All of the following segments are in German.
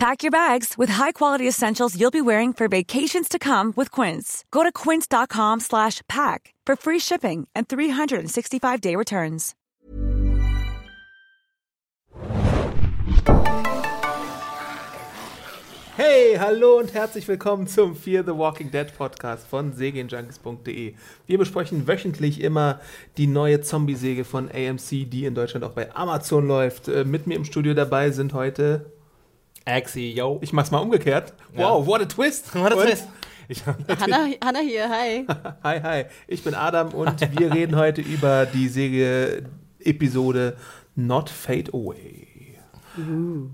Pack your bags with high-quality essentials you'll be wearing for vacations to come with Quince. Go to quince.com slash pack for free shipping and 365-day returns. Hey, hallo und herzlich willkommen zum Fear the Walking Dead Podcast von segenjunkies.de. Wir besprechen wöchentlich immer die neue Zombie-Säge von AMC, die in Deutschland auch bei Amazon läuft. Äh, Mit mir im Studio dabei sind heute, Axi, yo. ich mach's mal umgekehrt. Ja. Wow, what a twist! What a Und- twist. Ich, Hanna, Hanna hier, hi. Hi, hi, ich bin Adam und wir reden heute über die Säge-Episode Not Fade Away.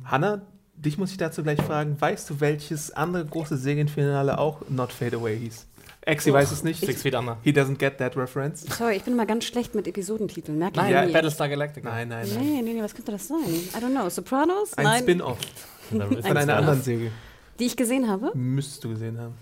Hanna, dich muss ich dazu gleich fragen, weißt du, welches andere große Serienfinale auch Not Fade Away hieß? Exi weiß es nicht. Six Feet Under. He doesn't get that reference. Sorry, ich bin immer ganz schlecht mit Episodentiteln, merke ich Nein, ja. Battlestar Galactica. Nein, nein, nein. Nee, nee, nee, was könnte das sein? I don't know. Sopranos? Ein. Spin-off Von einer anderen Serie. Die ich gesehen habe? Müsstest du gesehen haben.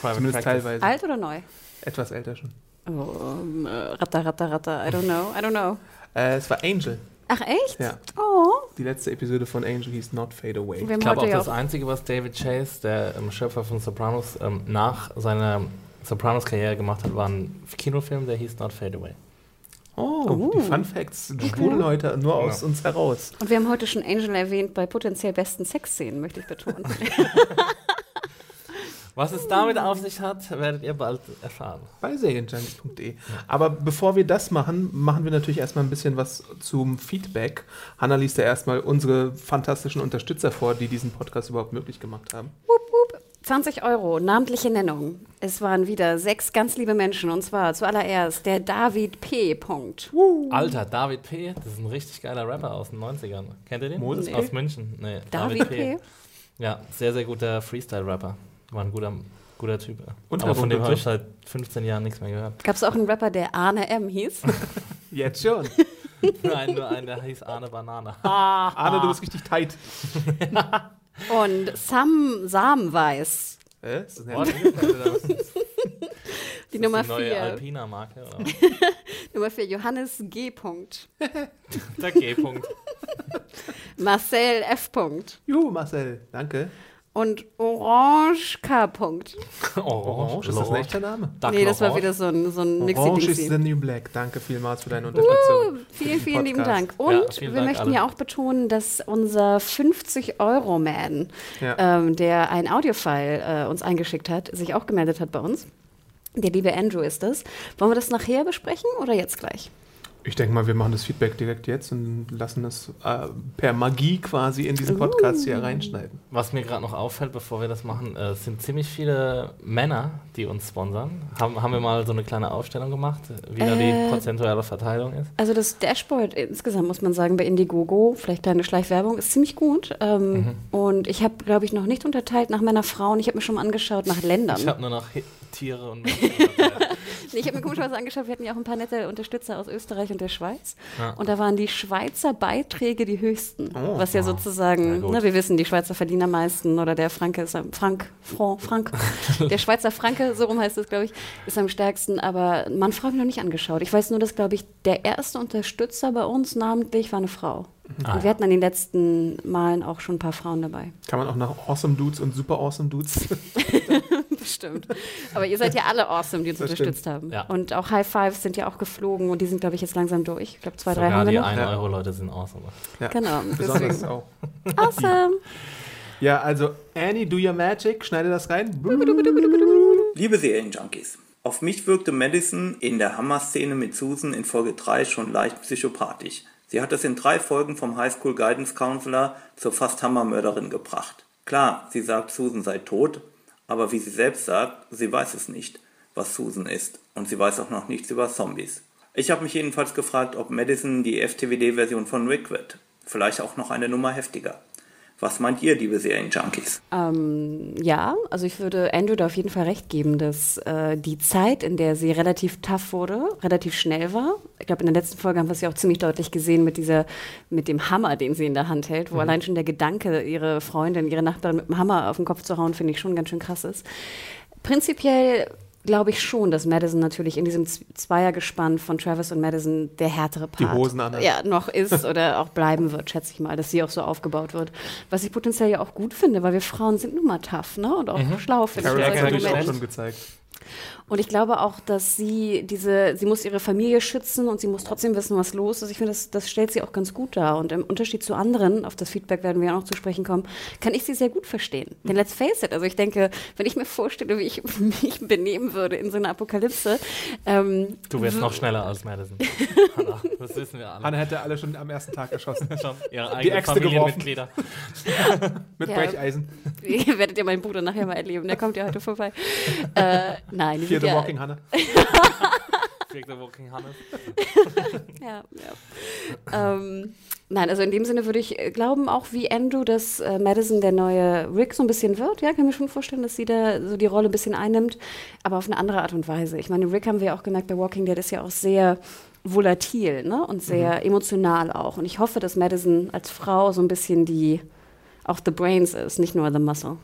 Private Zumindest Practice. teilweise. Alt oder neu? Etwas älter schon. Oh, äh, ratter, ratter, ratter. I don't know, I don't know. Äh, es war Angel. Ach, echt? Ja. Oh. Die letzte Episode von Angel hieß Not Fade Away. Ich glaube auch das auch Einzige, was David Chase, der ähm, Schöpfer von Sopranos, ähm, nach seiner Sopranos-Karriere gemacht hat, war ein Kinofilm, der hieß Not Fade Away. Oh, die Fun Facts sprudeln heute nur aus Ja. uns heraus. Und wir haben heute schon Angel erwähnt bei potenziell besten Sexszenen, möchte ich betonen. Was es damit auf sich hat, werdet ihr bald erfahren. bei serienjunkies.de. Aber bevor wir das machen, machen wir natürlich erstmal ein bisschen was zum Feedback. Hanna liest ja erstmal unsere fantastischen Unterstützer vor, die diesen Podcast überhaupt möglich gemacht haben. Wupp, wupp. 20 Euro, namentliche Nennung. Es waren wieder sechs ganz liebe Menschen und zwar zuallererst der David P. Punkt. Alter, David P., das ist ein richtig geiler Rapper aus den 90ern. Kennt ihr den? Moses Nee. Aus München. Nee, David P. Ja, sehr, sehr guter Freestyle-Rapper. War ein guter, guter Typ. Und Aber von dem habe ich seit 15 Jahren nichts mehr gehört. Gab es auch einen Rapper, der Arne M. hieß? Jetzt schon. Nein, nur einen, der hieß Arne Banane. Arne, du bist richtig tight. Und Sam Samweiß, Äh, ist das eine die Nummer die neue 4. Alpina-Marke? oder? Nummer 4, Johannes G. Punkt. Der G-Punkt. Marcel F. Punkt. Juhu, Marcel, danke. Und Orange K. Punkt. Orange, ist das ein echter Name? Duck Nee, das war Orange. wieder so ein, so ein Orange is the new black. Danke vielmals für deine Unterstützung. Vielen, vielen lieben. Dank. Und Ja, wir Dank möchten alle. ja auch betonen, dass unser 50-Euro-Man, Ja. ähm, der ein Audiofile äh, uns eingeschickt hat, sich auch gemeldet hat bei uns. Der liebe Andrew ist das. Wollen wir das nachher besprechen oder jetzt gleich? Ich denke mal, wir machen das Feedback direkt jetzt und lassen es äh, per Magie quasi in diesen Podcast hier reinschneiden. Was mir gerade noch auffällt, bevor wir das machen, äh, es sind ziemlich viele Männer, die uns sponsern. Haben, haben wir mal so eine kleine Aufstellung gemacht, wie da Äh, die prozentuale Verteilung ist? Also das Dashboard insgesamt muss man sagen bei Indiegogo, vielleicht eine Schleichwerbung, ist ziemlich gut. Ähm, Mhm. Und ich habe, glaube ich, noch nicht unterteilt nach Männer, Frauen. Ich habe mir schon mal angeschaut nach Ländern. Ich habe nur noch Hi- Tiere und Nee, ich habe mir komischerweise angeschaut, wir hatten ja auch ein paar nette Unterstützer aus Österreich und der Schweiz. Ja. Und da waren die Schweizer Beiträge die höchsten. Oh. was ja Na sozusagen, gut. ne, wir wissen, die Schweizer verdienen am meisten oder der Franke ist am Frank, Franc, Frank, der Schweizer Franke, so rum heißt es, glaube ich, ist am stärksten. Aber man fragt mich noch nicht angeschaut. Ich weiß nur, dass, glaube ich, der erste Unterstützer bei uns namentlich war eine Frau. Ah. Und wir hatten an den letzten Malen auch schon ein paar Frauen dabei. Kann man auch nach Awesome Dudes und Super Awesome Dudes. Bestimmt. Aber ihr seid ja alle awesome, die uns Das unterstützt haben. Ja. Und auch High Fives sind ja auch geflogen und die sind, glaube ich, jetzt langsam durch. Ich glaube, zwei, drei Sogar haben die wir noch. 1-Euro-Leute sind awesome. Ja, Genau, Besonders auch. Awesome. Ja, also Annie, do your magic, schneide das rein. Liebe Serienjunkies, auf mich wirkte Madison in der Hammer-Szene mit Susan in Folge 3 schon leicht psychopathisch. Sie hat es in drei Folgen vom High School Guidance Counselor zur fast Hammermörderin gebracht. Klar, sie sagt, Susan sei tot, aber wie sie selbst sagt, sie weiß es nicht, was Susan ist. Und sie weiß auch noch nichts über Zombies. Ich habe mich jedenfalls gefragt, ob Madison die FTWD-Version von Rick wird. Vielleicht auch noch eine Nummer heftiger. Was meint ihr, liebe Serienjunkies? Ähm, ja, also ich würde Andrew da auf jeden Fall recht geben, dass äh, die Zeit, in der sie relativ tough wurde, relativ schnell war. Ich glaube, in der letzten Folge haben wir es ja auch ziemlich deutlich gesehen mit dieser, mit dem Hammer, den sie in der Hand hält, wo mhm. allein schon der Gedanke, ihre Freundin, ihre Nachbarin mit dem Hammer auf den Kopf zu hauen, finde ich schon ganz schön krass ist. Prinzipiell glaube ich schon, dass Madison natürlich in diesem Zweiergespann von Travis und Madison der härtere Part Die Hosen an ja, noch ist oder auch bleiben wird, schätze ich mal, dass sie auch so aufgebaut wird. Was ich potenziell ja auch gut finde, weil wir Frauen sind nun mal tough ne? und auch mhm. schlau. Carrie hat es auch schon gezeigt. Und ich glaube auch, dass sie diese, sie muss ihre Familie schützen und sie muss trotzdem wissen, was los ist. Ich finde, das, das stellt sie auch ganz gut dar. Und im Unterschied zu anderen, auf das Feedback werden wir ja noch zu sprechen kommen, kann ich sie sehr gut verstehen. Denn let's face it, also ich denke, wenn ich mir vorstelle, wie ich mich benehmen würde in so einer Apokalypse. Ähm, du wärst noch schneller als Madison. Hannah, das wissen wir alle. Hannah hätte alle schon am ersten Tag erschossen. schon ihre eigenen Familienmitglieder. Mit ja, Brecheisen. Ihr werdet ja meinen Bruder nachher mal erleben, der kommt ja heute vorbei. Äh, nein, Fear the ja, Walking Hannah. Fear the Walking Hannah. ja, ja. Ähm, nein, also in dem Sinne würde ich äh, glauben, auch wie Andrew, dass äh, Madison der neue Rick so ein bisschen wird. Ja, kann mir schon vorstellen, dass sie da so die Rolle ein bisschen einnimmt, aber auf eine andere Art und Weise. Ich meine, Rick haben wir auch gemerkt bei Walking Dead ist ja auch sehr volatil ne? und sehr mhm. emotional auch. Und ich hoffe, dass Madison als Frau so ein bisschen die auch the brains ist, nicht nur the muscle.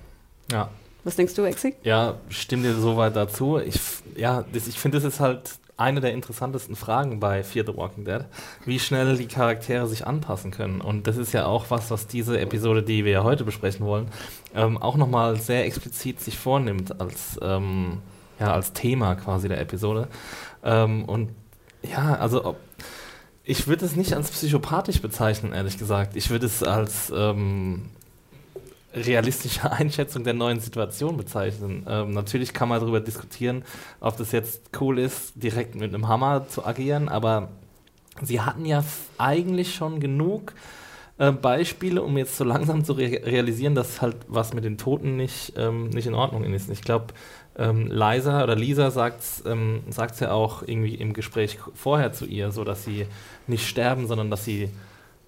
Ja, was denkst du, Exi? Ja, stimme dir soweit dazu. Ich, ja, ich finde, das ist halt eine der interessantesten Fragen bei Fear the Walking Dead, wie schnell die Charaktere sich anpassen können. Und das ist ja auch was, was diese Episode, die wir ja heute besprechen wollen, ähm, auch nochmal sehr explizit sich vornimmt als, ähm, ja, als Thema quasi der Episode. Ähm, und ja, also ob, ich würde es nicht als psychopathisch bezeichnen, ehrlich gesagt. Ich würde es als ähm, realistische Einschätzung der neuen Situation bezeichnen. Ähm, natürlich kann man darüber diskutieren, ob das jetzt cool ist, direkt mit einem Hammer zu agieren, aber sie hatten ja eigentlich schon genug äh, Beispiele, um jetzt so langsam zu re realisieren, dass halt was mit den Toten nicht, ähm, nicht in Ordnung ist. Ich glaube, ähm, Liza oder Lisa sagt es ähm, ja auch irgendwie im Gespräch vorher zu ihr, so dass sie nicht sterben, sondern dass sie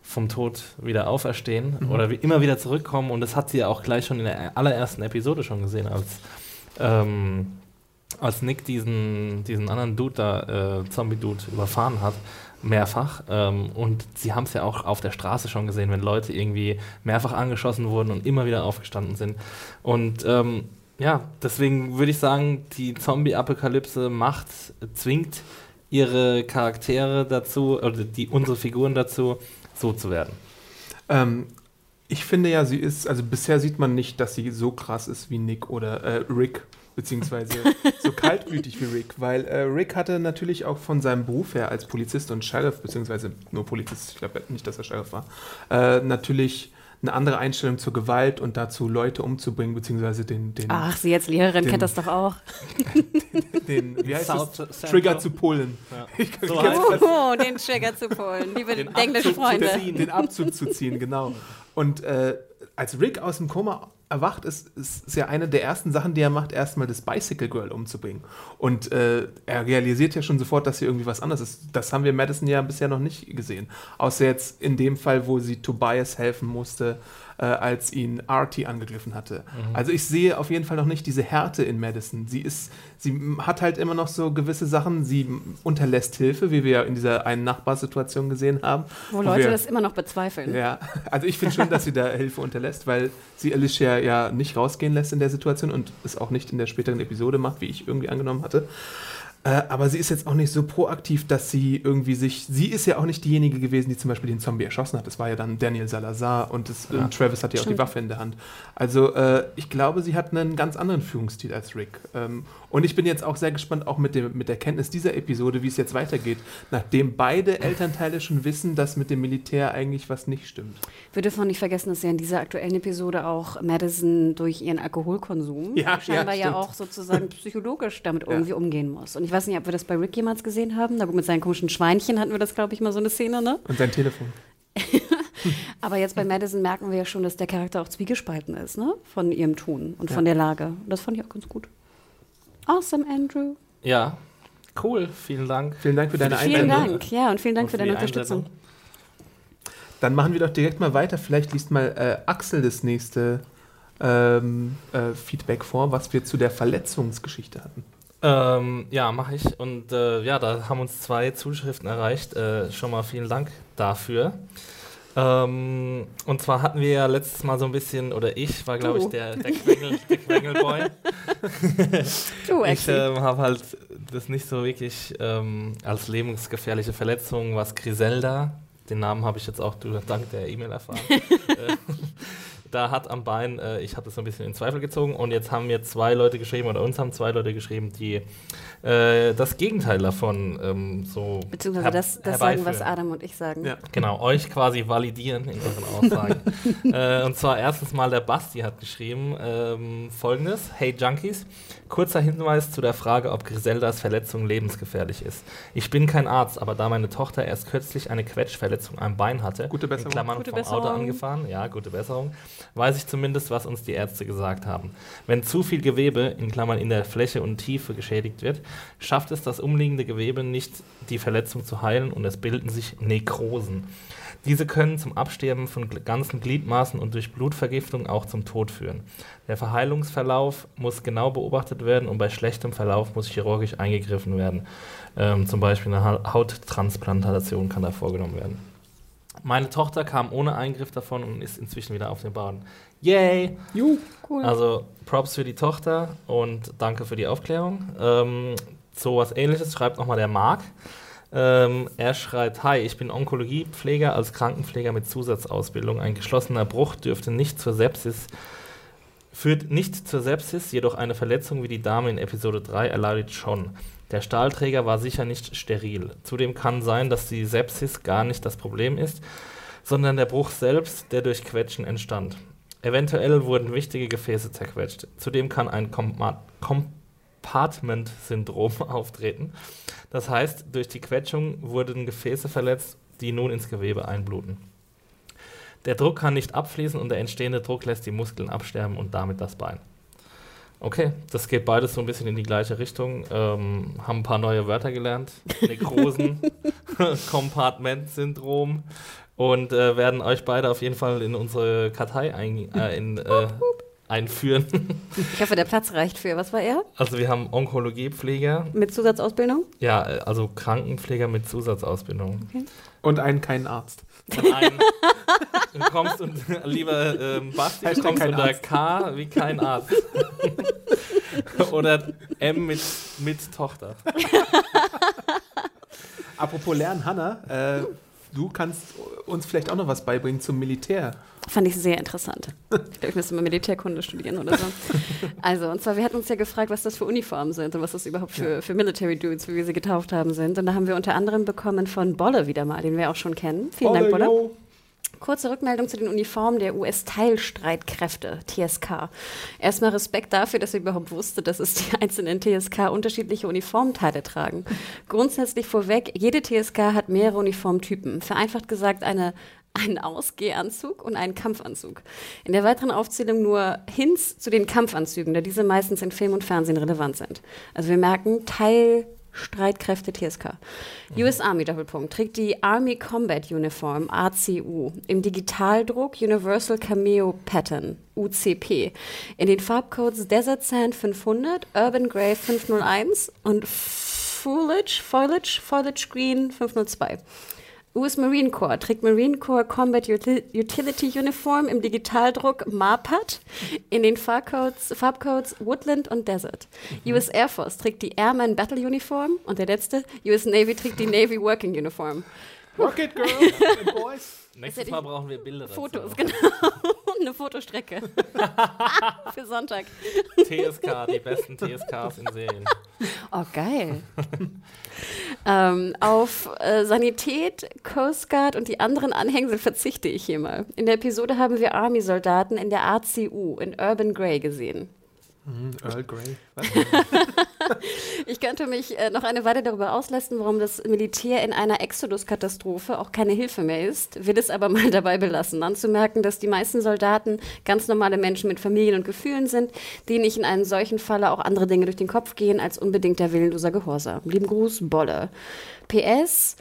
vom Tod wieder auferstehen mhm. oder wie immer wieder zurückkommen. Und das hat sie ja auch gleich schon in der allerersten Episode schon gesehen, als, ähm, als Nick diesen, diesen anderen Dude da, äh, Zombie-Dude, überfahren hat. Mehrfach. Ähm, und sie haben es ja auch auf der Straße schon gesehen, wenn Leute irgendwie mehrfach angeschossen wurden und immer wieder aufgestanden sind. Und ähm, ja, deswegen würde ich sagen, die Zombie-Apokalypse macht, zwingt ihre Charaktere dazu, oder die, unsere Figuren dazu, so zu werden? Ähm, ich finde ja, sie ist, also bisher sieht man nicht, dass sie so krass ist wie Nick oder äh, Rick, beziehungsweise so kaltblütig wie Rick, weil äh, Rick hatte natürlich auch von seinem Beruf her als Polizist und Sheriff, beziehungsweise nur Polizist, ich glaube nicht, dass er Sheriff war, äh, natürlich eine andere Einstellung zur Gewalt und dazu Leute umzubringen, beziehungsweise den. den Ach, sie als Lehrerin den, kennt das doch auch. den, den wie heißt South das? Trigger zu pullen. Ja. So oh, den Trigger zu pullen, liebe englische Freunde. Den Abzug zu ziehen, genau. Und äh, als Rick aus dem Koma erwacht, ist, ist ja eine der ersten Sachen, die er macht, erstmal das Bicycle Girl umzubringen. Und äh, er realisiert ja schon sofort, dass hier irgendwie was anderes ist. Das haben wir Madison ja bisher noch nicht gesehen. Außer jetzt in dem Fall, wo sie Tobias helfen musste, äh, als ihn Artie angegriffen hatte. Mhm. Also ich sehe auf jeden Fall noch nicht diese Härte in Madison. Sie ist, sie hat halt immer noch so gewisse Sachen, sie unterlässt Hilfe, wie wir ja in dieser einen Nachbarsituation gesehen haben. Wo, wo Leute wir, das immer noch bezweifeln. Ja, also ich finde schon, dass sie da Hilfe unterlässt, weil sie Alicia ja nicht rausgehen lässt in der Situation und es auch nicht in der späteren Episode macht, wie ich irgendwie angenommen hatte. Äh, aber sie ist jetzt auch nicht so proaktiv, dass sie irgendwie sich. Sie ist ja auch nicht diejenige gewesen, die zum Beispiel den Zombie erschossen hat. Das war ja dann Daniel Salazar und, das, ja. und Travis hatte ja auch die Waffe in der Hand. Also äh, ich glaube, sie hat einen ganz anderen Führungsstil als Rick. Ähm, und ich bin jetzt auch sehr gespannt, auch mit, dem, mit der Kenntnis dieser Episode, wie es jetzt weitergeht, nachdem beide Elternteile schon wissen, dass mit dem Militär eigentlich was nicht stimmt. Wir dürfen auch nicht vergessen, dass ja in dieser aktuellen Episode auch Madison durch ihren Alkoholkonsum ja, scheinbar ja, ja auch sozusagen psychologisch damit irgendwie ja. umgehen muss. Und ich weiß nicht, ob wir das bei Rick jemals gesehen haben. Da mit seinen komischen Schweinchen hatten wir das, glaube ich, mal so eine Szene, ne? Und sein Telefon. Aber jetzt bei Madison merken wir ja schon, dass der Charakter auch zwiegespalten ist, ne? Von ihrem Tun und von der Lage. Und das fand ich auch ganz gut. Awesome, Andrew. Ja, cool. Vielen Dank. Vielen Dank für deine Einladung. Vielen Dank, ja, und vielen Dank und für, für deine Unterstützung. Dann machen wir doch direkt mal weiter. Vielleicht liest mal äh, Axel das nächste ähm, äh, Feedback vor, was wir zu der Verletzungsgeschichte hatten. Ähm, ja, mache ich. Und äh, ja, da haben uns zwei Zuschriften erreicht. Äh, schon mal vielen Dank dafür. Ähm, und zwar hatten wir ja letztes Mal so ein bisschen, oder ich war, glaube ich, der, der, Quengel, der Quengelboy. Du, ich ähm, habe halt das nicht so wirklich ähm, als lebensgefährliche Verletzung, was Griselda, den Namen habe ich jetzt auch durch- dank der E-Mail erfahren, äh, da hat am Bein, äh, ich habe das so ein bisschen in Zweifel gezogen und jetzt haben mir zwei Leute geschrieben, oder uns haben zwei Leute geschrieben, die äh, das Gegenteil davon ähm, so Beziehungsweise her- das, das sagen, was. Adam und ich sagen. Ja. Genau, euch quasi validieren in euren Aussagen. äh, und zwar erstens mal der Basti hat geschrieben ähm, folgendes: Hey Junkies, kurzer Hinweis zu der Frage, ob Griseldas Verletzung lebensgefährlich ist. Ich bin kein Arzt, aber da meine Tochter erst kürzlich eine Quetschverletzung am Bein hatte, Gute Besserung. in Klammern Gute vom Auto Besserung. angefahren, ja, gute Besserung, weiß ich zumindest, was uns die Ärzte gesagt haben. Wenn zu viel Gewebe, in Klammern in der Fläche und Tiefe geschädigt wird, schafft es das umliegende Gewebe nicht, die Verletzung zu heilen und es bilden sich Nekrosen. Diese können zum Absterben von ganzen Gliedmaßen und durch Blutvergiftung auch zum Tod führen. Der Verheilungsverlauf muss genau beobachtet werden und bei schlechtem Verlauf muss chirurgisch eingegriffen werden. Ähm, zum Beispiel eine Ha- Hauttransplantation kann da vorgenommen werden. Meine Tochter kam ohne Eingriff davon und ist inzwischen wieder auf den Bahn. Yay! Cool. Also Props für die Tochter und danke für die Aufklärung. Ähm, so was ähnliches schreibt nochmal der Marc. Ähm, er schreibt, hi, ich bin Onkologiepfleger als Krankenpfleger mit Zusatzausbildung. Ein geschlossener Bruch dürfte nicht zur Sepsis, führt nicht zur Sepsis, jedoch eine Verletzung wie die Dame in Episode 3 erleidet schon. Der Stahlträger war sicher nicht steril. Zudem kann sein, dass die Sepsis gar nicht das Problem ist, sondern der Bruch selbst, der durch Quetschen entstand. Eventuell wurden wichtige Gefäße zerquetscht. Zudem kann ein Compa- Compartment-Syndrom auftreten. Das heißt, durch die Quetschung wurden Gefäße verletzt, die nun ins Gewebe einbluten. Der Druck kann nicht abfließen und der entstehende Druck lässt die Muskeln absterben und damit das Bein. Okay, das geht beides so ein bisschen in die gleiche Richtung. Ähm, haben ein paar neue Wörter gelernt. Nekrosen, Compartment-Syndrom und äh, werden euch beide auf jeden Fall in unsere Kartei ein, äh, in, äh, einführen. Ich hoffe, der Platz reicht für. Was war er? Also wir haben Onkologiepfleger, Mit Zusatzausbildung? ja, also Krankenpfleger mit Zusatzausbildung. Und einen keinen Arzt. Und ein, du kommst und lieber ähm, Basti, du Hashtag kommst unter Arzt. K wie kein Arzt. Oder M mit, mit Tochter. Apropos Lernen, Hanna, äh, du kannst uns vielleicht auch noch was beibringen zum Militär. Fand ich sehr interessant. Ich glaube, ich müsste mal Militärkunde studieren oder so. Also, und zwar, wir hatten uns ja gefragt, was das für Uniformen sind und was das überhaupt für, für Military Dudes, wie wir sie getauft haben, sind. Und da haben wir unter anderem bekommen von Bolle wieder mal, den wir auch schon kennen. Vielen Dank, Bolle. yo. Kurze Rückmeldung zu den Uniformen der US-Teilstreitkräfte, TSK. Erstmal Respekt dafür, dass ihr überhaupt wusstet, dass es die einzelnen TSK unterschiedliche Uniformteile tragen. Grundsätzlich vorweg, jede TSK hat mehrere Uniformtypen. Vereinfacht gesagt, eine einen Ausgehanzug und einen Kampfanzug. In der weiteren Aufzählung nur Hints zu den Kampfanzügen, da diese meistens in Film und Fernsehen relevant sind. Also wir merken, Teil Streitkräfte TSK. US Army Doppelpunkt trägt die Army Combat Uniform ACU im Digitaldruck Universal Cameo Pattern UCP in den Farbcodes Desert Sand 500, Urban Grey 501 und Foliage Foliage Foliage Green 502. US Marine Corps trägt Marine Corps Combat Util Utility Uniform im Digitaldruck MAPAT in den Farbcodes, Farbcodes Woodland und Desert. US Air Force trägt die Airman Battle Uniform und der letzte US Navy trägt die Navy Working Uniform. Rocket Girls and Boys. Nächstes Mal brauchen wir Bilder dazu. Fotos, genau. Eine Fotostrecke. Für Sonntag. TSK, die besten TSKs in Serien. Oh, geil. ähm, auf äh, Sanität, Coast Guard und die anderen Anhängsel verzichte ich hier mal. In der Episode haben wir Army-Soldaten in der ACU in Urban Grey gesehen. Hm, Earl Grey. Ich könnte mich äh, noch eine Weile darüber auslassen, warum das Militär in einer Exodus-Katastrophe auch keine Hilfe mehr ist, will es aber mal dabei belassen, anzumerken, dass die meisten Soldaten ganz normale Menschen mit Familien und Gefühlen sind, denen nicht in einem solchen Falle auch andere Dinge durch den Kopf gehen als unbedingt der willenloser Gehorsam. Lieben Gruß, Bolle. PS,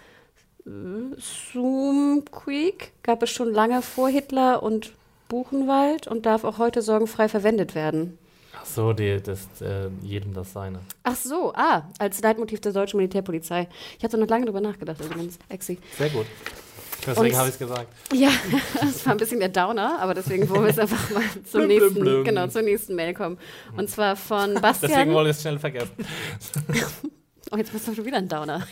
Zoom Creek gab es schon lange vor Hitler und Buchenwald und darf auch heute sorgenfrei verwendet werden. Ach so, die, das, äh, jedem das seine. Ach so, ah, als Leitmotiv der deutschen Militärpolizei. Ich hatte noch lange drüber nachgedacht, also ganz exi. Sehr gut. Deswegen habe ich es gesagt. Ja, das war ein bisschen der Downer, aber deswegen wollen wir jetzt einfach mal blum, nächsten, genau, zur nächsten Mail kommen. Und zwar von Deswegen Bastian. wollte ich es schnell vergessen. Oh, jetzt bist du schon wieder ein Downer.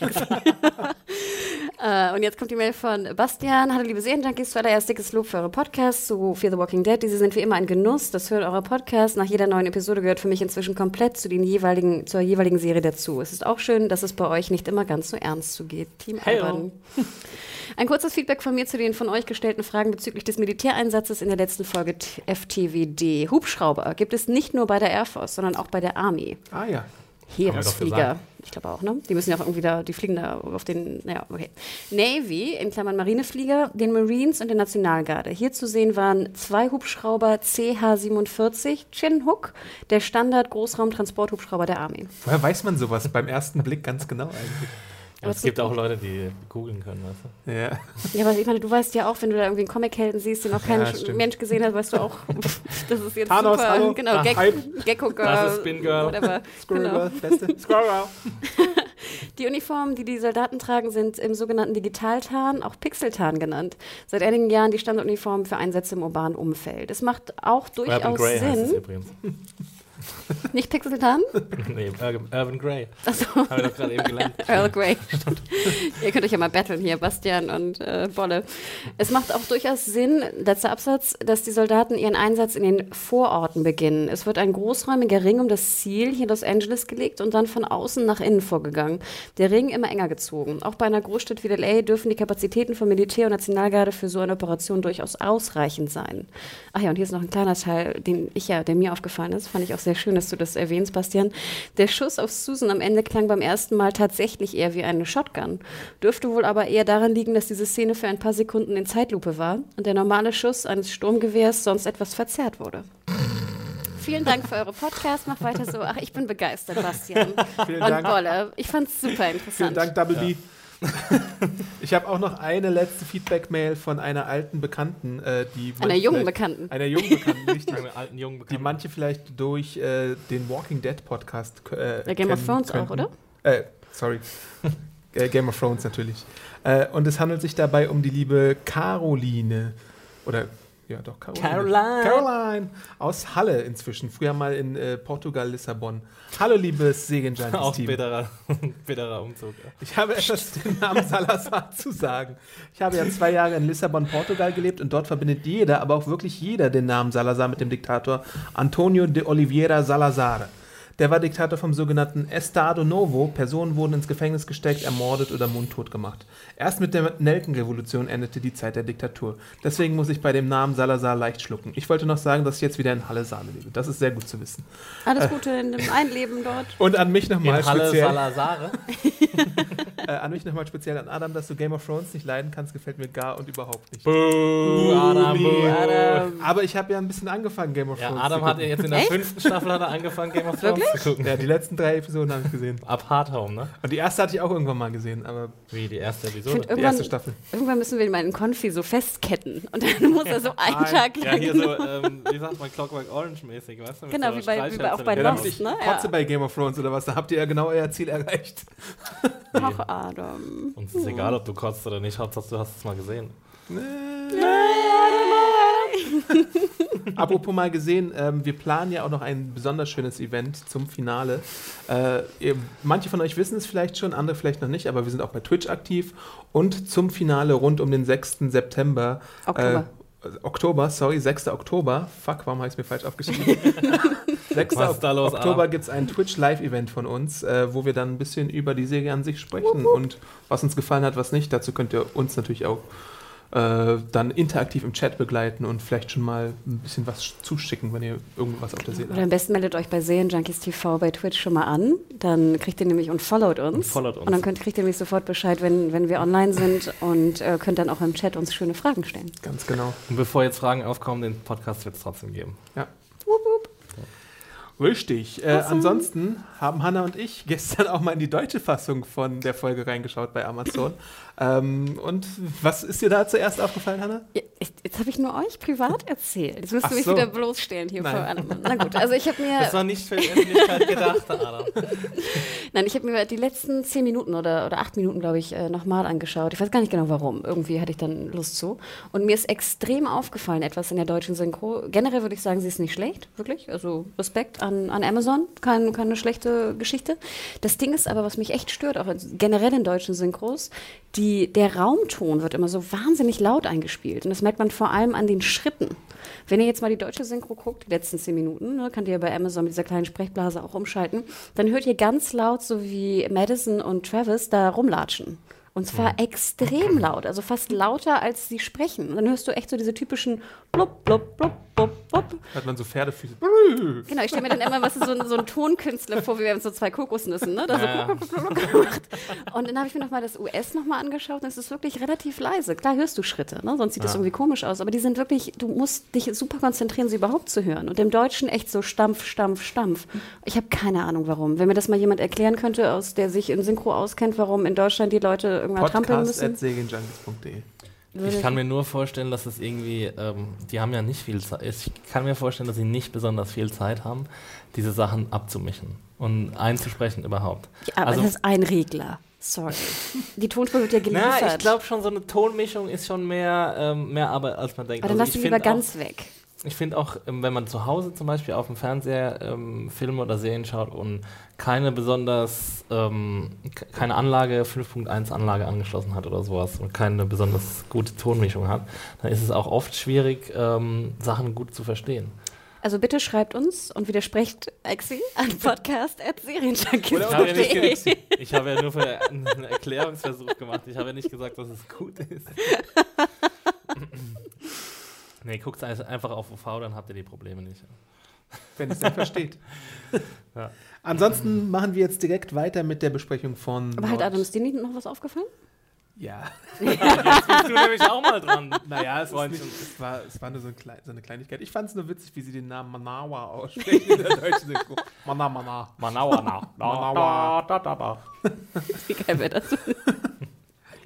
äh, und jetzt kommt die Mail von Bastian. Hallo liebe Serienjunkies, zuallererst dickes Lob für eure Podcasts zu Fear the Walking Dead. Diese sind wie immer ein Genuss. Das Hören eurer Podcasts nach jeder neuen Episode gehört für mich inzwischen komplett zu den jeweiligen, zur jeweiligen Serie dazu. Es ist auch schön, dass es bei euch nicht immer ganz so ernst zugeht. Team. Alban. Ein kurzes Feedback von mir zu den von euch gestellten Fragen bezüglich des Militäreinsatzes in der letzten Folge FTWD. Hubschrauber gibt es nicht nur bei der Air Force, sondern auch bei der Army. Ah ja. Heeresflieger. Ich glaube auch, ne? Die müssen ja auch irgendwie da, die fliegen da auf den, naja, okay. Navy, in Klammern Marineflieger, den Marines und der Nationalgarde. Hier zu sehen waren zwei Hubschrauber CH-47 Chinhook, der Standard-Großraum-Transporthubschrauber der Army. Woher weiß man sowas beim ersten Blick ganz genau eigentlich? Ja, es gibt auch Leute, die googeln können, weißt du? Ja. Ja, aber ich meine, du weißt ja auch, wenn du da irgendwie einen Comic-Helden siehst, den noch kein Ja. Mensch gesehen hat, weißt du auch, das ist jetzt Thanos, super. hallo. Genau, Ah, Gek Hype. Gecko Girl. Das ist Spin Girl. Whatever. Squirrel Genau. Girl, beste. Squirrel. Die Uniformen, die die Soldaten tragen, sind im sogenannten Digitaltarn, auch Pixeltarn genannt. Seit einigen Jahren die Standarduniform für Einsätze im urbanen Umfeld. Es macht auch Urban durchaus Grey heißt es Sinn. übrigens. Nicht Pixeltarn? nee, Urban, Grey. Achso, Habe ich doch gerade eben gelernt. Earl Grey. Stimmt. Ihr könnt euch ja mal battlen hier, Bastian und äh, Bolle. Es macht auch durchaus Sinn, letzter Absatz, dass die Soldaten ihren Einsatz in den Vororten beginnen. Es wird ein großräumiger Ring um das Ziel hier in Los Angeles gelegt und dann von außen nach innen vorgegangen. Der Ring immer enger gezogen. Auch bei einer Großstadt wie LA dürfen die Kapazitäten von Militär und Nationalgarde für so eine Operation durchaus ausreichend sein. Ach ja, und hier ist noch ein kleiner Teil, den ich ja, der mir aufgefallen ist. Fand ich auch sehr schön, dass du das erwähnst, Bastian. Der Schuss auf Susan am Ende klang beim ersten Mal tatsächlich eher wie eine Shotgun. Dürfte wohl aber eher daran liegen, dass diese Szene für ein paar Sekunden in Zeitlupe war und der normale Schuss eines Sturmgewehrs sonst etwas verzerrt wurde. Vielen Dank für eure Podcasts. Mach weiter so. Ach, ich bin begeistert, Bastian. Vielen Und Dank. Bolle. Ich fand's super Vielen interessant. Dank, Double B. Ich habe auch noch eine letzte Feedback-Mail von einer alten Bekannten, äh, die Einer manche jungen vielleicht- Bekannten. Einer jungen Bekannten, richtig. Meine alten jungen die Bekannten. manche vielleicht durch äh, den Walking Dead Podcast äh, Der Game of Thrones auch, könnten. oder? Äh, sorry. äh, Game of Thrones natürlich. Äh, und es handelt sich dabei um die liebe Caroline. Oder, ja doch, Caroline. Caroline. Caroline aus Halle inzwischen. Früher mal in äh, Portugal, Lissabon. Hallo, liebes Auch Segenjunkies-Team. bitterer, bitterer Umzug. Ja. Ich habe etwas dem Namen Salazar zu sagen. Ich habe ja zwei Jahre in Lissabon, Portugal gelebt und dort verbindet jeder, aber auch wirklich jeder den Namen Salazar mit dem Diktator Antonio de Oliveira Salazar. Der war Diktator vom sogenannten Estado Novo. Personen wurden ins Gefängnis gesteckt, ermordet oder mundtot gemacht. Erst mit der Nelkenrevolution endete die Zeit der Diktatur. Deswegen muss ich bei dem Namen Salazar leicht schlucken. Ich wollte noch sagen, dass ich jetzt wieder in Halle Saale lebe. Das ist sehr gut zu wissen. Alles Gute in dem Einleben dort. Und an mich nochmal In Halle speziell. Salazare. Äh, an mich nochmal speziell an Adam, dass du Game of Thrones nicht leiden kannst, gefällt mir gar und überhaupt nicht. Buh, Adam, buh. Adam. Aber ich habe ja ein bisschen angefangen, Game of Ja, Thrones Adam hat jetzt in der Echt? fünften Staffel hat er angefangen, Game of Thrones zu gucken. Ja, die letzten drei Episoden habe ich gesehen. Ab Hard Home, ne? Und die erste hatte ich auch irgendwann mal gesehen, aber Wie die erste Episode. find, die irgendwann, erste Staffel. irgendwann müssen wir ihn mal in Konfi so festketten. Und dann muss er so einen. Tag Ja, lang. hier so, ähm, wie sagt man, Clockwork Orange mäßig, weißt du? Genau, so wie bei- wie bei- auch bei Ja, Lost, ne? kotze Ja. bei Game of Thrones oder was, da habt ihr ja genau euer Ziel erreicht. Ach, Adam. Uns ist egal, ob du kotzt oder nicht, Hauptsache du hast es mal gesehen. Apropos mal gesehen, ähm, wir planen ja auch noch ein besonders schönes Event zum Finale. Äh, ihr, manche von euch wissen es vielleicht schon, andere vielleicht noch nicht, aber wir sind auch bei Twitch aktiv. Und zum Finale rund um den 6. September. Oktober. Äh, Oktober, sorry, 6. Oktober. Fuck, warum habe ich es mir falsch aufgeschrieben? 6. Was ist da los, Oktober gibt es ein Twitch-Live-Event von uns, äh, wo wir dann ein bisschen über die Serie an sich sprechen und was uns gefallen hat, was nicht. Dazu könnt ihr uns natürlich auch äh, dann interaktiv im Chat begleiten und vielleicht schon mal ein bisschen was zuschicken, wenn ihr irgendwas auf der Seele Oder habt. am besten meldet euch bei Serienjunkies TV bei Twitch schon mal an. Dann kriegt ihr nämlich und followt uns. Und followt uns. Und dann könnt, kriegt ihr nämlich sofort Bescheid, wenn, wenn wir online sind und äh, könnt dann auch im Chat uns schöne Fragen stellen. Ganz genau. Und bevor jetzt Fragen aufkommen, den Podcast wird es trotzdem geben. Ja. Richtig. Äh, ansonsten haben Hanna und ich gestern auch mal in die deutsche Fassung von der Folge reingeschaut bei Amazon. Ähm, und was ist dir da zuerst aufgefallen, Hanna? Ja, ich, jetzt habe ich nur euch privat erzählt. Jetzt müsst ihr mich so. wieder bloßstellen hier Nein. vor allem. Na gut, also ich habe mir. Das war nicht für die Öffentlichkeit gedacht, Adam. Nein, ich habe mir die letzten zehn Minuten oder, oder acht Minuten, glaube ich, äh, nochmal angeschaut. Ich weiß gar nicht genau warum. Irgendwie hatte ich dann Lust zu. Und mir ist extrem aufgefallen, etwas in der deutschen Synchro. Generell würde ich sagen, sie ist nicht schlecht, wirklich. Also Respekt an, an Amazon. Kein, keine schlechte Geschichte. Das Ding ist aber, was mich echt stört, auch in- generell in deutschen Synchros, die, der Raumton wird immer so wahnsinnig laut eingespielt. Und das merkt man vor allem an den Schritten. Wenn ihr jetzt mal die deutsche Synchro guckt, die letzten zehn Minuten, ne, könnt ihr bei Amazon mit dieser kleinen Sprechblase auch umschalten, dann hört ihr ganz laut, so wie Madison und Travis da rumlatschen. Und zwar extrem laut, also fast lauter, als sie sprechen. Und dann hörst du echt so diese typischen blub, blub, blub, blub, blub. Hat man so Pferdefüße. Genau, ich stelle mir dann immer was, so, ein- so ein Tonkünstler vor, wie wir haben so zwei Kokosnüssen, ne? Da so Ja. blub, blub, blub, blub gemacht. Und dann habe ich mir nochmal das US nochmal angeschaut und es ist wirklich relativ leise. Klar hörst du Schritte, ne? sonst sieht das irgendwie komisch aus, aber die sind wirklich, du musst dich super konzentrieren, sie überhaupt zu hören. Und im Deutschen echt so Stampf, Stampf, Stampf. Ich habe keine Ahnung warum. Wenn mir das mal jemand erklären könnte, aus der sich in Synchro auskennt, warum in Deutschland die Leute irgendwann trampeln müssen. Ich kann mir nur vorstellen, dass es irgendwie, ähm, die haben ja nicht viel Zeit. Ich kann mir vorstellen, dass sie nicht besonders viel Zeit haben, diese Sachen abzumischen und einzusprechen überhaupt. Ja, aber also, das ist ein Regler. Sorry. Die Tonspur wird ja geliefert. na, ich glaube schon, so eine Tonmischung ist schon mehr, ähm, mehr Arbeit, als man denkt. aber dann Also lass die lieber ganz weg. Ich finde auch, ähm, wenn man zu Hause zum Beispiel auf dem Fernseher ähm, Filme oder Serien schaut und keine besonders, ähm, keine Anlage, 5.1 Anlage angeschlossen hat oder sowas und keine besonders gute Tonmischung hat, dann ist es auch oft schwierig, ähm, Sachen gut zu verstehen. Also bitte schreibt uns und widersprecht Exi an podcast.serienjunkies.de. Ich ja, ich habe ja nur für einen Erklärungsversuch gemacht. Ich habe ja nicht gesagt, dass es gut ist. nee, guckt einfach auf UV, dann habt ihr die Probleme nicht. wenn es denn versteht. Ja. Ansonsten machen wir jetzt direkt weiter mit der Besprechung von. Aber halt, Nord- Adam, ist dir nicht noch was aufgefallen? Ja. Bist du nämlich auch mal dran? Naja, es, nicht, es, war, es war nur so, ein Klei- so eine Kleinigkeit. Ich fand es nur witzig, wie sie den Namen Manawa aussprechen in der deutschen Synchro. Mana, Mana. Manawa, Manawa. Da, da, da. Wie geil wäre das?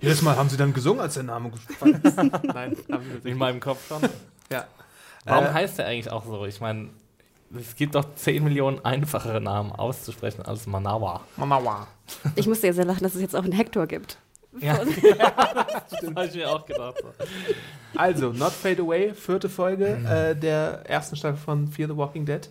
Jedes Mal haben sie dann gesungen, als der Name gefallen ist. Nein, haben sie In meinem Kopf schon. Ja. Warum Äh, heißt der eigentlich auch so? Ich meine, es gibt doch 10 Millionen einfachere Namen auszusprechen als Manawa. Manawa. Ich musste ja sehr lachen, dass es jetzt auch einen Hector gibt. Ja, das habe ich mir auch gedacht. So. Also, Not Fade Away, vierte Folge äh, der ersten Staffel von Fear the Walking Dead.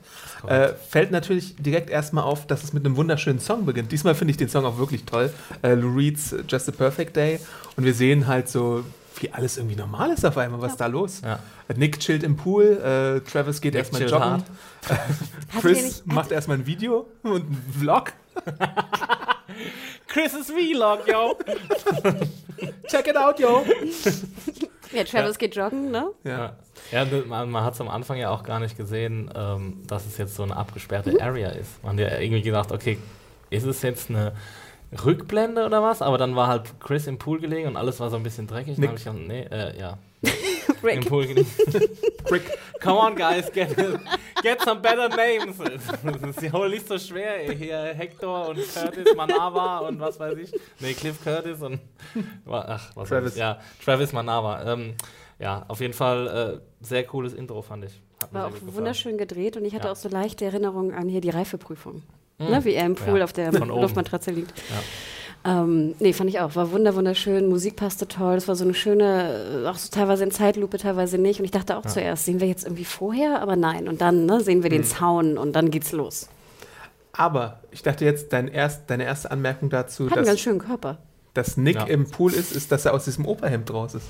Äh, fällt natürlich direkt erstmal auf, dass es mit einem wunderschönen Song beginnt. Diesmal finde ich den Song auch wirklich toll. Äh, Lou Reed's Just a Perfect Day. Und wir sehen halt so, wie alles irgendwie normal ist auf einmal. Was ist da los? Ja. Nick chillt im Pool, äh, Travis geht erstmal joggen. Chris nicht- macht erstmal ein Video und einen Vlog. Chris' Vlog, yo! Check it out, yo! Ja, Travis geht joggen, ne? Ja. Ja, ja man, man hat es am Anfang ja auch gar nicht gesehen, ähm, dass es jetzt so eine abgesperrte Area ist. Man hat ja irgendwie gedacht, okay, ist es jetzt eine Rückblende oder was? Aber dann war halt Chris im Pool gelegen und alles war so ein bisschen dreckig. Dann Nick. habe ich gedacht, nee, äh, ja. Im Rick. Pool come on, guys, get, get some better names. Das ist ja wohl nicht so schwer. ey. Hier Hector und Curtis Manawa und was weiß ich. Nee, Cliff Curtis und. Ach, was Travis. Weiß ich. Ja, Travis Manawa. Ähm, ja, auf jeden Fall äh, sehr cooles Intro, fand ich. War auch wunderschön gedreht und ich hatte Ja. auch so leichte Erinnerungen an hier die Reifeprüfung. Ne, wie er im Pool Ja, auf der. Luftmatratze liegt. Ähm, nee, fand ich auch. War wunder, wunderschön. Musik passte toll. Das war so eine schöne, äh, auch so teilweise in Zeitlupe, teilweise nicht. Und ich dachte auch zuerst, sehen wir jetzt irgendwie vorher? Aber nein. Und dann ne, sehen wir Mhm. den Zaun und dann geht's los. Aber ich dachte jetzt, dein erst, deine erste Anmerkung dazu, Hat einen ganz dass, schönen Körper. Dass Nick Ja. im Pool ist, ist, dass er aus diesem Operhemd raus ist.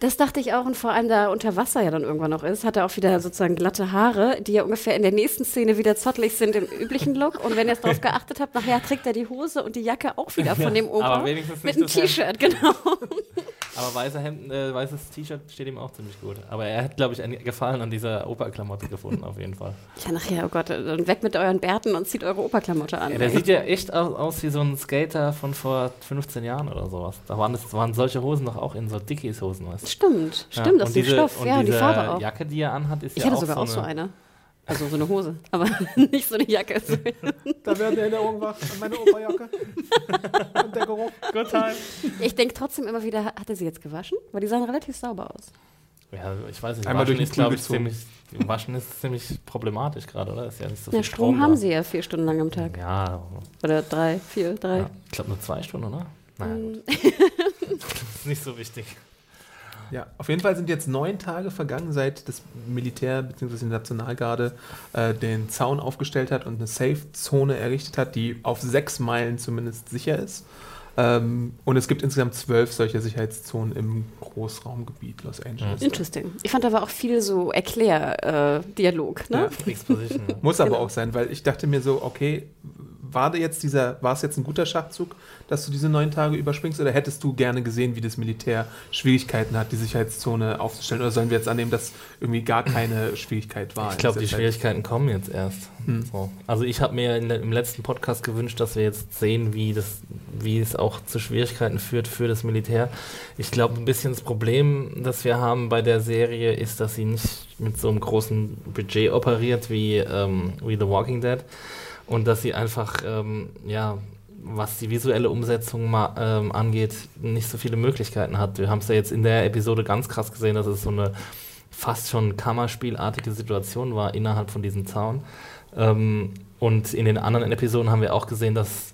Das dachte ich auch und vor allem da unter Wasser ja dann irgendwann noch ist, hat er auch wieder sozusagen glatte Haare, die ja ungefähr in der nächsten Szene wieder zottelig sind im üblichen Look. Und wenn ihr es darauf geachtet habt, nachher trägt er die Hose und die Jacke auch wieder von dem Opa. aber wenigstens mit einem. T-Shirt, genau. Aber weiße Hemden, äh, weißes T-Shirt steht ihm auch ziemlich gut. Aber er hat, glaube ich, einen Gefallen an dieser Operklamotte gefunden, auf jeden Fall. Ja, nachher, oh Gott, dann weg mit euren Bärten und zieht eure Operklamotte an. Ja, der ey. sieht ja echt aus, aus wie so ein Skater von vor 15 Jahren oder sowas. Da waren, das, waren solche Hosen doch auch in so Dickies-Hosen, weißt du? Stimmt, Ja, stimmt, ist diese- Stoff, und ja, und die Farbe auch. Jacke, die er anhat, ist ich ja hatte auch sogar so auch so eine. Also so eine Hose, aber nicht so eine Jacke. Da werden Erinnerungen wach an meine Oberjacke. Und der Geruch. Good time. Ich denke trotzdem immer wieder, hat er sie jetzt gewaschen? Weil die sahen relativ sauber aus. Ja, ich weiß nicht. Einmal Waschen durch ist, glaube ich, ziemlich, Waschen ist ziemlich problematisch gerade, oder? Ist ja nicht so Ja, viel Strom Strom haben da. sie ja vier Stunden lang am Tag. Ja, Oder drei, vier, drei. ja. ich glaube nur zwei Stunden, oder? Naja, Mm. gut. ist nicht so wichtig. Ja, auf jeden Fall sind jetzt neun Tage vergangen, seit das Militär bzw. die Nationalgarde äh, den Zaun aufgestellt hat und eine Safe-Zone errichtet hat, die auf sechs Meilen zumindest sicher ist. Ähm, und es gibt insgesamt zwölf solcher Sicherheitszonen im Großraumgebiet Los Angeles. Interesting. Ich fand, da war auch viel so Erklär-Dialog. ne? Ja. Exposition. ja. Muss aber Genau. auch sein, weil ich dachte mir so, okay, war jetzt dieser, war es jetzt ein guter Schachzug, dass du diese neun Tage überspringst, oder hättest du gerne gesehen, wie das Militär Schwierigkeiten hat, die Sicherheitszone aufzustellen? Oder sollen wir jetzt annehmen, dass irgendwie gar keine Schwierigkeit war? Ich glaube, die Zeit? Schwierigkeiten kommen jetzt erst. Hm. So. Also ich habe mir der, im letzten Podcast gewünscht, dass wir jetzt sehen, wie, das, wie es auch zu Schwierigkeiten führt für das Militär. Ich glaube, ein bisschen das Problem, das wir haben bei der Serie, ist, dass sie nicht mit so einem großen Budget operiert wie, ähm, wie The Walking Dead und dass sie einfach, ähm, ja, was die visuelle Umsetzung ma ähm, angeht, nicht so viele Möglichkeiten hat. Wir haben es ja jetzt in der Episode ganz krass gesehen, dass es so eine fast schon Kammerspielartige Situation war innerhalb von diesem Zaun. Ähm, und in den anderen Episoden haben wir auch gesehen, dass,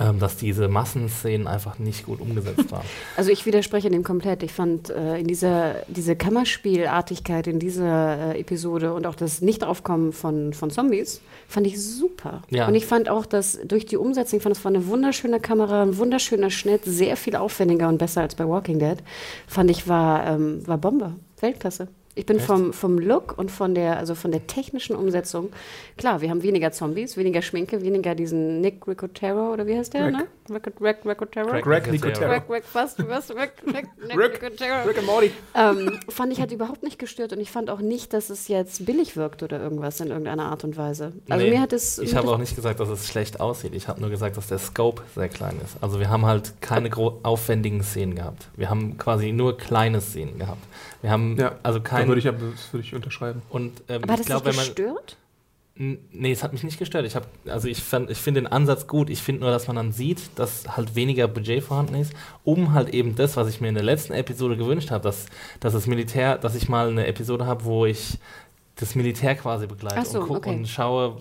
ähm, dass diese Massenszenen einfach nicht gut umgesetzt waren. Also ich widerspreche dem komplett. Ich fand äh, in dieser diese Kammerspielartigkeit in dieser äh, Episode und auch das Nichtaufkommen von, von Zombies fand ich super. Ja. Und ich fand auch, dass durch die Umsetzung, ich fand es war eine wunderschöne Kamera, ein wunderschöner Schnitt, sehr viel aufwendiger und besser als bei Walking Dead. Fand ich war, ähm, war Bombe, Weltklasse. Ich bin Echt? vom, vom Look und von der, also von der technischen Umsetzung, klar, wir haben weniger Zombies, weniger Schminke, weniger diesen Nick Ricotero oder wie heißt der, Rick. ne? Rick, Rick, Ricotero? Nicotero. Nicotero. Rick, Rick, was, was, Rick, Rick, Nick Rick. Ricotero. Rick and Morty. Ähm, fand ich halt überhaupt nicht gestört und ich fand auch nicht, dass es jetzt billig wirkt oder irgendwas in irgendeiner Art und Weise. Also Nee, mir hat es. Ich habe auch nicht gesagt, dass es schlecht aussieht. Ich habe nur gesagt, dass der Scope sehr klein ist. Also wir haben halt keine aufwendigen Szenen gehabt. Wir haben quasi nur kleine Szenen gehabt. Wir haben Ja, also kein würde ich, aber- das würde ich unterschreiben. und ähm, aber hat dich wenn man gestört? Nee, es hat mich nicht gestört. Ich, hab, also ich, fand, ich finde den Ansatz gut. Ich finde nur, dass man dann sieht, dass halt weniger Budget vorhanden ist, um halt eben das, was ich mir in der letzten Episode gewünscht habe, dass, dass das Militär, dass ich mal eine Episode habe, wo ich das Militär quasi begleite so, und, okay. und schaue,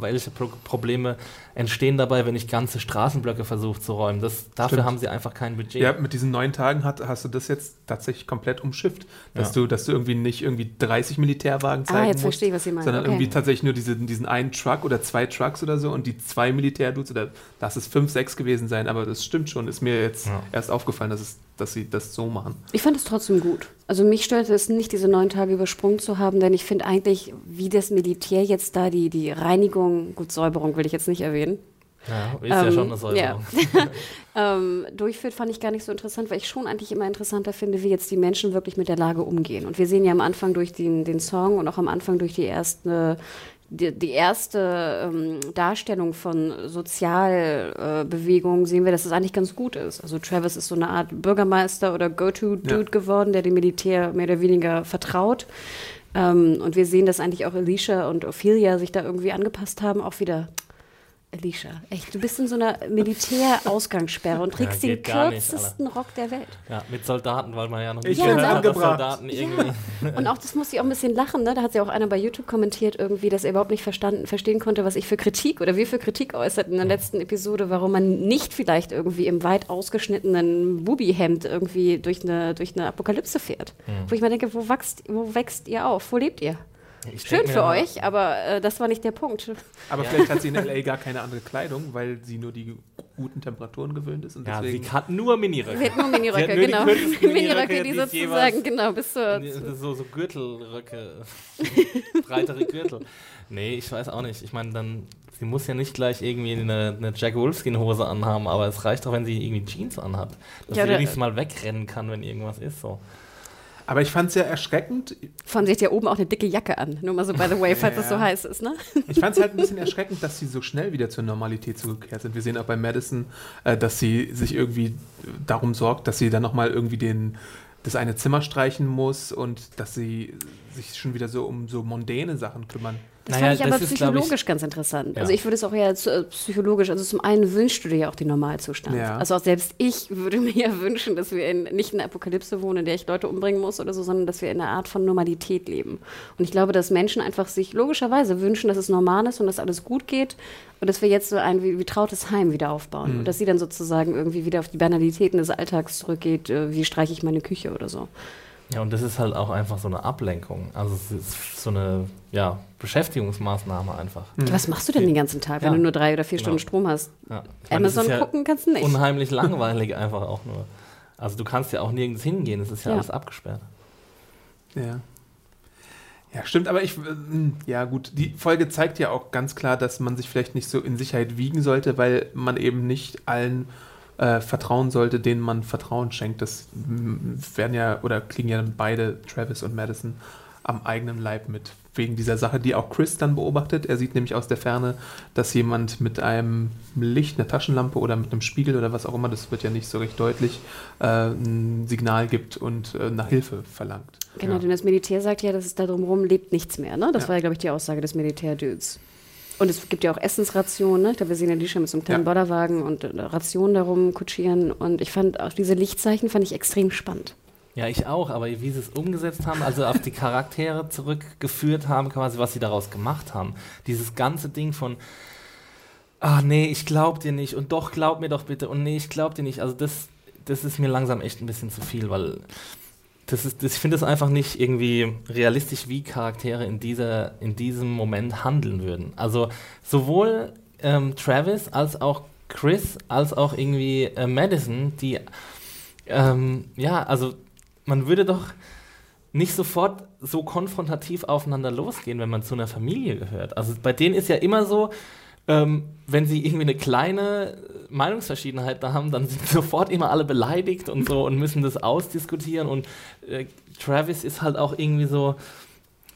welche Pro Probleme entstehen dabei, wenn ich ganze Straßenblöcke versuche zu räumen. Das, dafür Stimmt. haben sie einfach kein Budget. Ja, mit diesen neun Tagen hat, hast du das jetzt tatsächlich komplett umschifft. Dass, Ja. du, dass du irgendwie nicht irgendwie 30 Militärwagen zeigen Ah, jetzt musst, verstehe ich, was Sie meinen. sondern Okay. irgendwie tatsächlich nur diese, diesen einen Truck oder zwei Trucks oder so und die zwei Militärdudes oder lass es fünf, sechs gewesen sein, aber das stimmt schon. Ist mir jetzt Ja. erst aufgefallen, dass, es, dass sie das so machen. Ich fand es trotzdem gut. Also mich störte es nicht, diese neun Tage übersprungen zu haben, denn ich finde eigentlich, wie das Militär jetzt da die, die Reinigung, gut, Säuberung will ich jetzt nicht erwähnen, Ja, ist ja Ähm, schon eine Säuberung. ähm, durchführt, fand ich gar nicht so interessant, weil ich schon eigentlich immer interessanter finde, wie jetzt die Menschen wirklich mit der Lage umgehen. Und wir sehen ja am Anfang durch den, den Song und auch am Anfang durch die erste, die, die erste ähm, Darstellung von Sozialbewegung äh, sehen wir, dass es eigentlich ganz gut ist. Also Travis ist so eine Art Bürgermeister oder Go-To-Dude Ja. geworden, der dem Militär mehr oder weniger vertraut. Ähm, und wir sehen, dass eigentlich auch Alicia und Ophelia sich da irgendwie angepasst haben, auch wieder. Alicia, echt, du bist in so einer Militärausgangssperre und trägst den geht gar nicht, kürzesten Rock der Welt. Ja, mit Soldaten, weil man ja noch Ich nicht dass angebracht. Soldaten irgendwie. Und auch das musste ich auch ein bisschen lachen, ne? Da hat ja auch einer bei YouTube kommentiert, irgendwie, dass er überhaupt nicht verstanden, verstehen konnte, was ich für Kritik oder wir für Kritik äußert in der letzten Episode, warum man nicht vielleicht irgendwie im weit ausgeschnittenen Bubi-Hemd irgendwie durch eine, durch eine Apokalypse fährt. Wo ich mir denke, wo wächst, wo wächst ihr auf? Wo lebt ihr? Ich Schön für mal- euch, aber äh, das war nicht der Punkt. Aber vielleicht hat sie in L.A. gar keine andere Kleidung, weil sie nur die guten Temperaturen gewöhnt ist. Und Ja, deswegen sie hat nur Miniröcke. Sie hat nur Miniröcke, genau. kürzesten Miniröcke, die sozusagen, genau, bis zur. So, so Gürtelröcke, breitere Gürtel. Nee, ich weiß auch nicht. Ich meine, dann, sie muss ja nicht gleich irgendwie eine, eine Jack Wolfskin-Hose anhaben, aber es reicht doch, wenn sie irgendwie Jeans anhat. Dass Ja, sie wenigstens mal wegrennen kann, wenn irgendwas ist. So. Aber ich fand es ja erschreckend. Von sich hat ja oben auch eine dicke Jacke an. Nur mal so by the way, falls es Ja. so heiß ist, ne? Ich fand es halt ein bisschen erschreckend, dass sie so schnell wieder zur Normalität zurückgekehrt sind. Wir sehen auch bei Madison, äh, dass sie sich irgendwie darum sorgt, dass sie dann nochmal irgendwie den das eine Zimmer streichen muss und dass sie sich schon wieder so um so mondäne Sachen kümmern. Das Naja, fand ich aber ist, glaub ich- psychologisch ganz interessant. Ja. Also ich würde es auch eher zu, äh, psychologisch, also zum einen wünschst du dir ja auch den Normalzustand. Ja. Also auch selbst ich würde mir ja wünschen, dass wir in, nicht in einer Apokalypse wohnen, in der ich Leute umbringen muss oder so, sondern dass wir in einer Art von Normalität leben. Und ich glaube, dass Menschen einfach sich logischerweise wünschen, dass es normal ist und dass alles gut geht und dass wir jetzt so ein wie, wie trautes Heim wieder aufbauen. Und dass sie dann sozusagen irgendwie wieder auf die Banalitäten des Alltags zurückgeht, äh, wie streiche ich meine Küche oder so. Ja, und das ist halt auch einfach so eine Ablenkung. Also es ist so eine ja, Beschäftigungsmaßnahme einfach. Was machst du denn den ganzen Tag, wenn Ja. du nur drei oder vier Genau. Stunden Strom hast? Ja. Meine, Amazon ja gucken kannst du nicht. Unheimlich langweilig einfach auch nur. Also du kannst ja auch nirgends hingehen, es ist ja, Ja. alles abgesperrt. Ja. Ja, stimmt, aber ich, ähm, ja gut, die Folge zeigt ja auch ganz klar, dass man sich vielleicht nicht so in Sicherheit wiegen sollte, weil man eben nicht allen äh, vertrauen sollte, denen man Vertrauen schenkt. Das werden ja, oder kriegen ja dann beide, Travis und Madison, am eigenen Leib mit. Wegen dieser Sache, die auch Chris dann beobachtet. Er sieht nämlich aus der Ferne, dass jemand mit einem Licht, einer Taschenlampe oder mit einem Spiegel oder was auch immer, das wird ja nicht so recht deutlich, äh, ein Signal gibt und äh, nach Hilfe verlangt. Genau, Ja. denn das Militär sagt ja, dass es da drumherum lebt nichts mehr. Ne? Das Ja. war ja, glaube ich, die Aussage des Militärdudes. Und es gibt ja auch Essensrationen. Ne? Ich glaube, wir sehen ja Lisha mit so einem kleinen Ja. Bollerwagen und äh, Rationen darum kutschieren. Und ich fand auch diese Lichtzeichen fand ich extrem spannend. Ja, ich auch, aber wie sie es umgesetzt haben, also auf die Charaktere zurückgeführt haben, quasi, was sie daraus gemacht haben. Dieses ganze Ding von, ah nee, ich glaub dir nicht und doch glaub mir doch bitte und nee, ich glaub dir nicht. Also das, das ist mir langsam echt ein bisschen zu viel, weil das ist, das, ich finde es einfach nicht irgendwie realistisch, wie Charaktere in, dieser, in diesem Moment handeln würden. Also sowohl ähm, Travis als auch Chris, als auch irgendwie äh, Madison, die ähm, ja, also man würde doch nicht sofort so konfrontativ aufeinander losgehen, wenn man zu einer Familie gehört. Also bei denen ist ja immer so, ähm, wenn sie irgendwie eine kleine Meinungsverschiedenheit da haben, dann sind sofort immer alle beleidigt und so und müssen das ausdiskutieren. Und äh, Travis ist halt auch irgendwie so.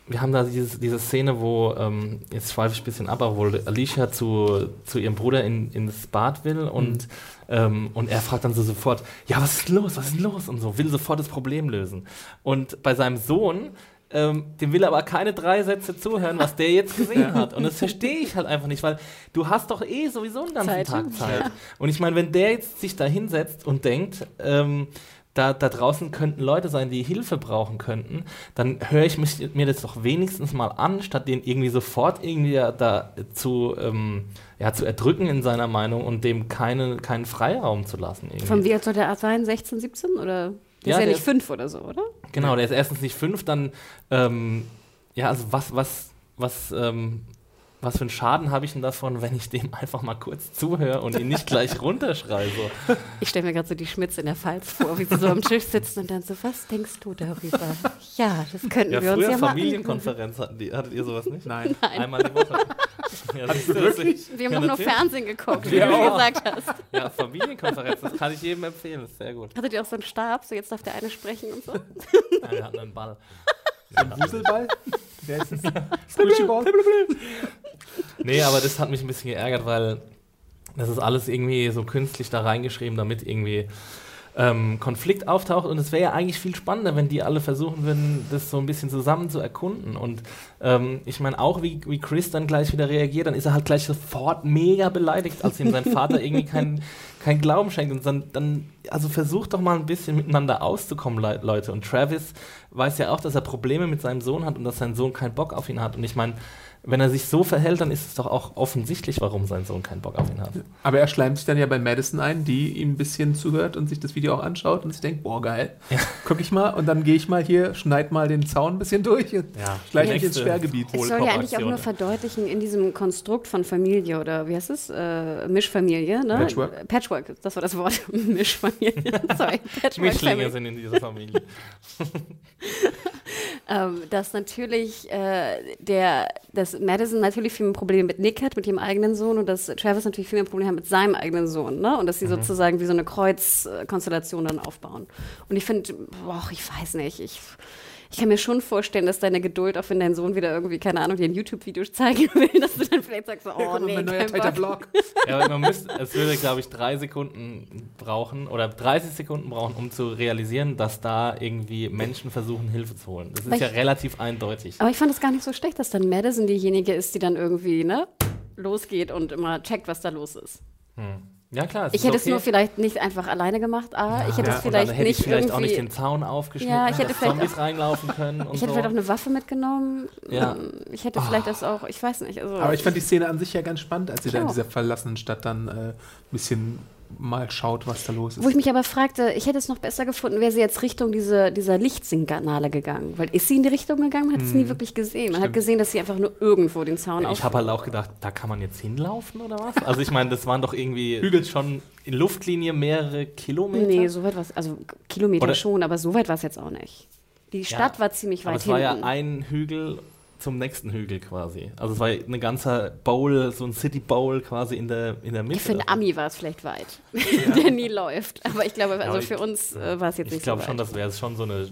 Wir haben da dieses, diese Szene, wo, ähm, jetzt schweife ich ein bisschen ab, aber wo Alicia zu, zu ihrem Bruder in, ins Bad will und, ähm, und er fragt dann so sofort, ja, was ist los, was ist los und so, will sofort das Problem lösen. Und bei seinem Sohn, ähm, dem will er aber keine drei Sätze zuhören, was der jetzt gesehen hat. Und das verstehe ich halt einfach nicht, weil du hast doch eh sowieso einen ganzen Zeit. Tag Zeit. Und ich meine, wenn der jetzt sich da hinsetzt und denkt, ähm, da, da draußen könnten Leute sein, die Hilfe brauchen könnten, dann höre ich mich, mir das doch wenigstens mal an, statt den irgendwie sofort irgendwie da, da zu, ähm, ja, zu erdrücken in seiner Meinung und dem keine, keinen Freiraum zu lassen. Irgendwie. Von wie alt soll der sein? 16, 17? Oder? Der Ja, ist ja nicht ist- fünf oder so, oder? Genau, der ist erstens nicht fünf, dann, ähm, ja, also was, was, was, ähm, was für einen Schaden habe ich denn davon, wenn ich dem einfach mal kurz zuhöre und ihn nicht gleich runterschreie? So. Ich stelle mir gerade so die Schmitz in der Pfalz vor, wie sie so am Tisch sitzen und dann so, was denkst du darüber? Ja, das könnten Ja, wir uns früher ja mal Familienkonferenz hatten die. Hattet ihr sowas nicht? Nein. Einmal die Woche. Ja, du, wirklich? Wir haben Ja, doch nur. Fernsehen geguckt, wie Wir du gesagt hast. Ja, Familienkonferenz, das kann ich jedem empfehlen, das ist sehr gut. Hattet ihr auch so einen Stab, so jetzt darf der eine sprechen und so? Nein, wir hatten einen Ball. Wuselball? Wer ist das? Squishy Ball? Nee, aber das hat mich ein bisschen geärgert, weil das ist alles irgendwie so künstlich da reingeschrieben, damit irgendwie ähm, Konflikt auftaucht. Und es wäre ja eigentlich viel spannender, wenn die alle versuchen würden, das so ein bisschen zusammen zu erkunden. Und ähm, ich meine, auch wie, wie Chris dann gleich wieder reagiert, dann ist er halt gleich sofort mega beleidigt, als ihm sein Vater irgendwie keinen kein Glauben schenkt. Und dann, dann, also versucht doch mal ein bisschen miteinander auszukommen, Le Leute. Und Travis weiß ja auch, dass er Probleme mit seinem Sohn hat und dass sein Sohn keinen Bock auf ihn hat. Und ich meine, wenn er sich so verhält, dann ist es doch auch offensichtlich, warum sein Sohn keinen Bock auf ihn hat. Aber er schleimt sich dann ja bei Madison ein, die ihm ein bisschen zuhört und sich das Video auch anschaut und sich denkt, boah, geil, guck ich mal und dann gehe ich mal hier, schneid mal den Zaun ein bisschen durch und Ja, schleiche die mich ins Sperrgebiet. Es soll ja eigentlich auch nur verdeutlichen, in diesem Konstrukt von Familie oder wie heißt es? Äh, Mischfamilie, ne? Patchwork. Patchwork, das war das Wort. Mischfamilie. Sorry, Patchwork Mischlinge sind in dieser Familie. ähm, dass natürlich äh, der, dass Madison natürlich viel mehr Probleme mit Nick hat, mit ihrem eigenen Sohn und dass Travis natürlich viel mehr Probleme hat mit seinem eigenen Sohn, ne? Und dass sie sozusagen wie so eine Kreuzkonstellation dann aufbauen. Und ich finde, boah, ich weiß nicht, ich ich kann mir schon vorstellen, dass deine Geduld, auch wenn dein Sohn wieder irgendwie, keine Ahnung, dir ein YouTube-Video zeigen will, dass du dann vielleicht sagst, so, oh mal, nee, mein neuer kein. Vlog. Ja, aber man müsste, es würde, glaube ich, drei Sekunden brauchen oder 30 Sekunden brauchen, um zu realisieren, dass da irgendwie Menschen versuchen, Hilfe zu holen. Das ist Weil ja ich- relativ eindeutig. Aber ich fand es gar nicht so schlecht, dass dann Madison diejenige ist, die dann irgendwie, ne, losgeht und immer checkt, was da los ist. Ja, klar. Ich hätte es nur vielleicht nicht einfach alleine gemacht, A. ich hätte Ja, es vielleicht dann hätte nicht ich vielleicht irgendwie... auch nicht den Zaun aufgeschnitten, Ja, ich hätte dass vielleicht Zombies reinlaufen können und ich hätte so. vielleicht auch eine Waffe mitgenommen. Ja. Ich hätte vielleicht das auch, ich weiß nicht. Also, Aber ich fand die Szene an sich ja ganz spannend, als sie da in auch. dieser verlassenen Stadt dann äh, ein bisschen mal schaut, was da los Wo ich ist. mich aber fragte, ich hätte es noch besser gefunden, wäre sie jetzt Richtung diese, dieser Lichtsignale gegangen. Weil ist sie in die Richtung gegangen? Man hat es nie wirklich gesehen. Man hat gesehen, dass sie einfach nur irgendwo den Zaun auf. Ich habe halt auch gedacht, da kann man jetzt hinlaufen oder was? Also ich meine, das waren doch irgendwie Hügel. schon in Luftlinie mehrere Kilometer. Nee, so weit war es, also Kilometer Oder- schon, aber so weit war es jetzt auch nicht. Die Stadt war ziemlich Aber weit es war hinten. ja ein Hügel zum nächsten Hügel quasi. Also es war eine ganze Bowl, so ein City Bowl quasi in der, in der Mitte. für einen Ami war es vielleicht weit, der nie läuft. Aber ich glaube, also ich- für uns äh, war es jetzt Ich nicht so glaube weit. schon, das wäre schon so eine,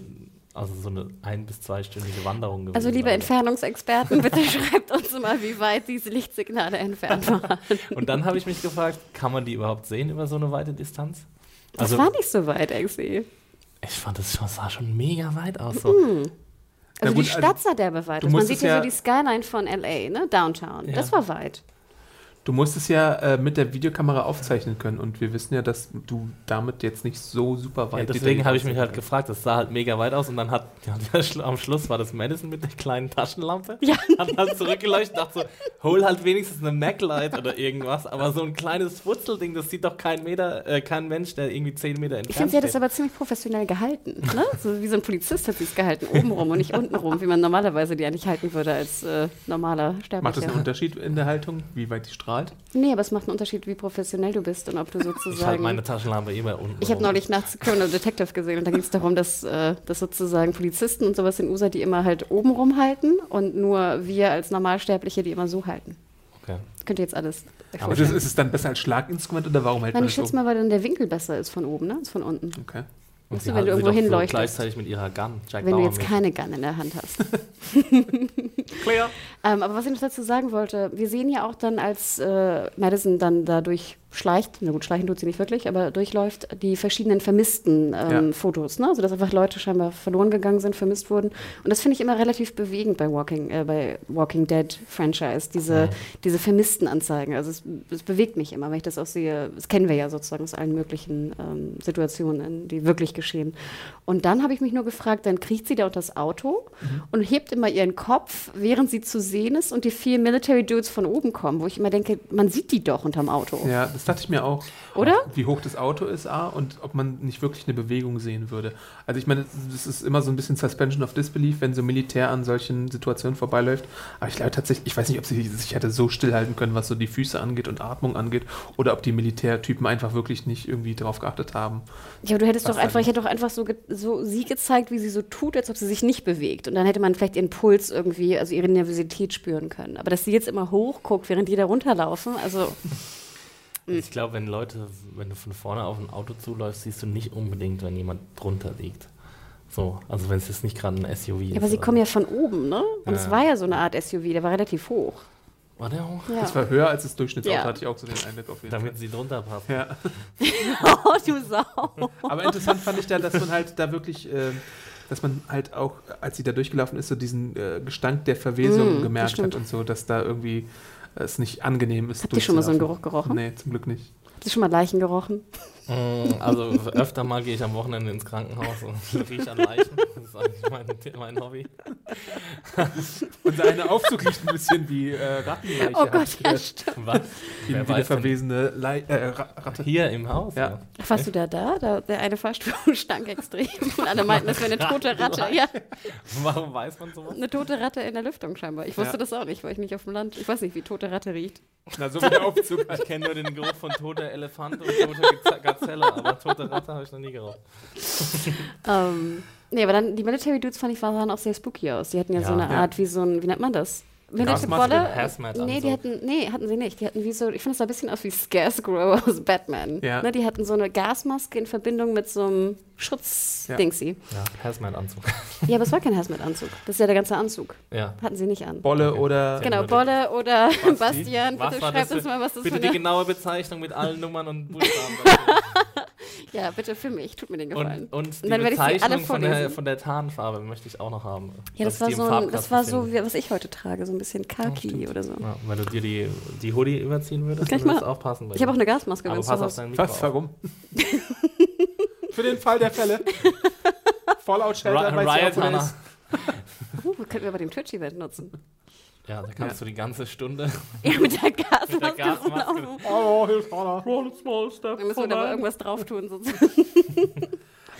also so eine ein- bis zweistündige Wanderung gewesen. also liebe Entfernungsexperten, bitte schreibt uns mal, wie weit diese Lichtsignale entfernt waren. Und dann habe ich mich gefragt, kann man die überhaupt sehen über so eine weite Distanz? Das Also war nicht so weit, Exi. ich fand das sah schon mega weit aus. So. Mhm. Also gut, die also Stadt sah derbe weit aus. Man sieht ja so die Skyline von L.A., ne? Downtown. Das war weit. Du musst es ja äh, mit der Videokamera aufzeichnen können und wir wissen ja, dass du damit jetzt nicht so super Ja, weit deswegen detailliert habe ich mich halt kannst. gefragt, das sah halt mega weit aus und dann hat ja, am Schluss war das Madison mit der kleinen Taschenlampe. Ja. Hat halt zurückgeleuchtet und dachte so, hol halt wenigstens eine MacLight oder irgendwas, aber so ein kleines Futzelding, das sieht doch kein Meter, äh, kein Mensch, der irgendwie 10 Meter entfernt Ich finde, sie hat es steht. aber ziemlich professionell gehalten. Ne? So wie so ein Polizist hat sie es gehalten, obenrum und nicht untenrum, wie man normalerweise die eigentlich halten würde als äh, normaler Macht das Sterblicher. einen Unterschied in der Haltung, wie weit die strahlt? Nee, aber es macht einen Unterschied, wie professionell du bist und ob du Ich halte sozusagen. meine Taschenlampe immer unten. Ich habe neulich nachts Criminal Detective gesehen und da ging es darum, dass, äh, dass sozusagen Polizisten und sowas in USA die immer halt oben rumhalten und nur wir als Normalsterbliche die immer so halten. Okay. Das könnt ihr jetzt alles. euch Aber das, ist es dann besser als Schlaginstrument oder warum hält Nein, ich schätze mal, weil dann der Winkel besser ist von oben, ne? Als von unten. Okay. Und Weißt du, wenn du irgendwo hinleuchtest. Gleichzeitig mit ihrer Gun. Jack Wenn du jetzt mit. keine Gun in der Hand hast. Clear. Ähm, aber was ich noch dazu sagen wollte, wir sehen ja auch dann, als äh, Madison dann dadurch schleicht, na gut, schleichen tut sie nicht wirklich, aber durchläuft, die verschiedenen vermissten ähm, Ja. Fotos, ne? Also dass einfach Leute scheinbar verloren gegangen sind, vermisst wurden. Und das finde ich immer relativ bewegend bei Walking, äh, bei Walking Dead Franchise, diese, diese vermissten Anzeigen. Also es, es bewegt mich immer, wenn ich das auch sehe. Das kennen wir ja sozusagen aus allen möglichen ähm, Situationen, die wirklich geschehen. Und dann habe ich mich nur gefragt, dann kriecht sie da unter das Auto und hebt immer ihren Kopf, während sie zu sehen ist und die vier Military Dudes von oben kommen, wo ich immer denke, man sieht die doch unterm Auto. Ja, das dachte ich mir auch. Oder? Wie hoch das Auto ist, A, und ob man nicht wirklich eine Bewegung sehen würde. Also ich meine, das ist immer so ein bisschen Suspension of Disbelief, wenn so Militär an solchen Situationen vorbeiläuft. Aber ich glaube tatsächlich, ich weiß nicht, ob sie sich hätte so stillhalten können, was so die Füße angeht und Atmung angeht, oder ob die Militärtypen einfach wirklich nicht irgendwie drauf geachtet haben. Ja, aber du hättest doch einfach, ich hätte doch einfach so, so sie gezeigt, wie sie so tut, als ob sie sich nicht bewegt. Und dann hätte man vielleicht ihren Puls irgendwie, also ihre Nervosität spüren können. Aber dass sie jetzt immer hochguckt, während die da runterlaufen, also Ich glaube, wenn Leute, wenn du von vorne auf ein Auto zuläufst, siehst du nicht unbedingt, wenn jemand drunter liegt. So, also wenn es jetzt nicht gerade ein SUV ist. Ja, aber sie kommen ja von oben, ne? Und es Ja. war ja so eine Art SUV, der war relativ hoch. so. War der hoch? Ja. Das war höher als das Durchschnittsauto, Ja. hatte ich auch so den Eindruck auf jeden Damit sie drunter passt. Fall. Ja. oh, du Sau. Aber interessant fand ich da, dass man halt da wirklich, ähm, dass man halt auch, als sie da durchgelaufen ist, so diesen äh, Gestank der Verwesung Mm, gemerkt hat und so, dass da irgendwie äh, es nicht angenehm ist. Habt ihr schon mal so einen. Geruch gerochen? Nee, zum Glück nicht. Habt ihr schon mal Leichen gerochen? Mm, Also öfter mal gehe ich am Wochenende ins Krankenhaus und rieche an Leichen. Das ist eigentlich mein, mein Hobby. Unser eine Aufzug riecht ein bisschen wie äh, Rattenleiche. Oh Gott, ja, stimmt. Was? Wie, eine weiß denn- verwesene Lei äh, Ra- Ratte. Hier im Haus? Ja. Ach, warst du da da? da der eine Fahrstuhl stank extrem. Und alle meinten, das wäre eine tote Ratte. Ja, Warum weiß man sowas? eine tote Ratte in der Lüftung scheinbar. Ich wusste Ja. das auch nicht, weil ich nicht auf dem Land. Ich weiß nicht, wie tote Ratte riecht. Na, so wie der Aufzug. Ich kenne nur den Geruch von toter Elefant und toter Gazelle, aber tote Ratte habe ich noch nie geraucht. Ähm, nee, aber dann die Military Dudes fand ich sahen auch sehr spooky aus. Die hatten ja, so Ja. eine Ja. Art wie so ein, wie nennt man das? Hazmat-Anzug. Nee, die hatten, nee, hatten sie nicht. Die hatten wie so, ich finde, es sah ein bisschen aus wie Scarecrow aus Batman. Ja. Ne, die hatten so eine Gasmaske in Verbindung mit so einem Schutz-Dingsy. Ja, Hazmat-Anzug. Ja. aber es war kein Hazmat-Anzug. Das ist ja der ganze Anzug. ja. Hatten sie nicht an. Bolle Okay. oder. Genau, Basti. Bolle oder Bastian, Was bitte schreibt uns mal, was das Bitte für die genaue Bezeichnung mit allen Nummern und Buchstaben. Ja, bitte für mich, tut mir den Gefallen. und, und die dann werde ich sie alle Bezeichnung von der, von der Tarnfarbe möchte ich auch noch haben. Ja, das war so, ein, das war so, wie, was ich heute trage, so ein bisschen Khaki oder so. Ja, wenn du dir die, die Hoodie überziehen würdest, Kann ich würde das auch passen. Ich habe auch eine Gasmaske Aber pass auf dein Mikro Was? Warum? Für den Fall der Fälle. Weiß ich Riot ist. Uh, könnten wir bei dem Twitch-Event nutzen. Ja, da kannst du die ganze Stunde Ja, mit der Gasmaske. mit der Gasmaske. Oh, hilf Hannah. Da müssen wir da aber irgendwas drauf tun. Sozusagen.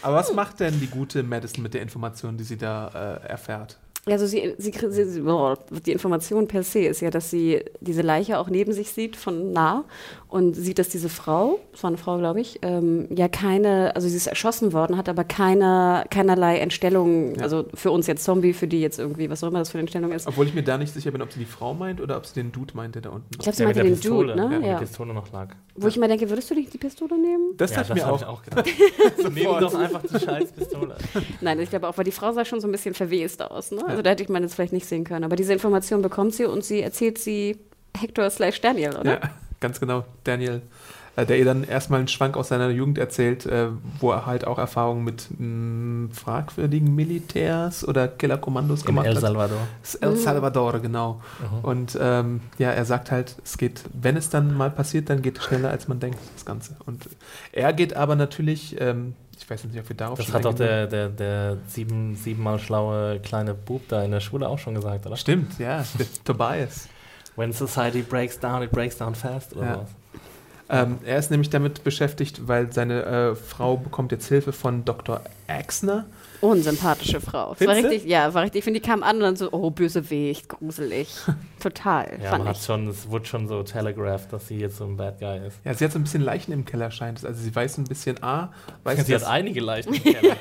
Aber was macht denn die gute Madison mit der Information, die sie da äh, erfährt? Also sie, sie, sie, sie, oh, die Information per se ist ja, dass sie diese Leiche auch neben sich sieht von nah und sieht, dass diese Frau, das war eine Frau, glaube ich, ähm, ja keine, also sie ist erschossen worden, hat aber keine, keinerlei Entstellung, Ja. also für uns jetzt Zombie, für die jetzt irgendwie, was auch immer das für eine Entstellung ist. Obwohl ich mir da nicht sicher bin, ob sie die Frau meint oder ob sie den Dude meint, der da unten Ich ist. glaube, sie Ja, meinte der den Pistole, Dude, ne? ja, Ja. die Pistole noch lag. Wo ich immer denke, würdest du nicht die Pistole nehmen? Das ja, dachte ich mir auch. ich auch gedacht. Nimm doch einfach die scheiß Pistole. Nein, ich glaube auch, weil die Frau sah schon so ein bisschen verwest aus. Ne? Also da hätte ich man jetzt vielleicht nicht sehen können. Aber diese Information bekommt sie und sie erzählt sie Hector slash Daniel, oder? Ja, ganz genau. Daniel, äh, der ihr dann erstmal einen Schwank aus seiner Jugend erzählt, äh, wo er halt auch Erfahrungen mit mh, fragwürdigen Militärs oder Killerkommandos gemacht El hat. Salvador. Das ist El Salvador, genau. Und ähm, ja, er sagt halt, es geht, wenn es dann mal passiert, dann geht es schneller, als man denkt, das Ganze. Und er geht aber natürlich, ähm, ich weiß nicht, ob wir darauf Das hat doch der, der, der sieben, siebenmal schlaue kleine Bub da in der Schule auch schon gesagt, oder? Stimmt, ja, Tobias. When society breaks down, it breaks down fast oder Ja. sowas. Ähm, er ist nämlich damit beschäftigt, weil seine äh, Frau bekommt jetzt Hilfe von Dr. Axner. Unsympathische Frau. Das war richtig, ja, war richtig. Ich finde, die kam an und dann so, oh, Bösewicht, gruselig. Total, Ja, fand man hat ich. schon, es wurde schon so telegraphed, dass sie jetzt so ein Bad Guy ist. Ja, sie hat so ein bisschen Leichen im Keller, scheint es. Also sie weiß ein bisschen, A, weiß sie dass, hat einige Leichen im Keller.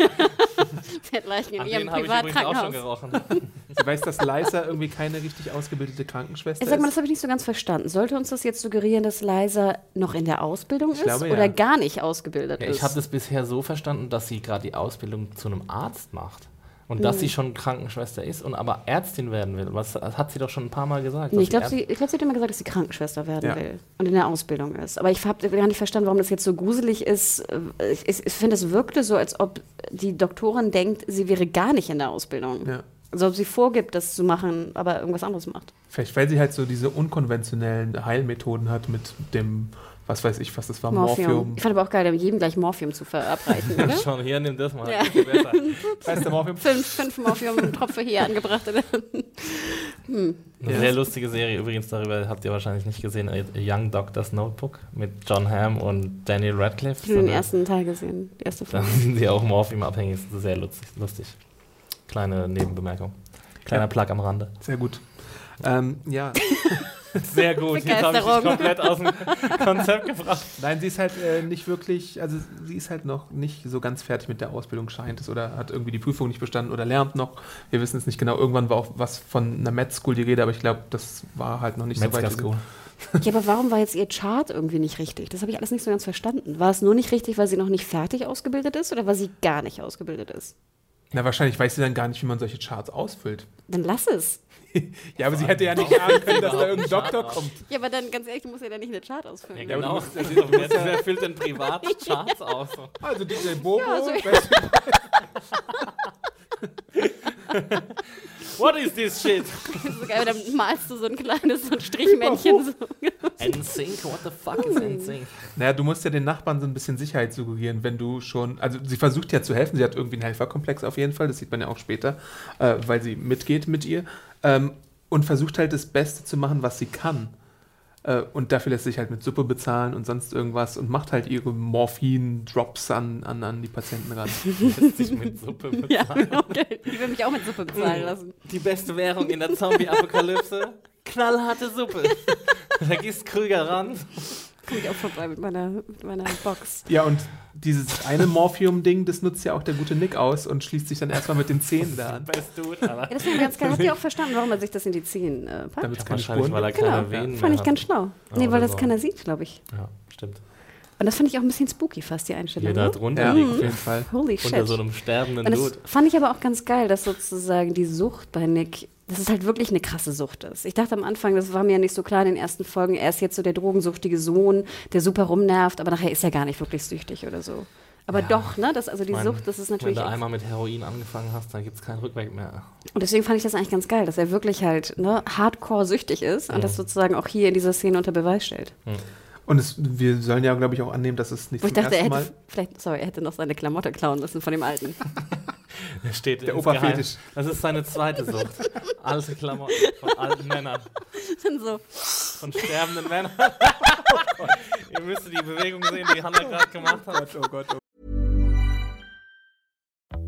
Sie hat Leichen in An ihrem denen habe ich übrigens auch schon Privatkrankenhaus. gerochen. sie weiß, dass Liza irgendwie keine richtig ausgebildete Krankenschwester Ich sag mal, ist. das habe ich nicht so ganz verstanden. Sollte uns das jetzt suggerieren, dass Liza noch in der Ausbildung ist glaube, ja. oder gar nicht ausgebildet Ja, ist? ich habe das bisher so verstanden, dass sie gerade die Ausbildung zu einem Arzt macht. Und dass sie schon Krankenschwester ist und aber Ärztin werden will. Was das hat sie doch schon ein paar Mal gesagt. Nee, ich glaube, sie, ich glaub, sie hat immer gesagt, dass sie Krankenschwester werden Ja. will und in der Ausbildung ist. Aber ich habe gar nicht verstanden, warum das jetzt so gruselig ist. Ich, ich, ich finde, es wirkte so, als ob die Doktorin denkt, sie wäre gar nicht in der Ausbildung. Ja. Also ob sie vorgibt, das zu machen, aber irgendwas anderes macht. Vielleicht, weil sie halt so diese unkonventionellen Heilmethoden hat mit dem, was weiß ich, was das war, Morphium. Morphium. Ich fand aber auch geil, jedem gleich Morphium zu verabreichen. Oder? Schon, hier, nimm das mal. Ja. Heißt der Morphium? fünf, fünf Morphium-Tropfe hier angebracht. Eine Ja. sehr lustige Serie übrigens darüber, habt ihr wahrscheinlich nicht gesehen, A Young Doctor's Notebook mit John Hamm und Daniel Radcliffe. Ich habe den eine- ersten Teil gesehen, die erste Da Folge. sind die auch morphiumabhängig, ist sehr lustig. lustig. Kleine Nebenbemerkung. Kleiner Ja. Plug am Rande. Sehr gut. Ähm, ja, Sehr gut, jetzt habe ich dich komplett aus dem Konzept gebracht. nein, sie ist halt äh, nicht wirklich, also sie ist halt noch nicht so ganz fertig mit der Ausbildung, scheint es, oder hat irgendwie die Prüfung nicht bestanden oder lernt noch. Wir wissen es nicht genau. Irgendwann war auch was von einer Med School die Rede, aber ich glaube, das war halt noch nicht so weit. School. Ja, aber warum war jetzt ihr Chart irgendwie nicht richtig? Das habe ich alles nicht so ganz verstanden. War es nur nicht richtig, weil sie noch nicht fertig ausgebildet ist oder weil sie gar nicht ausgebildet ist? Na, wahrscheinlich weiß sie dann gar nicht, wie man solche Charts ausfüllt. Dann lass es. Ja, aber sie hätte ja nicht ahnen können, dass da irgendein Doktor kommt. Ja, aber dann ganz ehrlich, du musst ja dann nicht eine Chart ausfüllen. Ja, genau. wer, füllt denn Privatcharts aus? Also diese Bobo, also- weißt du, What is this shit? So geil, dann malst du so ein kleines so ein Strichmännchen. So. NSYNC? What the fuck is NSYNC? Naja, du musst ja den Nachbarn so ein bisschen Sicherheit suggerieren, wenn du schon. Also, sie versucht ja zu helfen. Sie hat irgendwie einen Helferkomplex auf jeden Fall. Das sieht man ja auch später, äh, weil sie mitgeht mit ihr. Ähm, und versucht halt das Beste zu machen, was sie kann. Äh, und dafür lässt sich halt mit Suppe bezahlen und sonst irgendwas und macht halt ihre Morphin-Drops an, an, an die Patienten ran. Lässt sich mit Suppe Ja, bezahlen. okay. Die will mich auch mit Suppe bezahlen lassen. Die beste Währung in der Zombie-Apokalypse? Knallharte Suppe. Da gehst Krüger ran. Komme ich auch vorbei mit meiner, mit meiner Box. Ja, und dieses eine Morphium-Ding, das nutzt ja auch der gute Nick aus und schließt sich dann erstmal mit den Zähnen da an. Dude, Alter. Ja, das finde ich ganz geil. Habt ihr auch verstanden, warum er sich das in die Zehen äh, packt? Damit es keine Wahrscheinlich, Spuren weil er keine Genau, Venen fand ich ganz schlau. Nee, oder weil das so. keiner sieht, glaube ich. Ja, stimmt. Und das fand ich auch ein bisschen spooky fast, die Einstellung. Hier da ne? drunter Ja, liegt auf jeden Fall. Holy shit. unter so einem sterbenden Und das Dude. fand ich aber auch ganz geil, dass sozusagen die Sucht bei Nick, dass es halt wirklich eine krasse Sucht ist. Ich dachte am Anfang, das war mir ja nicht so klar in den ersten Folgen, er ist jetzt so der drogensuchtige Sohn, der super rumnervt, aber nachher ist er gar nicht wirklich süchtig oder so. Aber Ja. doch, ne? Das, also die Ich mein, Sucht, das ist natürlich. Wenn du einmal mit Heroin angefangen hast, dann gibt es keinen Rückweg mehr. Und deswegen fand ich das eigentlich ganz geil, dass er wirklich halt ne, hardcore süchtig ist und Mhm. das sozusagen auch hier in dieser Szene unter Beweis stellt. Und es, wir sollen ja, glaube ich, auch annehmen, dass es nicht Wo ich zum dachte, er hätte, Mal. vielleicht, sorry, er hätte noch seine Klamotte klauen müssen von dem Alten. Der steht Der insgeheim- Opa-Fetisch. Das ist seine zweite Sucht. Alte Klamotten von alten Männern. Dann so, Von sterbenden Männern. Ihr müsst die Bewegung sehen, die Hannah gerade gemacht hat. Oh Gott, oh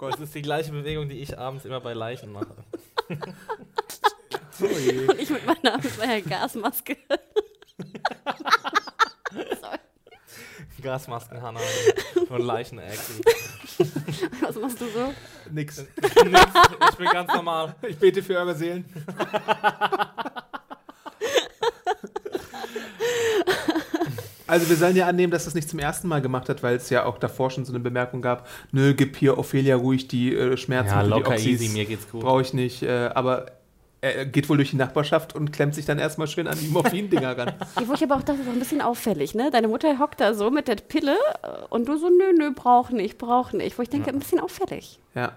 Das ist die gleiche Bewegung, die ich abends immer bei Leichen mache. und ich mit meiner, mit meiner Gasmaske. sorry, Gasmasken, Hannah und Leichen-Action. was machst du so? Nix. Nix, ich bin ganz normal. Ich bete für eure Seelen. Also wir sollen ja annehmen, dass das nicht zum ersten Mal gemacht hat, weil es ja auch davor schon so eine Bemerkung gab, nö, gib hier Ophelia ruhig die äh, Schmerzen Ja, locker die Oxys. easy, mir geht's gut. Brauche ich nicht, äh, aber er geht wohl durch die Nachbarschaft und klemmt sich dann erstmal schön an die Morphin-Dinger ran. Ja, Wo ich aber auch dachte, das ist ein bisschen auffällig, ne? Deine Mutter hockt da so mit der Pille äh, und du so, nö, nö, brauch nicht, brauch nicht. Wo ich denke, ein bisschen auffällig. Ja.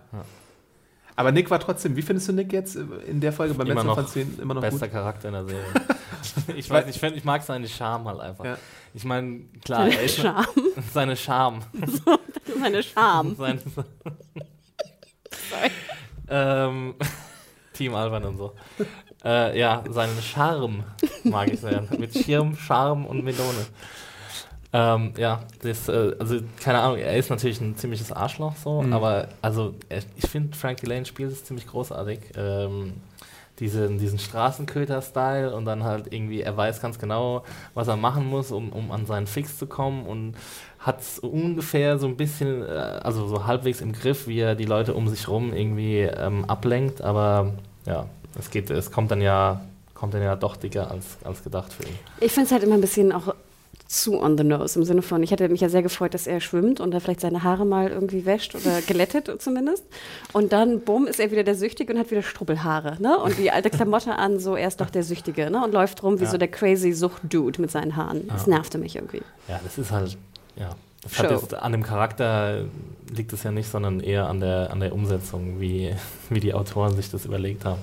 Aber Nick war trotzdem, wie findest du Nick jetzt äh, in der Folge? Beim Immer letzten Mal noch fandst du ihn immer noch Bester gut. Charakter in der Serie. ich weiß nicht, ich, find, ich mag seinen Charme halt einfach. Ja. Ich meine, klar, er ist Charme, seine Charme. meine Scham. Sein, ähm, Team Alban und so. Äh, ja, seinen Charme mag ich sehr. Mit Schirm, Charme und Melone. Ähm, ja, das, äh, also keine Ahnung, er ist natürlich ein ziemliches Arschloch so, Mhm. aber also ich finde Frankie Lane spielt es ziemlich großartig. Ähm, diesen, diesen Straßenköter-Style und dann halt irgendwie, er weiß ganz genau, was er machen muss, um, um an seinen Fix zu kommen und hat es ungefähr so ein bisschen, äh, also so halbwegs im Griff, wie er die Leute um sich rum irgendwie ähm, ablenkt, aber ja, es geht, es kommt dann ja, kommt dann ja doch dicker als, als gedacht für ihn. Ich finde es halt immer ein bisschen auch zu on the nose, im Sinne von, ich hatte mich ja sehr gefreut, dass er schwimmt und da vielleicht seine Haare mal irgendwie wäscht oder gelettet zumindest. Und dann, bumm, ist er wieder der Süchtige und hat wieder Strubbelhaare, ne? Und die alte Klamotte an, so er ist doch der Süchtige, ne? Und läuft rum wie Ja. so der crazy Sucht-Dude mit seinen Haaren. Das nervte mich irgendwie. Ja, das ist halt, ja. Das hat jetzt, an dem Charakter liegt es ja nicht, sondern eher an der, an der Umsetzung, wie, wie die Autoren sich das überlegt haben.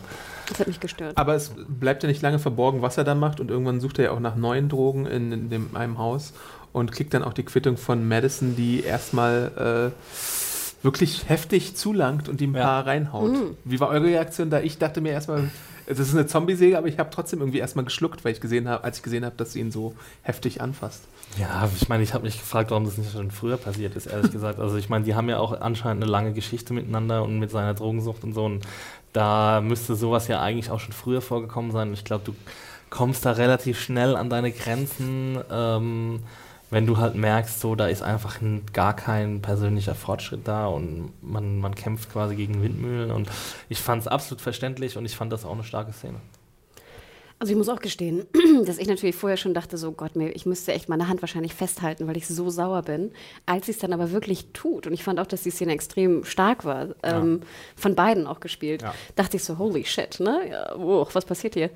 Das hat mich gestört. Aber es bleibt ja nicht lange verborgen, was er da macht und irgendwann sucht er ja auch nach neuen Drogen in, in dem, einem Haus und kriegt dann auch die Quittung von Madison, die erstmal äh, wirklich heftig zulangt und ihm ein Ja. paar reinhaut. Wie war eure Reaktion da? Ich dachte mir erstmal, das ist eine Zombie-Säge, aber ich habe trotzdem irgendwie erstmal geschluckt, weil ich gesehen habe, als ich gesehen habe, dass sie ihn so heftig anfasst. Ja, ich meine, ich habe mich gefragt, warum das nicht schon früher passiert ist, ehrlich gesagt. Also ich meine, die haben ja auch anscheinend eine lange Geschichte miteinander und mit seiner Drogensucht und so. Und da müsste sowas ja eigentlich auch schon früher vorgekommen sein. Ich glaube, du kommst da relativ schnell an deine Grenzen, ähm, wenn du halt merkst, so da ist einfach ein, gar kein persönlicher Fortschritt da und man, man kämpft quasi gegen Windmühlen. Und ich fand es absolut verständlich und ich fand das auch eine starke Szene. Also ich muss auch gestehen, dass ich natürlich vorher schon dachte, so Gott, mir, ich müsste echt meine Hand wahrscheinlich festhalten, weil ich so sauer bin. Als sie es dann aber wirklich tut, und ich fand auch, dass die Szene extrem stark war, ähm, von beiden auch gespielt, Ja. dachte ich so, holy shit, ne? Ja, oh, was passiert hier?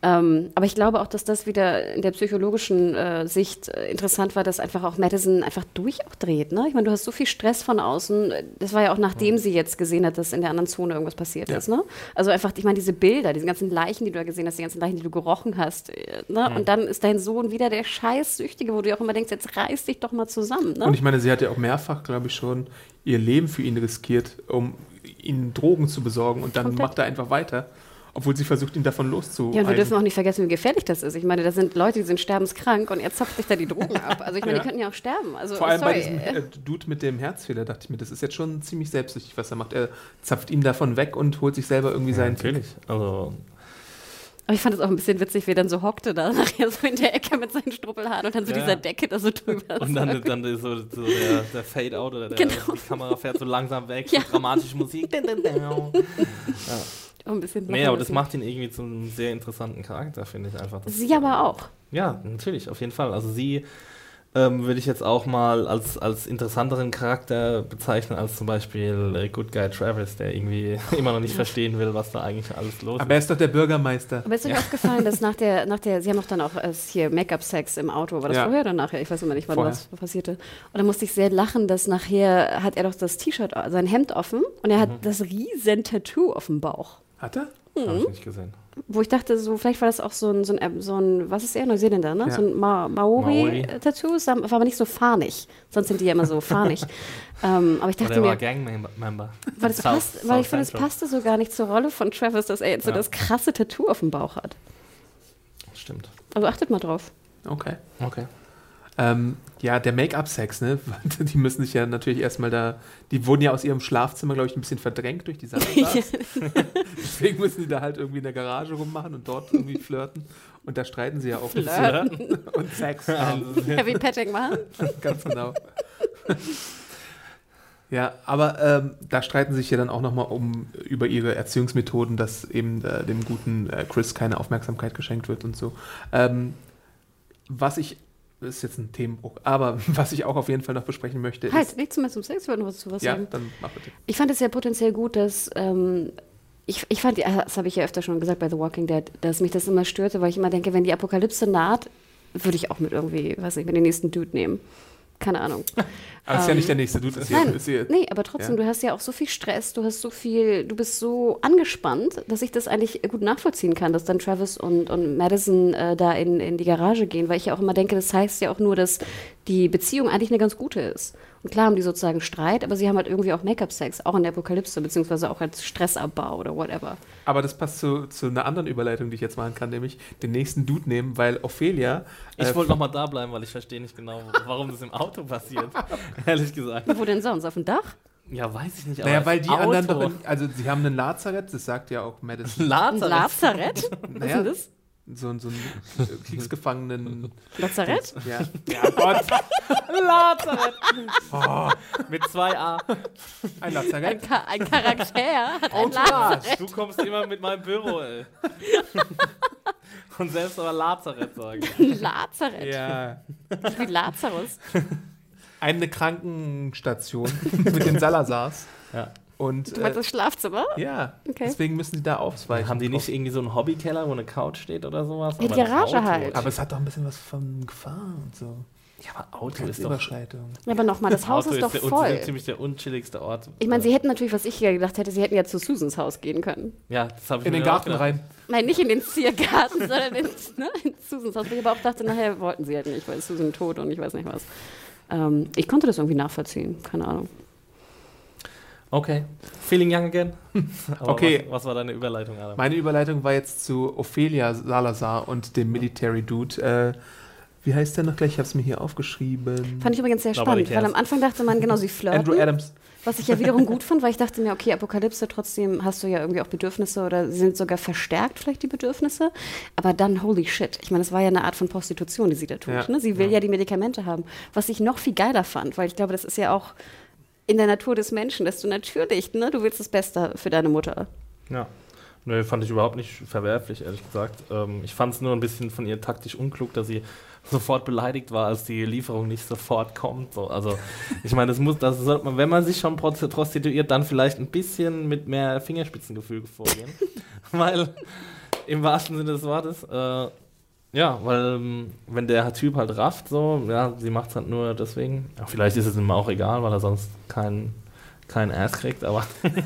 Ähm, aber ich glaube auch, dass das wieder in der psychologischen äh, Sicht äh, interessant war, dass einfach auch Madison einfach durch auch dreht. Ne? Ich meine, du hast so viel Stress von außen. Das war ja auch nachdem ja. sie jetzt gesehen hat, dass in der anderen Zone irgendwas passiert ja. ist. Ne? Also einfach, ich meine, diese Bilder, diese ganzen Leichen, die du da gesehen hast, die ganzen Leichen, die du gerochen hast. Äh, ne? Mhm. Und dann ist dein Sohn wieder der Scheißsüchtige, wo du auch immer denkst, jetzt reiß dich doch mal zusammen. Ne? Und ich meine, sie hat ja auch mehrfach, glaube ich, schon ihr Leben für ihn riskiert, um ihnen Drogen zu besorgen und dann Komplett. macht er einfach weiter obwohl sie versucht, ihn davon loszuhalten. Ja, und wir dürfen auch nicht vergessen, wie gefährlich das ist. Ich meine, da sind Leute, die sind sterbenskrank und er zapft sich da die Drogen ab. Also ich meine, ja. die könnten ja auch sterben. Also, Vor allem sorry. bei diesem äh, Dude mit dem Herzfehler dachte ich mir, das ist jetzt schon ziemlich selbstsüchtig, was er macht. Er zapft ihn davon weg und holt sich selber irgendwie ja, seinen... Natürlich, also... Aber ich fand es auch ein bisschen witzig, wie er dann so hockte da nachher so in der Ecke mit seinen Struppelhaaren und dann so ja. dieser Decke da so drüber. Und dann, dann so, so der, der Fade-Out oder der, genau. die Kamera fährt so langsam weg, ja. so dramatische Musik. ja. Auch ein bisschen nee, aber das macht ihn irgendwie zu einem sehr interessanten Charakter, finde ich einfach. sie aber auch. Ja, natürlich, auf jeden Fall. Also sie ähm, würde ich jetzt auch mal als, als interessanteren Charakter bezeichnen als zum Beispiel äh, Good Guy Travis, der irgendwie immer noch nicht verstehen will, was da eigentlich alles los ist. Aber er ist doch der Bürgermeister. Aber ist euch ja. aufgefallen, dass nach der, nach der, sie haben auch dann auch äh, hier Make-up-Sex im Auto, war das ja. vorher oder nachher? Ich weiß immer nicht, wann vorher. was passierte. Und da musste ich sehr lachen, dass nachher hat er doch das T-Shirt, sein Hemd offen und er hat mhm. das riesen Tattoo auf dem Bauch. Hat er? Mhm. Habe ich nicht gesehen. Wo ich dachte, so vielleicht war das auch so ein, so ein, so ein was ist er, Neuseeländer, ne? Ja. So ein Ma Maori-Tattoo, war aber nicht so fahnig. Sonst sind die ja immer so fahnig. ähm, aber ich dachte Oder mir. war Gang-Member. Weil, das passt, weil ich finde, es passte so gar nicht zur Rolle von Travis, dass er jetzt ja. so das krasse Tattoo auf dem Bauch hat. Stimmt. Also achtet mal drauf. Okay. Okay. Ähm, ja, der Make-up-Sex, ne? Die müssen sich ja natürlich erstmal da. Die wurden ja aus ihrem Schlafzimmer, glaube ich, ein bisschen verdrängt durch die Sache. Deswegen müssen die da halt irgendwie in der Garage rummachen und dort irgendwie flirten. Und da streiten sie ja auch. Flirten. und Sex haben. Heavy Petting machen. Ganz genau. Ja, aber ähm, da streiten sich ja dann auch nochmal um über ihre Erziehungsmethoden, dass eben äh, dem guten äh, Chris keine Aufmerksamkeit geschenkt wird und so. Ähm, was ich ist jetzt ein Themenbruch. Aber was ich auch auf jeden Fall noch besprechen möchte, halt, ist. Nichts mehr zum Sex, ich wollte noch was zu was ja, sagen. dann mach bitte. Ich fand es ja potenziell gut, dass. Ähm, ich, ich fand, das habe ich ja öfter schon gesagt bei The Walking Dead, dass mich das immer störte, weil ich immer denke, wenn die Apokalypse naht, würde ich auch mit irgendwie, weiß nicht, mit den nächsten Dude nehmen. Keine Ahnung. Aber ähm, ist ja nicht der nächste Dude. Ist nein, hier, nee, aber trotzdem, ja. du hast ja auch so viel Stress, du hast so viel, du bist so angespannt, dass ich das eigentlich gut nachvollziehen kann, dass dann Travis und, und Madison äh, da in, in die Garage gehen, weil ich ja auch immer denke, das heißt ja auch nur, dass die Beziehung eigentlich eine ganz gute ist. Und klar haben die sozusagen Streit, aber sie haben halt irgendwie auch Make-up-Sex, auch in der Apokalypse, beziehungsweise auch als Stressabbau oder whatever. Aber das passt zu, zu einer anderen Überleitung, die ich jetzt machen kann, nämlich den nächsten Dude nehmen, weil Ophelia. Ich äh, wollte nochmal da bleiben, weil ich verstehe nicht genau, warum das im Auto passiert. Ehrlich gesagt. Wo denn sonst? Auf dem Dach? Ja, weiß ich nicht. naja, weil die Auto. anderen doch. In, also, sie haben einen Lazarett, das sagt ja auch Madison. Lazarett? Ein Lazarett? Was naja, ist denn das? So, so einen Kriegsgefangenen. Lazarett? Ja. ja, Gott. Lazarett. Oh, mit zwei A. Ein Lazarett. Ein, Ka ein Charakter hat ein Lazarett. Du kommst immer mit meinem Büro, ey. Und selbst aber Lazarett sagen. Lazarett? Ja. Wie Lazarus. Eine Krankenstation mit den Salazars. Ja. Und, du meinst äh, das Schlafzimmer? Ja. Okay. Deswegen müssen die da ausweichen. Haben die nicht irgendwie so einen Hobbykeller, wo eine Couch steht oder sowas? Die Garage halt. Aber es hat doch ein bisschen was von Gefahr und so. Ja, aber Auto ist doch... Überschreitung. Ja, aber nochmal, das Haus ist, ist doch der, voll. Das ist ziemlich der unchilligste Ort. Ich meine, sie hätten natürlich, was ich ja gedacht hätte, sie hätten ja zu Susans Haus gehen können. Ja, das habe ich In den Garten rein. Nein, nicht in den Ziergarten, sondern in, ne, in Susans Haus. Ich aber auch dachte, nachher wollten sie halt nicht, weil Susan tot und ich weiß nicht was. Ähm, ich konnte das irgendwie nachvollziehen, keine Ahnung. Okay. Feeling young again? okay. Was, was, war deine Überleitung, Adam? Meine Überleitung war jetzt zu Ophelia Salazar und dem Military Dude. Äh, wie heißt der noch gleich? Ich habe es mir hier aufgeschrieben. Fand ich übrigens sehr spannend, weil am Anfang dachte man, genau, sie flirten. Andrew Adams. Was ich ja wiederum gut fand, weil ich dachte mir, okay, Apokalypse, trotzdem hast du ja irgendwie auch Bedürfnisse oder sie sind sogar verstärkt vielleicht die Bedürfnisse. Aber dann, holy shit. Ich meine, das war ja eine Art von Prostitution, die sie da tut. Ja. Ne? Sie will ja. ja die Medikamente haben. Was ich noch viel geiler fand, weil ich glaube, das ist ja auch in der Natur des Menschen, dass du natürlich, ne, du willst das Beste für deine Mutter. Ja. Nö, fand ich überhaupt nicht verwerflich, ehrlich gesagt. Ähm, ich fand es nur ein bisschen von ihr taktisch unklug, dass sie sofort beleidigt war, als die Lieferung nicht sofort kommt. So, also, ich meine, das muss, das sollte man, wenn man sich schon prostituiert, dann vielleicht ein bisschen mit mehr Fingerspitzengefühl vorgehen. Weil Im wahrsten Sinne des Wortes. Äh, ja, weil ähm, wenn der Typ halt rafft, so, ja, sie macht es halt nur deswegen. Ja, vielleicht ist es ihm auch egal, weil er sonst keinen kein Ass kriegt, aber.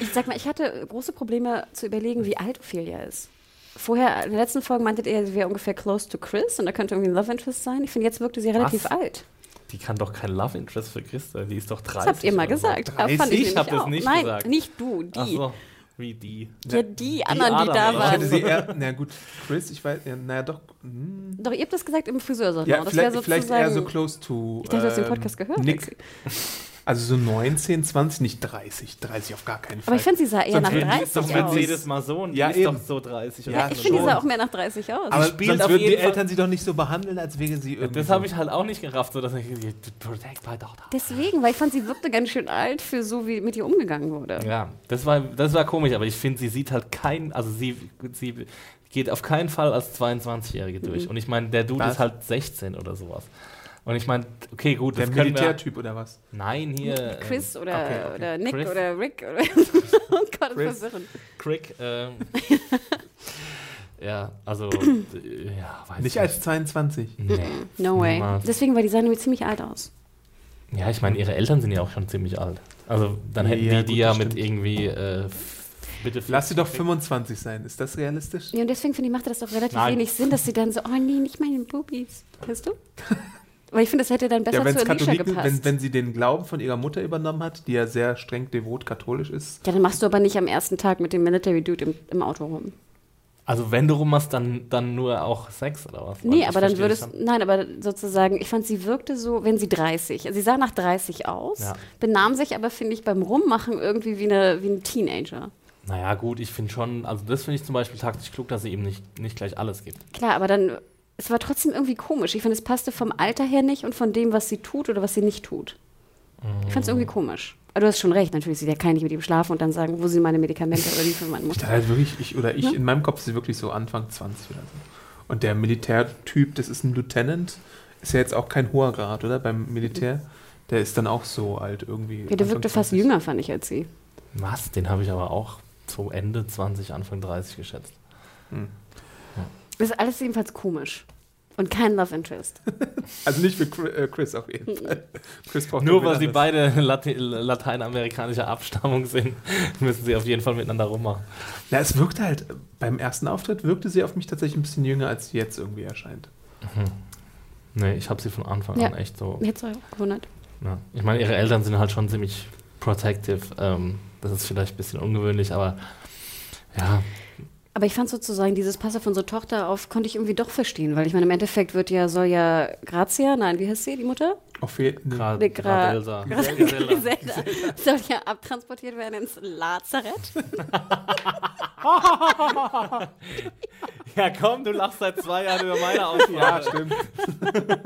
Ich sag mal, ich hatte große Probleme zu überlegen, wie alt Ophelia ist. Vorher, in der letzten Folge meintet ihr, sie wäre ungefähr close to Chris und da könnte irgendwie ein Love Interest sein. Ich finde, jetzt wirkte sie relativ Was? alt. Die kann doch kein Love Interest für Chris sein, die ist doch 30. Das habt ihr mal so. gesagt. Aber fand Ich ich hab das nicht Nein, gesagt. nicht du, die. Ach so, wie die. Ja, die anderen, die Adam, da ey. Ich hätte waren. sie eher, na gut, Chris, ich weiß, ja, naja doch, hm, Doch, ihr habt das gesagt im Friseursalon. ja, das wäre vielleicht, vielleicht eher so close to. Ich dachte, du hast den ähm, Podcast gehört. Nick. also so 19, 20, nicht 30. 30 auf gar keinen Fall. Aber ich finde, sie sah eher Sonst nach würden die- 30 Doch sonst würden aus. sie- Mercedes Mason, die Ja, ist eben. doch so 30. Ja, ich so. finde, schon. sah auch mehr nach 30 aus. aber spielt sonst auf würden die Fall- Eltern sie doch nicht so behandeln, als wäre sie irgendwie. Das so- habe ich halt auch nicht gerafft, so dass ich protect my daughter. Deswegen, weil ich fand, sie wirkte ganz schön alt für so, wie mit ihr umgegangen wurde. Ja, das war, das war komisch, aber ich finde, sie sieht halt kein, also sie, sie geht auf keinen Fall als 22-Jährige durch. Und ich meine, der Dude Was? ist halt 16 oder sowas. Und ich meine, okay, gut, der Militärtyp oder was? Nein, hier. Chris oder, okay, okay. oder Nick Chris. oder Rick. Oder oh Gott, das Chris. Ähm, Crick, ähm, ja, also, äh, ja, weiß Nicht als 22. Nee. No way. Niemals. Deswegen, weil die sahen nämlich ziemlich alt aus. Ja, ich meine, ihre Eltern sind ja auch schon ziemlich alt. Also, dann hätten Ja, die die gut, ja mit stimmt. irgendwie, äh, bitte. Lass sie doch 40 25 sein. Ist das realistisch? Ja, und deswegen finde ich, macht das doch relativ Nein. wenig Sinn, dass sie dann so, oh nee, nicht meine Boobies. Weißt du? Weil ich finde, das hätte dann besser ja, wenn zu Katholiken, gepasst. wenn, wenn sie den Glauben von ihrer Mutter übernommen hat, die ja sehr streng devot katholisch ist. ja, dann machst du aber nicht am ersten Tag mit dem Military Dude im, im Auto rum. Also, wenn du rummachst, dann, dann nur auch Sex oder was? Nee, ich aber dann würdest schon. nein, aber sozusagen, ich fand, sie wirkte so, wenn sie 30, also sie sah nach 30 aus, Ja. benahm sich aber, finde ich, beim Rummachen irgendwie wie eine, wie ein Teenager. Naja, gut, ich finde schon, also das finde ich zum Beispiel taktisch klug, dass sie ihm nicht, nicht gleich alles gibt. Klar, aber dann, es war trotzdem irgendwie komisch. Ich finde, es passte vom Alter her nicht und von dem, was sie tut oder was sie nicht tut. Ich fand es irgendwie komisch. Aber du hast schon recht, natürlich, sie kann nicht mit ihm schlafen und dann sagen, wo sind meine Medikamente oder wie für meine Ich Mutter. dachte halt wirklich, ich, oder ich, in meinem Kopf ist sie wirklich so Anfang 20 oder so. Und der Militärtyp, das ist ein Lieutenant, ist ja jetzt auch kein hoher Grad, oder? Beim Militär. Der ist dann auch so alt irgendwie. Ja, der Anfang wirkte fast 20. jünger, fand ich, als sie. Was? Den habe ich aber auch so Ende 20, Anfang 30 geschätzt. Das ist alles jedenfalls komisch. Und kein Love Interest. Also nicht für äh, Chris auf jeden Fall. Chris braucht Nur weil sie beide lateinamerikanischer Abstammung sind, müssen sie auf jeden Fall miteinander rummachen. Na, es wirkte halt, beim ersten Auftritt wirkte sie auf mich tatsächlich ein bisschen jünger, als sie jetzt irgendwie erscheint. Nee, ich habe sie von Anfang Ja. an echt so. Euch auch gewundert. Ja. Ich meine, ihre Eltern sind halt schon ziemlich protective. Ähm, das ist vielleicht ein bisschen ungewöhnlich, aber ja, Aber ich fand sozusagen dieses Passe von so Tochter auf, konnte ich irgendwie doch verstehen, weil ich meine, im Endeffekt wird ja, soll ja Grazia, nein, wie heißt sie, die Mutter? Auf jeden gerade Nee, Gra- Elsa. Griselda soll ja abtransportiert werden ins Lazarett. Ja, komm, du lachst seit zwei Jahren über meine Auswahl. Ja, stimmt.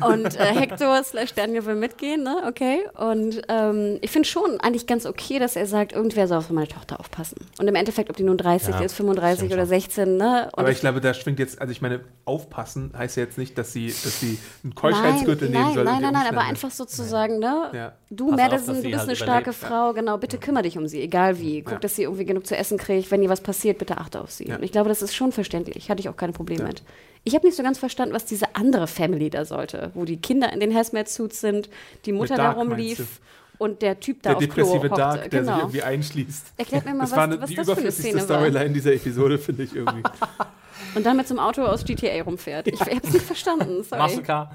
Und äh, Hector slash Daniel will mitgehen, ne? Okay. Und ähm, ich finde schon eigentlich ganz okay, dass er sagt, irgendwer soll auf meine Tochter aufpassen. Und im Endeffekt, ob die nun 30 Ja, ist, 35 stimmt oder schon. 16, ne? Und Aber ich glaube, da schwingt jetzt, also ich meine, aufpassen heißt ja jetzt nicht, dass sie, dass sie einen Keuschheitsgürtel nein, nehmen soll. Nein, nein, nein, aber einfach sozusagen, ne? Ja. Du, Pass auf, Madison, dass du bist halt eine starke überlebt, ja. Frau, genau, bitte kümmere dich um sie, egal wie. Guck, Ja. dass sie irgendwie genug zu essen kriegt. Wenn ihr was passiert, bitte achte auf sie. Ja. Und ich glaube, das ist schon verständlich. Hatte ich auch keine Probleme mit. Ich habe nicht so ganz verstanden, was diese andere Family da sollte, wo die Kinder in den Hazmat-Suits sind, die Mutter da rumlief und der Typ da Der auf Klo depressive hockte. Dark, der sich genau. irgendwie einschließt. Erklärt mir mal, das was, war eine, was die das für eine Szene war. Storyline dieser Episode, finde ich irgendwie. Und dann mit so einem Auto aus GTA rumfährt. Ich habe es nicht verstanden, sorry. Masuka.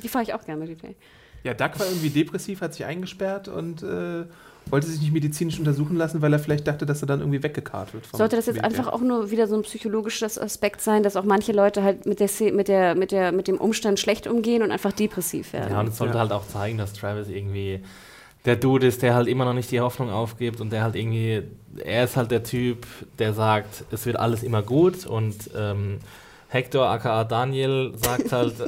Die fahre ich auch gerne mit GTA. Ja, Duck war irgendwie depressiv, hat sich eingesperrt und äh, wollte sich nicht medizinisch untersuchen lassen, weil er vielleicht dachte, dass er dann irgendwie weggekarrt wird. Sollte das jetzt Militär. einfach auch nur wieder so ein psychologisches Aspekt sein, dass auch manche Leute halt mit, der, mit, der, mit, der, mit dem Umstand schlecht umgehen und einfach depressiv werden? Ja, und es sollte Ja. halt auch zeigen, dass Travis irgendwie der Dude ist, der halt immer noch nicht die Hoffnung aufgibt und der halt irgendwie, er ist halt der Typ, der sagt, es wird alles immer gut und ähm, Hector aka Daniel sagt halt,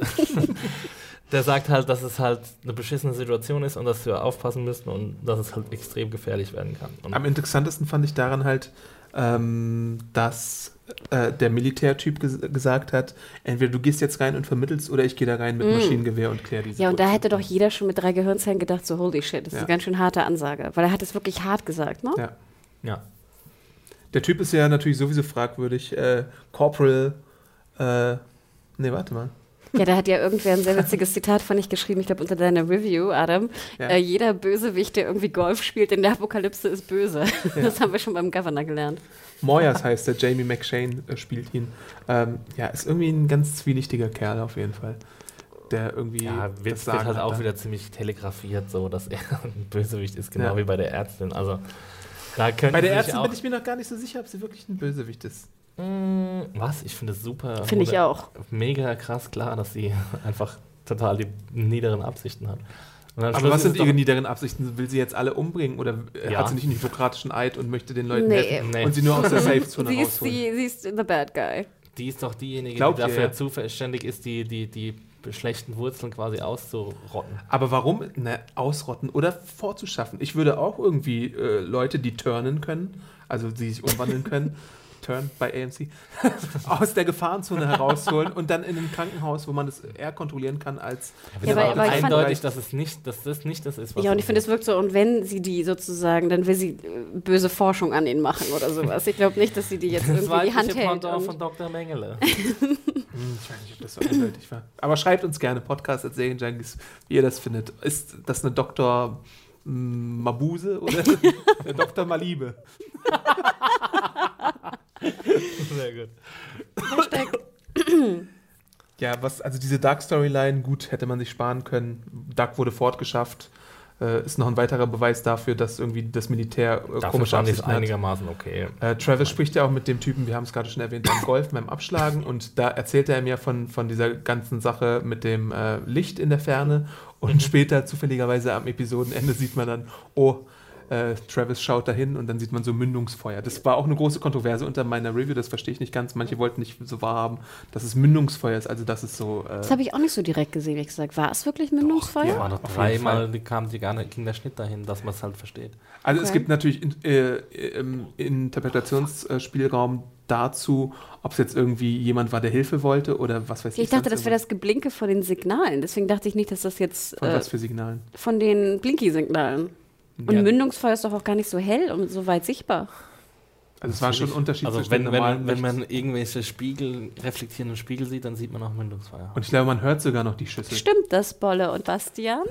der sagt halt, dass es halt eine beschissene Situation ist und dass wir aufpassen müssen und dass es halt extrem gefährlich werden kann. Und Am interessantesten fand ich daran halt, ähm, dass äh, der Militärtyp ges gesagt hat, entweder du gehst jetzt rein und vermittelst oder ich gehe da rein mit Maschinengewehr und kläre diese Mm. Ja, und da hätte doch jeder schon mit drei Gehirnzellen gedacht, so holy shit, das ist Ja. eine ganz schön harte Ansage. Weil er hat es wirklich hart gesagt, ne? Ja. Ja. Der Typ ist ja natürlich sowieso fragwürdig. Äh, Corporal, äh, nee, warte mal. Ja, da hat ja irgendwer ein sehr witziges Zitat von ich geschrieben, ich glaube unter deiner Review, Adam. Ja. Äh, jeder Bösewicht, der irgendwie Golf spielt in der Apokalypse, ist böse. Das haben wir schon beim Governor gelernt. Moyers heißt der, Jamie McShane äh, spielt ihn. Ähm, ja, ist irgendwie ein ganz zwielichtiger Kerl auf jeden Fall. Der irgendwie. Ja, das wird, halt hat auch da. wieder ziemlich telegrafiert, so dass er ein Bösewicht ist, genau Ja. wie bei der Ärztin. Also da Bei der Ärztin bin ich mir noch gar nicht so sicher, ob sie wirklich ein Bösewicht ist. Mm, Was? Ich finde es super. Finde ich auch. Mega krass klar, dass sie einfach total die niederen Absichten hat. Aber was sind ihre niederen Absichten? Will sie jetzt alle umbringen oder äh, Ja. hat sie nicht einen hippokratischen Eid und möchte den Leuten Nee. helfen Nee. und sie nur aus der Safe-Zone Sie ist, rausholen? die, sie ist the bad guy. Die ist doch diejenige, Glaubt die ihr, dafür ja? zuständig ist, die, die, die schlechten Wurzeln quasi auszurotten. Aber warum? Na, ausrotten oder vorzuschaffen. Ich würde auch irgendwie äh, Leute, die turnen können, also die sich umwandeln können, turn bei AMC, aus der Gefahrenzone herausholen und dann in ein Krankenhaus, wo man das eher kontrollieren kann als. Ja, aber- aber, eindeutig, dass es nicht, dass das nicht das ist, was Ja, und ich finde, es wirkt so, und wenn sie die sozusagen, dann will sie äh, böse Forschung an ihnen machen oder sowas. Ich glaube nicht, dass sie die jetzt das irgendwie die Hand hält. Und von Dr. Mengele. Hm, ich weiß nicht, ob das so eindeutig war. Aber schreibt uns gerne Podcast at Serienjunkies, wie ihr das findet. Ist das eine Dr. mm, Mabuse oder eine Dr. Maliebe? Sehr gut. Ja, was, also diese Dark Storyline, gut, hätte man sich sparen können. Dark wurde fortgeschafft. Äh, ist noch ein weiterer Beweis dafür, dass irgendwie das Militär äh, Dafür komische Absichten hat. einigermaßen okay. Äh, Travis spricht ja auch mit dem Typen, wir haben es gerade schon erwähnt, beim Golf, beim Abschlagen und da erzählt er mir von, von dieser ganzen Sache mit dem äh, Licht in der Ferne und später zufälligerweise am Episodenende sieht man dann, oh, äh, Travis schaut dahin und dann sieht man so Mündungsfeuer. Das war auch eine große Kontroverse unter meiner Review, das verstehe ich nicht ganz. Manche wollten nicht so wahrhaben, dass es Mündungsfeuer ist, also dass es so... Äh, das habe ich auch nicht so direkt gesehen, ehrlich gesagt. War es wirklich Mündungsfeuer? ja. War doch dreimal, kam die gar nicht, ging der Schnitt dahin, dass man es halt versteht. Also es Okay. gibt natürlich in, äh, im Interpretationsspielraum dazu, ob es jetzt irgendwie jemand war, der Hilfe wollte oder was weiß ich. Ich dachte, das wäre das Geblinke von den Signalen. Deswegen dachte ich nicht, dass das jetzt Von äh, was für Signalen? von den Blinky-Signalen. Und Ja. Mündungsfeuer ist doch auch gar nicht so hell und so weit sichtbar. Also es war schon ein Unterschied Also zwischen wenn, wenn, wenn man irgendwelche Spiegel, reflektierenden Spiegel sieht, dann sieht man auch Mündungsfeuer. Und ich glaube, man hört sogar noch die Schüssel. Stimmt das, Bolle und Bastian?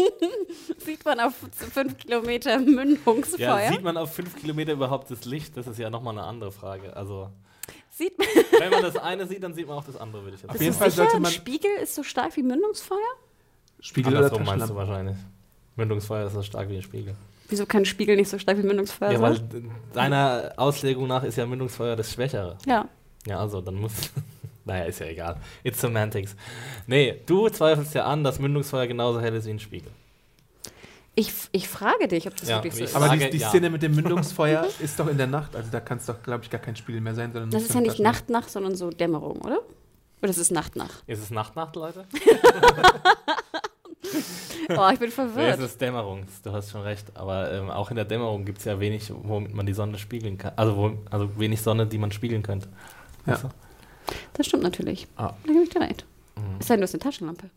Sieht man auf fünf Kilometer Mündungsfeuer? ja, sieht man auf fünf Kilometer überhaupt das Licht? Das ist ja nochmal eine andere Frage. Also Sieht man wenn man das eine sieht, dann sieht man auch das andere, würde ich jetzt Auf sagen. jeden Bist Fall sollte Ein man Spiegel ist so stark wie Mündungsfeuer? Spiegel oder Andersrum meinst du Taschenlampe. wahrscheinlich. Mündungsfeuer ist so stark wie ein Spiegel. Wieso kann ein Spiegel nicht so stark wie Mündungsfeuer Ja, weil sein? deiner Auslegung nach ist ja Mündungsfeuer das Schwächere. Ja. Ja, also dann muss. naja, ist ja egal. It's semantics. Nee, du zweifelst ja an, dass Mündungsfeuer genauso hell ist wie ein Spiegel. Ich, ich frage dich, ob das Ja, wirklich so ist. Aber die, Frage, die ja. Szene mit dem Mündungsfeuer ist doch in der Nacht. Also da kann es doch, glaube ich, gar kein Spiegel mehr sein. Sondern Das ist ja nicht Taschenlampe. Nacht-Nacht, sondern so Dämmerung, oder? Oder ist es Nacht-Nacht? Ist es Nacht-Nacht, Leute? Oh, ich bin Nee, es verwirrt. ist Dämmerung, du hast schon recht. Aber ähm, auch in der Dämmerung gibt es ja wenig, womit man die Sonne spiegeln kann. Also, wo, also wenig Sonne, die man spiegeln könnte. Ja. Du? Das stimmt natürlich. Ah. Da gebe ich dir recht. Mhm. Es sei denn, du hast eine Taschenlampe.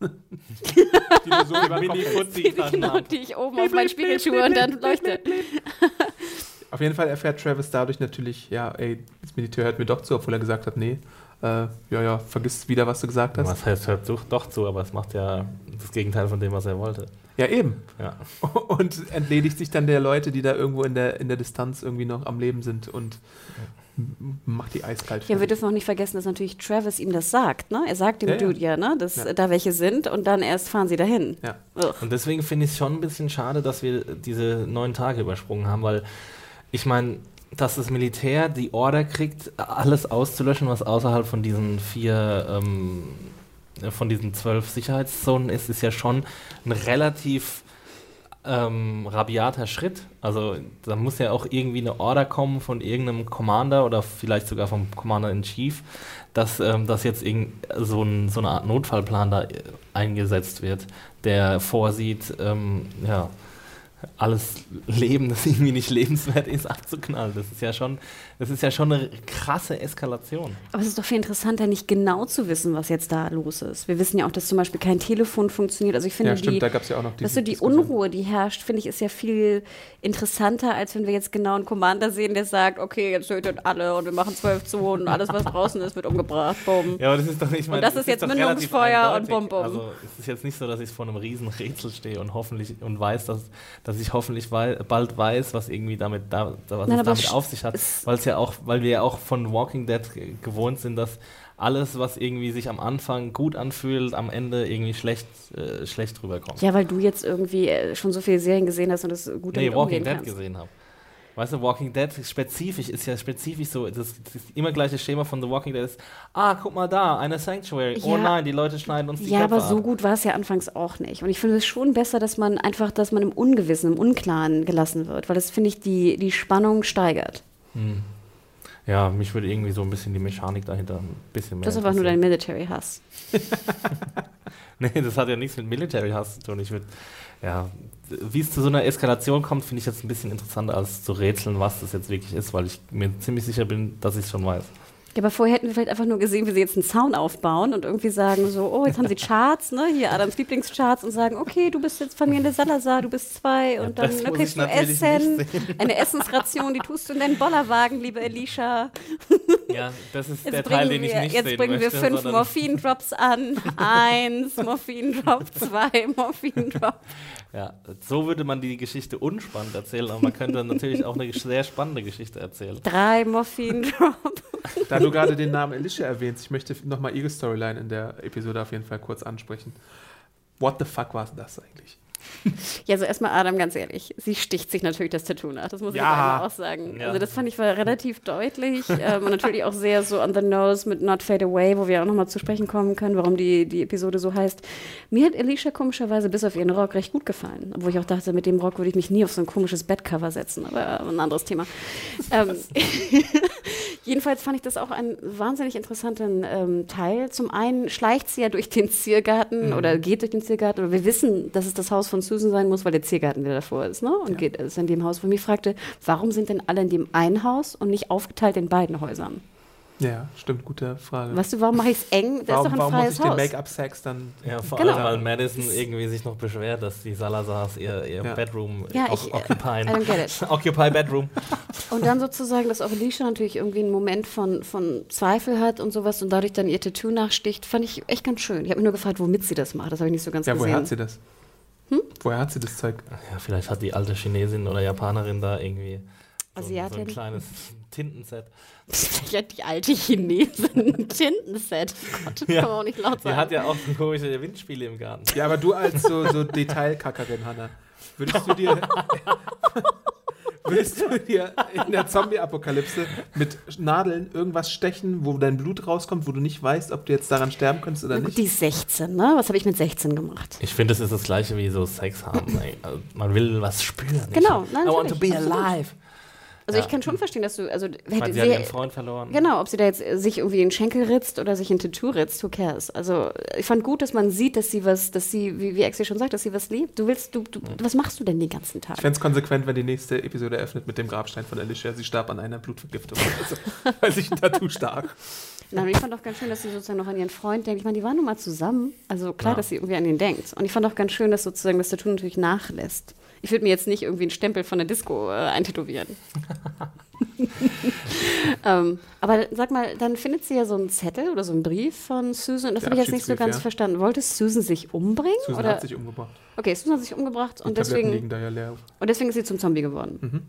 Die nur so über hält. Die, genau, die ich oben auf meinen Spiegel tue und dann leuchte. Auf jeden Fall erfährt Travis dadurch natürlich, ja, ey, das Militär hört mir doch zu, obwohl er gesagt hat, nee, äh, ja, ja, vergiss wieder, was du gesagt hast. Was heißt, hört doch, doch zu, aber es macht ja das Gegenteil von dem, was er wollte. Ja, eben. Ja. Und entledigt sich dann der Leute, die da irgendwo in der, in der Distanz irgendwie noch am Leben sind und macht die eiskalt. Ja, wir dürfen auch nicht vergessen, dass natürlich Travis ihm das sagt. Ne? Er sagt dem Ja, ja. Dude ja, ne? dass Ja. da welche sind und dann erst fahren sie dahin. Ja. Ugh. Und deswegen finde ich es schon ein bisschen schade, dass wir diese neun Tage übersprungen haben, weil ich meine, dass das Militär die Order kriegt, alles auszulöschen, was außerhalb von diesen vier, ähm, äh, von diesen zwölf Sicherheitszonen ist, ist ja schon ein relativ ähm, rabiater Schritt. Also da muss ja auch irgendwie eine Order kommen von irgendeinem Commander oder vielleicht sogar vom Commander in Chief, dass, ähm, dass jetzt so, ein, so eine Art Notfallplan da äh, eingesetzt wird, der vorsieht, ähm, ja, alles Leben, das irgendwie nicht lebenswert ist, abzuknallen. Das ist ja schon, das ist ja schon eine krasse Eskalation. Aber es ist doch viel interessanter, nicht genau zu wissen, was jetzt da los ist. Wir wissen ja auch, dass zum Beispiel kein Telefon funktioniert. Also ich finde, Ja, stimmt, die, da gab's ja auch noch diese weißt du, die Diskussion. Unruhe, die herrscht, finde ich, ist ja viel interessanter, als wenn wir jetzt genau einen Commander sehen, der sagt, okay, jetzt tötet alle und wir machen zwölf zu und alles, was draußen ist, wird umgebracht. Bumm. Ja, aber das ist doch nicht Und das ist jetzt doch relativ Mündungsfeuer und bum, bum. Also es ist jetzt nicht so, dass ich vor einem riesen Rätsel stehe und hoffentlich und weiß, dass, dass ich hoffentlich wei bald weiß, was irgendwie damit da, was Nein, es damit auf sich hat, weil es ja auch, weil wir ja auch von Walking Dead ge- gewohnt sind, dass alles, was irgendwie sich am Anfang gut anfühlt, am Ende irgendwie schlecht, äh, schlecht rüberkommt. Ja, weil du jetzt irgendwie äh, schon so viele Serien gesehen hast und das gut nee, Walking umgehen Dead kannst. gesehen habe. Weißt du, Walking Dead spezifisch ist ja spezifisch so, das, das immer gleiche Schema von The Walking Dead ist, ah, guck mal da, eine Sanctuary. Oh Ja. nein, die Leute schneiden uns die Ja, Köpfe aber so ab. gut war es ja anfangs auch nicht. Und ich finde es schon besser, dass man einfach, dass man im Ungewissen, im Unklaren gelassen wird, weil das, finde ich, die, die Spannung steigert. Ja, mich würde irgendwie so ein bisschen die Mechanik dahinter ein bisschen mehr. Das ist einfach nur dein. Military-Hass. Nee, das hat ja nichts mit Military Hass zu tun. Ich würde, ja, wie es zu so einer Eskalation kommt, finde ich jetzt ein bisschen interessanter als zu rätseln, was das jetzt wirklich ist, weil ich mir ziemlich sicher bin, dass ich es schon weiß. Ja, aber vorher hätten wir vielleicht einfach nur gesehen, wie sie jetzt einen Zaun aufbauen und irgendwie sagen so, oh, jetzt haben sie Charts, ne, hier Adams Lieblingscharts und sagen, okay, du bist jetzt Familie Salazar, du bist zwei und dann ne, kriegst du Essen, eine Essensration, die tust du in deinen Bollerwagen, liebe Elisha. Ja, das ist Jetzt der Teil, den ich wir, nicht jetzt sehen bringen wir möchte, fünf Morphindrops an. Eins, Morphindrop, zwei, Morphindrop. Ja, so würde man die Geschichte unspannend erzählen, aber man könnte natürlich auch eine sehr spannende Geschichte erzählen. Drei Morphindrop. Da du gerade den Namen Alicia erwähnst, ich möchte nochmal ihre Storyline in der Episode auf jeden Fall kurz ansprechen. What the fuck war das eigentlich? Ja, also erstmal Adam, ganz ehrlich, sie sticht sich natürlich das Tattoo nach, das muss ich Ja. jetzt einmal auch sagen. Ja. Also das fand ich war relativ deutlich ähm, und natürlich auch sehr so on the nose mit Not Fade Away, wo wir auch nochmal zu sprechen kommen können, warum die, die Episode so heißt. Mir hat Alicia komischerweise bis auf ihren Rock recht gut gefallen, obwohl ich auch dachte, mit dem Rock würde ich mich nie auf so ein komisches Bettcover setzen, aber ein anderes Thema. ähm, Jedenfalls fand ich das auch einen wahnsinnig interessanten ähm, Teil. Zum einen schleicht sie ja durch den Ziergarten oder geht durch den Ziergarten. Oder wir wissen, dass es das Haus von Susan sein muss, weil der Ziergarten wieder davor ist. Ne? Und geht ist in dem Haus, wo ich mich fragte, warum sind denn alle in dem einen Haus und nicht aufgeteilt in beiden Häusern? Ja, stimmt, gute Frage. Weißt du, warum mache ich es eng? Das warum ist doch ein warum muss freies ich den Haus. Make-up-Sex dann... Ja, vor Genau. allem, weil Madison irgendwie sich noch beschwert, dass die Salazars ihr, ihr Ja. Bedroom Ja, ich, äh, occupyen. I don't get it. Occupy Bedroom. Und dann sozusagen, dass auch Alicia natürlich irgendwie einen Moment von, von Zweifel hat und sowas und dadurch dann ihr Tattoo nachsticht, fand ich echt ganz schön. Ich habe mich nur gefragt, womit sie das macht. Das habe ich nicht so ganz Ja, gesehen. woher hat sie das? Hm? Woher hat sie das Zeug? Ja, vielleicht hat die alte Chinesin oder Japanerin da irgendwie so, ein- so Asiatin? ein kleines Tintenset. Ja, die alte Chinesin. Tintenset. Gott, das Ja. kann man auch nicht laut Die sagen. hat ja auch so komische Windspiele im Garten. Ja, aber du als so, so Detailkackerin, Hanna, würdest du dir... Würdest du dir in der Zombie-Apokalypse mit Nadeln irgendwas stechen, wo dein Blut rauskommt, wo du nicht weißt, ob du jetzt daran sterben könntest oder gut, nicht? die ist 16, ne? Was habe ich mit 16 gemacht? Ich finde, das ist das gleiche wie so Sex haben. Also, man will was spüren. Genau, Ich, nein, I want to be alive. Also Ja. ich kann schon verstehen, dass du, also hätte sie hat ihren Freund verloren. genau, ob sie da jetzt äh, sich irgendwie in den Schenkel ritzt oder sich in Tattoo ritzt, who cares? Also ich fand gut, dass man sieht, dass sie was, dass sie, wie, wie Exi schon sagt, dass sie was liebt. Du willst, du, du, was machst du denn den ganzen Tag? Ich fände es konsequent, wenn die nächste Episode eröffnet mit dem Grabstein von Alicia. Sie starb an einer Blutvergiftung, also, weil sich ein Tattoo stach. Nein, ich fand auch ganz schön, dass sie sozusagen noch an ihren Freund denkt. Ich meine, die waren nun mal zusammen. Also klar, Ja. dass sie irgendwie an ihn denkt. Und ich fand auch ganz schön, dass sozusagen das Tattoo natürlich nachlässt. Ich würde mir jetzt nicht irgendwie einen Stempel von der Disco äh, eintätowieren. ähm, aber sag mal, dann findet sie ja so einen Zettel oder so einen Brief von Susan. Das habe ich jetzt nicht so ganz ja. verstanden. Wollte Susan sich umbringen? Susan oder? hat sich umgebracht. okay, Susan hat sich umgebracht Die und Tabletten deswegen, liegen da ja leer. und deswegen ist sie zum Zombie geworden.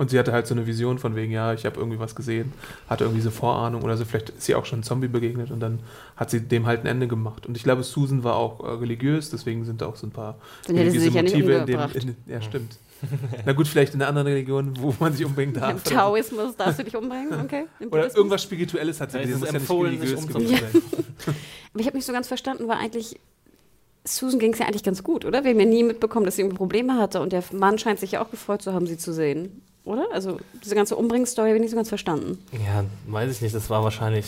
Und sie hatte halt so eine Vision von wegen, ja, ich habe irgendwie was gesehen, hatte irgendwie so Vorahnung oder so, vielleicht ist sie auch schon einem Zombie begegnet und dann hat sie dem halt ein Ende gemacht. Und ich glaube, Susan war auch äh, religiös, deswegen sind da auch so ein paar Dann hätte sie religiöse sich ja nicht in dem. In, ja, stimmt. Na gut, vielleicht in einer anderen Religion, wo man sich umbringen darf. Im Taoismus darfst du dich umbringen, okay? Im Oder Buddhismus? irgendwas Spirituelles hat sie gesehen, es muss ja nicht religiös gewesen sein. Aber ich habe nicht so ganz verstanden, weil eigentlich Susan ging es ja eigentlich ganz gut, oder? Wir haben ja nie mitbekommen, dass sie irgendwie Probleme hatte und der Mann scheint sich ja auch gefreut zu haben, sie zu sehen, oder? Also diese ganze Umbringstory habe ich nicht so ganz verstanden. Ja, weiß ich nicht. Das war wahrscheinlich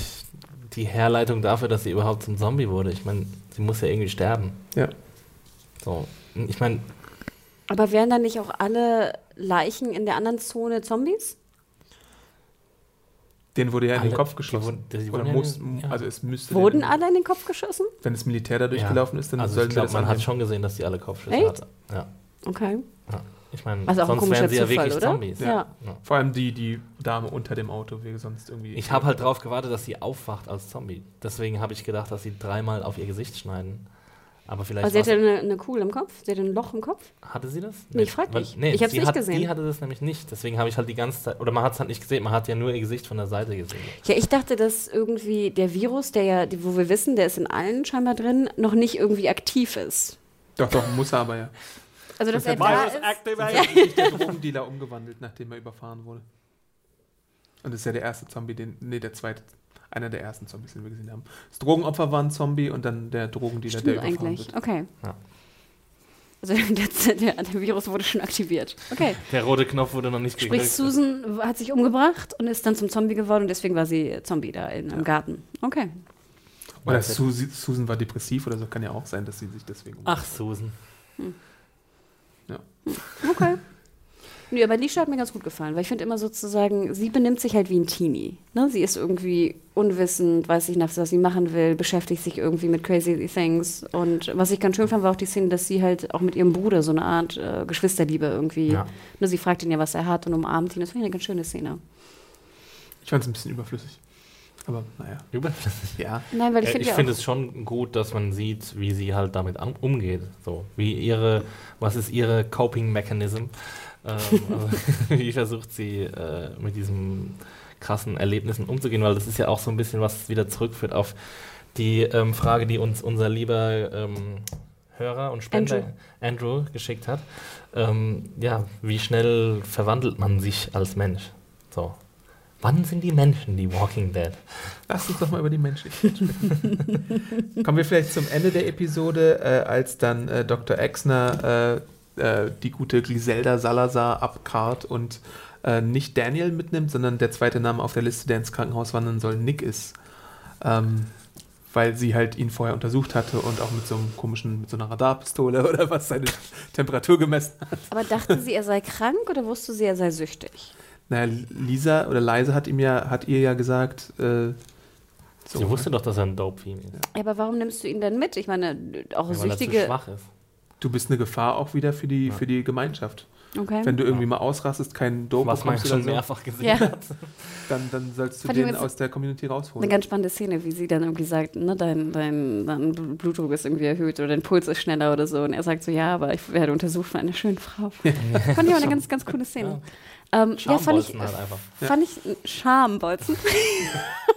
die Herleitung dafür, dass sie überhaupt zum Zombie wurde. Ich meine, sie muss ja irgendwie sterben. Ja. So, ich meine, Aber wären dann nicht auch alle Leichen in der anderen Zone Zombies? Den wurde ja in Alle- den Kopf die geschossen. wurden- die wurden ja muss, in- ja. Also es müsste. Wurden den, alle in den Kopf geschossen? Wenn das Militär da durchgelaufen ist, dann also sollten ich das man hat schon gesehen, dass die alle Kopfschüsse hatten. Ja. Okay. ja. Ich meine, Also sonst wären sie ja Zufall, wirklich oder? Zombies. Ja. Ja. Vor allem die, die Dame unter dem Auto, wie sonst irgendwie. Ich habe halt drauf gewartet, dass sie aufwacht als Zombie. Deswegen habe ich gedacht, dass sie dreimal auf ihr Gesicht schneiden. Aber vielleicht Aber sie hatte eine, eine Kugel im Kopf? Sie hatte ein Loch im Kopf? hatte sie das? Nee, ich frag Weil- dich. Nee, Ich hab's sie nicht hat, gesehen. Die hatte das nämlich nicht. Deswegen habe ich halt die ganze Zeit, oder man hat es halt nicht gesehen, man hat ja nur ihr Gesicht von der Seite gesehen. Ja, ich dachte, dass irgendwie der Virus, der ja, wo wir wissen, der ist in allen scheinbar drin, noch nicht irgendwie aktiv ist. Doch, doch, muss er aber ja. Also, dass er Virus da ist. Ja. sich der Drogendealer umgewandelt, nachdem er überfahren wurde. Und das ist ja der erste Zombie, den. Nee, der zweite. Einer der ersten Zombies, den wir gesehen haben. Das Drogenopfer war ein Zombie und dann der Drogendealer, Stimmt der überfahren eigentlich. wird. Okay. Ja. Also der, der, der Virus wurde schon aktiviert. Okay. Der rote Knopf wurde noch nicht Sprich, gedrückt. Susan hat sich umgebracht und ist dann zum Zombie geworden und deswegen war sie Zombie da in, im Garten. Okay. Oder Susi, Susan war depressiv oder so, kann ja auch sein, dass sie sich deswegen. Ach, Susan. Okay. Nö, aber Lisha hat mir ganz gut gefallen, weil ich finde immer sozusagen, sie benimmt sich halt wie ein Teenie. Ne? Sie ist irgendwie unwissend, weiß nicht nach, was sie machen will, beschäftigt sich irgendwie mit crazy things. Und was ich ganz schön fand, war auch die Szene, dass sie halt auch mit ihrem Bruder so eine Art äh, Geschwisterliebe irgendwie. Ja. Ne, sie fragt ihn ja, was er hat und umarmt ihn. Das finde ich eine ganz schöne Szene. Ich fand es ein bisschen überflüssig. Aber naja. Überflüssig. Ja. Nein, weil ich Äh, finde ja finde auch, es schon gut, dass man sieht, wie sie halt damit an, umgeht. So, wie ihre, was ist ihre Coping Mechanism? Ähm, also, wie versucht sie äh, mit diesen krassen Erlebnissen umzugehen? Weil das ist ja auch so ein bisschen was wieder zurückführt auf die ähm, Frage, die uns unser lieber ähm, Hörer und Spender Andrew, geschickt hat. Ähm, ja, wie schnell verwandelt man sich als Mensch? So. Wann sind die Menschen die Walking Dead? Lass uns doch mal über die Menschlichkeit sprechen. Kommen wir vielleicht zum Ende der Episode, äh, als dann äh, Dr. Exner äh, äh, die gute Griselda Salazar abkarrt und äh, nicht Daniel mitnimmt, sondern der zweite Name auf der Liste, der ins Krankenhaus wandern soll, Nick ist. Ähm, weil sie halt ihn vorher untersucht hatte und auch mit so einem komischen, mit so einer Radarpistole oder was seine Temperatur gemessen hat. aber dachte sie, er sei krank oder wusste sie, er sei süchtig? Naja, Lisa oder Leise hat ihm ja, hat ihr ja gesagt, äh, so, Sie wusste doch, dass er ein Dope-Fiend ist. Ja, aber warum nimmst du ihn denn mit? Ich meine, auch Ja, weil er zu süchtige. schwach ist. du bist eine Gefahr auch wieder für die, für die Gemeinschaft. Okay. Wenn du irgendwie mal ausrastest, keinen Dope Was man schon so, mehrfach gesehen Ja. hat. dann, dann sollst du Fand den aus der Community Eine rausholen. ganz spannende Szene, wie sie dann irgendwie sagt, ne, dein, dein, dein Blutdruck ist irgendwie erhöht oder dein Puls ist schneller oder so. Und er sagt so, ja, aber ich werde untersucht von einer schönen Frau. Fand ich aber eine ganz, ganz coole Szene. Ähm, ja, fand ich, halt einfach. fand ich Schambolzen.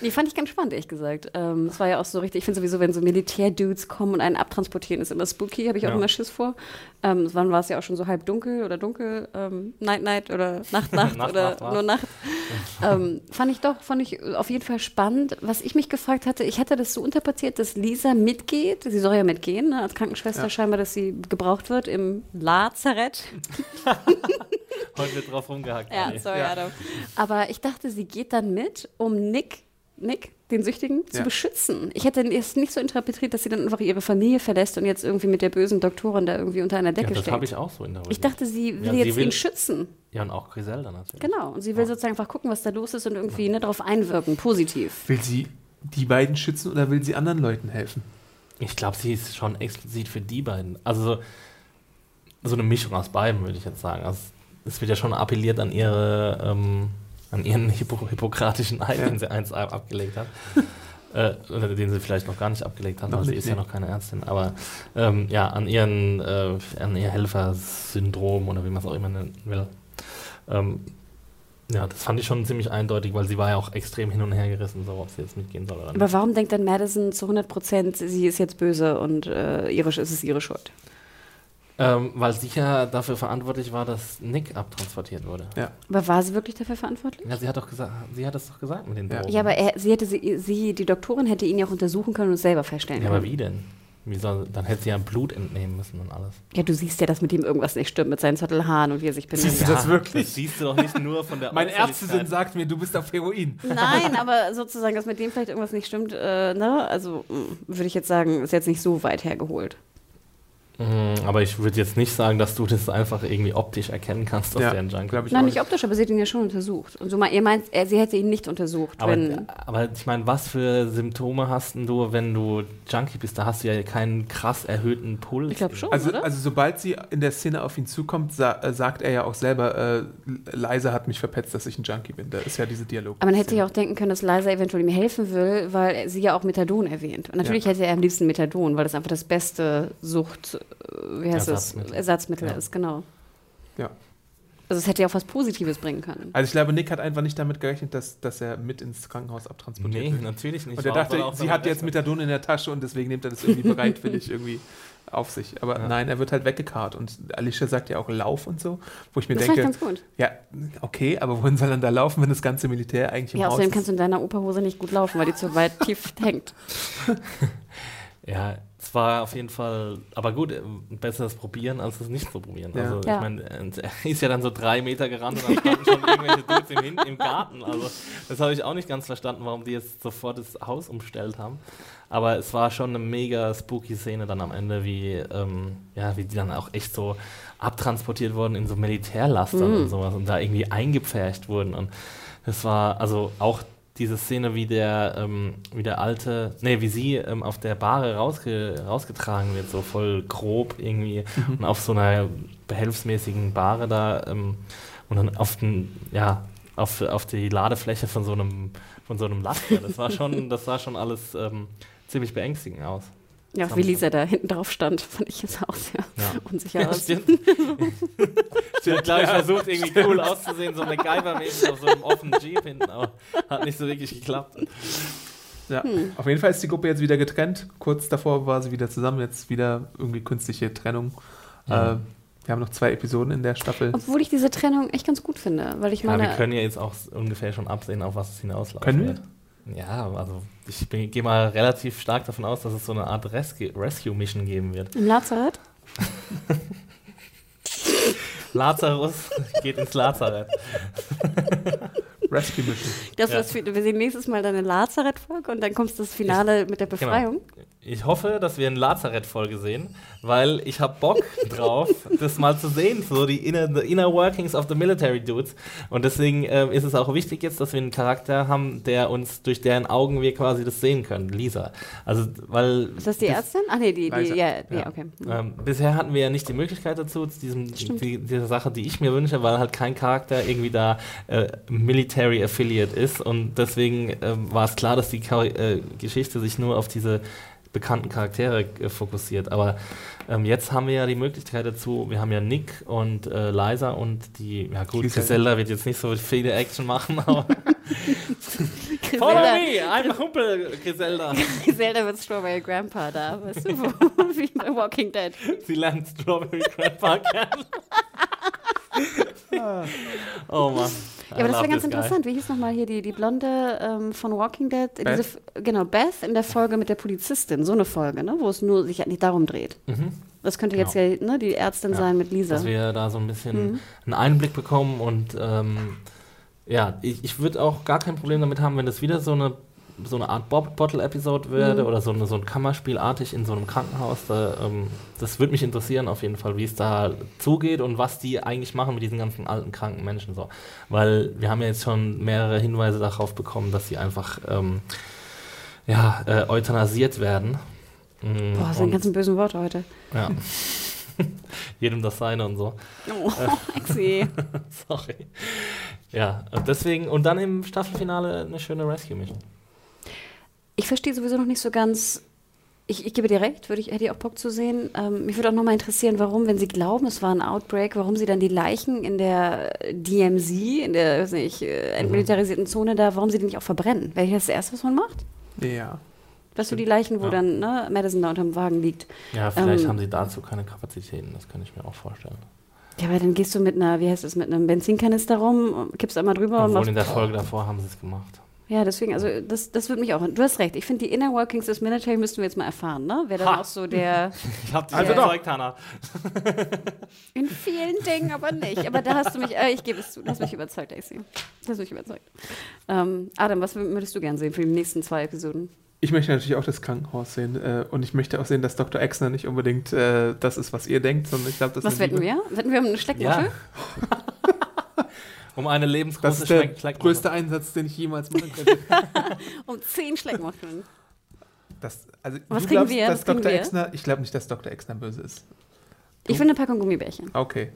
nee, fand ich ganz spannend, ehrlich gesagt. Ähm, Es war ja auch so richtig, ich finde sowieso, wenn so Militärdudes kommen und einen abtransportieren, ist immer spooky, habe ich auch Ja. immer Schiss vor. Ähm, wann war es ja auch schon so halb dunkel oder dunkel, ähm, Night Night oder Nacht Nacht Nacht, oder Nacht, nur Nacht. ähm, fand ich doch, fand ich auf jeden Fall spannend. Was ich mich gefragt hatte, ich hatte das so interpretiert, dass Lisa mitgeht. Sie soll ja mitgehen, ne, als Krankenschwester Ja. scheinbar, dass sie gebraucht wird im Lazarett. Heute wird drauf rumgehackt. Ja, Anni. sorry, Ja. Adam. Aber ich dachte, sie geht dann mit, um Nick, Nick, den Süchtigen, zu Ja. beschützen. Ich hätte es nicht so interpretiert, dass sie dann einfach ihre Familie verlässt und jetzt irgendwie mit der bösen Doktorin da irgendwie unter einer Ja, Decke das habe ich auch so in der Ich dachte, sie will Ja, sie jetzt will- ihn schützen. Ja, und auch Griselda natürlich. Genau. Und sie will sozusagen einfach gucken, was da los ist und irgendwie ne, darauf einwirken, positiv. Will sie die beiden schützen oder will sie anderen Leuten helfen? Ich glaube, sie ist schon explizit für die beiden. Also so, so eine Mischung aus beiden, würde ich jetzt sagen. Also es wird ja schon appelliert an ihre, ähm, an ihren Hippo hippokratischen Eid, Ja. den sie eins ab- abgelegt hat. äh, oder den sie vielleicht noch gar nicht abgelegt hat, weil sie nicht, ist ja nee. noch keine Ärztin. Aber ähm, ja, an ihren, äh, an ihr Helfersyndrom oder wie man es auch immer nennen will. Ähm, ja, das fand ich schon ziemlich eindeutig, weil sie war ja auch extrem hin und her gerissen, so ob sie jetzt mitgehen soll oder nicht. Aber warum denkt dann Madison zu 100 Prozent, sie ist jetzt böse und äh, ihre, es ist ihre Schuld? Ähm, weil sie ja dafür verantwortlich war, dass Nick abtransportiert wurde. Ja. Aber war sie wirklich dafür verantwortlich? Ja, sie hat doch gesagt, sie hat das doch gesagt mit den Ja. Drogen. Ja, aber er, sie hätte sie, sie, die Doktorin hätte ihn ja auch untersuchen können und es selber feststellen Ja, können. aber wie denn? Wie soll, dann hätte sie ja Blut entnehmen müssen und alles. Ja, du siehst ja, dass mit ihm irgendwas nicht stimmt, mit seinen Zottelhaaren und wie er sich benimmt. Siehst du das wirklich? Das siehst du doch nicht nur von der Mein. Ärztesinn sagt mir, du bist auf Heroin. Nein, aber sozusagen, dass mit dem vielleicht irgendwas nicht stimmt, äh, ne? Also mh, würde ich jetzt sagen, ist jetzt nicht so weit hergeholt. Mm, Aber ich würde jetzt nicht sagen, dass du das einfach irgendwie optisch erkennen kannst, dass Ja, der ein Junkie ich Nein, nicht optisch, aber sie hat ihn ja schon untersucht. Und so mal, ihr meint, er, sie hätte ihn nicht untersucht, Aber, wenn. aber ich meine, was für Symptome hast denn du, wenn du Junkie bist? Da hast du ja keinen krass erhöhten Puls. Ich glaube schon, Also, oder? also sobald sie in der Szene auf ihn zukommt, sa äh, sagt er ja auch selber, äh, Liza hat mich verpetzt, dass ich ein Junkie bin. Da ist ja diese Dialog. aber man hätte sich auch denken können, dass Liza eventuell ihm helfen will, weil sie ja auch Methadon erwähnt. Und natürlich Ja. hätte er am liebsten Methadon, weil das einfach das beste Sucht, wie heißt Ersatzmittel. es, Ersatzmittel Ja. ist, genau. Ja. Also es hätte ja auch was Positives bringen können. Also ich glaube, Nick hat einfach nicht damit gerechnet, dass, dass er mit ins Krankenhaus abtransportiert Nee, wird. natürlich nicht. Und er dachte, sie hat jetzt. Methadon in der Tasche und deswegen nimmt er das irgendwie bereitwillig irgendwie auf sich. Aber Ja. nein, er wird halt weggekarrt. Und Alicia sagt ja auch Lauf und so, wo ich mir Das denke, ganz gut. ja, okay, aber wohin soll er da laufen, wenn das ganze Militär eigentlich im Ja, Haus außerdem ist? kannst du in deiner Operhose nicht gut laufen, weil die zu weit tief hängt. Ja, es war auf jeden Fall, aber gut, äh, besser es probieren, als es nicht zu probieren. Ja. Also, Ja. ich meine, äh, er ist ja dann so drei Meter gerannt und dann standen schon irgendwelche Dudes im, Hin im Garten. Also, das habe ich auch nicht ganz verstanden, warum die jetzt sofort das Haus umstellt haben. Aber es war schon eine mega spooky Szene dann am Ende, wie, ähm, ja, wie die dann auch echt so abtransportiert wurden in so Militärlastern und sowas und da irgendwie eingepfercht wurden. Und das war, also auch diese Szene, wie der, ähm, wie der alte, nee, wie sie ähm, auf der Bahre rausge rausgetragen wird, so voll grob irgendwie und auf so einer behelfsmäßigen Bahre da ähm, und dann auf den, ja, auf, auf die Ladefläche von so einem, von so einem Laster. Das war schon, das sah schon alles ähm, ziemlich beängstigend aus. Ja, auch wie Lisa da hinten drauf stand, fand ich jetzt auch sehr Ja. unsicher aus. stimmt. Sie hat, glaube ich, versucht, irgendwie cool auszusehen, so eine Geiber-mäßig auf so einem offenen Jeep hinten, aber hat nicht so wirklich geklappt. Ja. Hm. Auf jeden Fall ist die Gruppe jetzt wieder getrennt. Kurz davor war sie wieder zusammen, jetzt wieder irgendwie künstliche Trennung. Ja. Äh, wir haben noch zwei Episoden in der Staffel. Obwohl ich diese Trennung echt ganz gut finde, weil ich Ja, wir meine, können ja jetzt auch ungefähr schon absehen, auf was es hinauslaufen Können wir? wird. Ja, also ich gehe mal relativ stark davon aus, dass es so eine Art Rescue- Rescue-Mission geben wird. im Lazarett, Lazarus geht ins Lazarett. Rescue Mission. das Ja. was wir, sehen nächstes Mal deine Lazarett-Folge und dann kommt das Finale mit der Befreiung. Ich hoffe, dass wir eine Lazarett-Folge sehen, weil ich habe Bock drauf, das mal zu sehen, so die inner, the inner workings of the military dudes. Und deswegen ähm, ist es auch wichtig jetzt, dass wir einen Charakter haben, der uns, durch deren Augen wir quasi das sehen können, Lisa. Also, weil... Ist das die Ärztin? Ach nee, die, die ja, ja, Ja. okay. Ähm, bisher hatten wir ja nicht die Möglichkeit dazu, zu diesem, die, dieser Sache, die ich mir wünsche, weil halt kein Charakter irgendwie da äh, Military Affiliate ist und deswegen ähm, war es klar, dass die Char äh, Geschichte sich nur auf diese bekannten Charaktere äh, fokussiert. Aber ähm, jetzt haben wir ja die Möglichkeit dazu, wir haben ja Nick und äh, Liza und die, ja gut, Griselda. Wird jetzt nicht so viele Action machen, aber Follow me, I'm Humpel Griselda. Griselda wird Strawberry Grandpa da, weißt du, wie bei Walking Dead. Sie lernt Strawberry Grandpa kennen. Oh Mann. Ja, aber das wäre ganz interessant. Wie hieß nochmal hier die, die Blonde ähm, von Walking Dead? Diese, Beth? F- genau, Beth in der Folge mit der Polizistin. So eine Folge, ne? wo es nur sich nicht darum dreht. Das könnte jetzt ja ne, die Ärztin Mhm. Ja. sein mit Lisa. Dass wir da so ein bisschen Mhm. einen Einblick bekommen und ähm, ja, ich, ich würde auch gar kein Problem damit haben, wenn das wieder so eine so eine Art Bottle-Episode würde Mhm. oder so, eine, so ein Kammerspielartig in so einem Krankenhaus. Da, ähm, das würde mich interessieren auf jeden Fall, wie es da zugeht und was die eigentlich machen mit diesen ganzen alten, kranken Menschen. So. Weil wir haben ja jetzt schon mehrere Hinweise darauf bekommen, dass sie einfach ähm, ja, äh, euthanasiert werden. Mm, Boah, das sind ganz bösen Worte heute. ja. Jedem das seine und so. Oh, Exi. Sorry. Ja, deswegen, und dann im Staffelfinale eine schöne Rescue-Mission. Ich verstehe sowieso noch nicht so ganz. Ich, ich gebe dir recht, würde ich, hätte ich auch Bock zu sehen. Ähm, mich würde auch nochmal interessieren, warum, wenn Sie glauben, es war ein Outbreak, warum Sie dann die Leichen in der DMZ, in der weiß nicht, äh, entmilitarisierten Zone da, warum Sie die nicht auch verbrennen? Wäre das das Erste, was man macht? Ja. Weißt du, die Leichen, wo Ja. dann ne, Madison da unterm Wagen liegt. Ja, vielleicht Ähm, haben sie dazu keine Kapazitäten, das kann ich mir auch vorstellen. Ja, aber dann gehst du mit einer, wie heißt es, mit einem Benzinkanister rum, kippst einmal drüber und Obwohl machst. in der Folge davor haben sie es gemacht. Ja, deswegen, also das, das würde mich auch. Du hast recht. Ich finde, die Inner Workings des Military müssten wir jetzt mal erfahren, ne? Wer dann Ha! auch so der. Ich hab dich Also doch. überzeugt, Hannah. In vielen Dingen aber nicht. Aber da hast du mich, äh, ich gebe es zu, du hast mich überzeugt, AC. Du hast mich überzeugt. Ähm, Adam, was wür- würdest du gern sehen für die nächsten zwei Episoden? Ich möchte natürlich auch das Krankenhaus sehen. Äh, und ich möchte auch sehen, dass Dr. Exner nicht unbedingt äh, das ist, was ihr denkt, sondern ich glaube, das Was ist wetten wir? Wetten wir um eine Schleckmuschel? Um eine Das lebensgroße ist der Schleck größte Einsatz, den ich jemals machen könnte. Um zehn Schleckmuscheln. Das, also, Was du kriegen glaubst, wir? dass Was kriegen Dr. wir? Exner, ich glaube nicht, dass Dr. Exner böse ist. Ich will eine Packung Gummibärchen. Okay,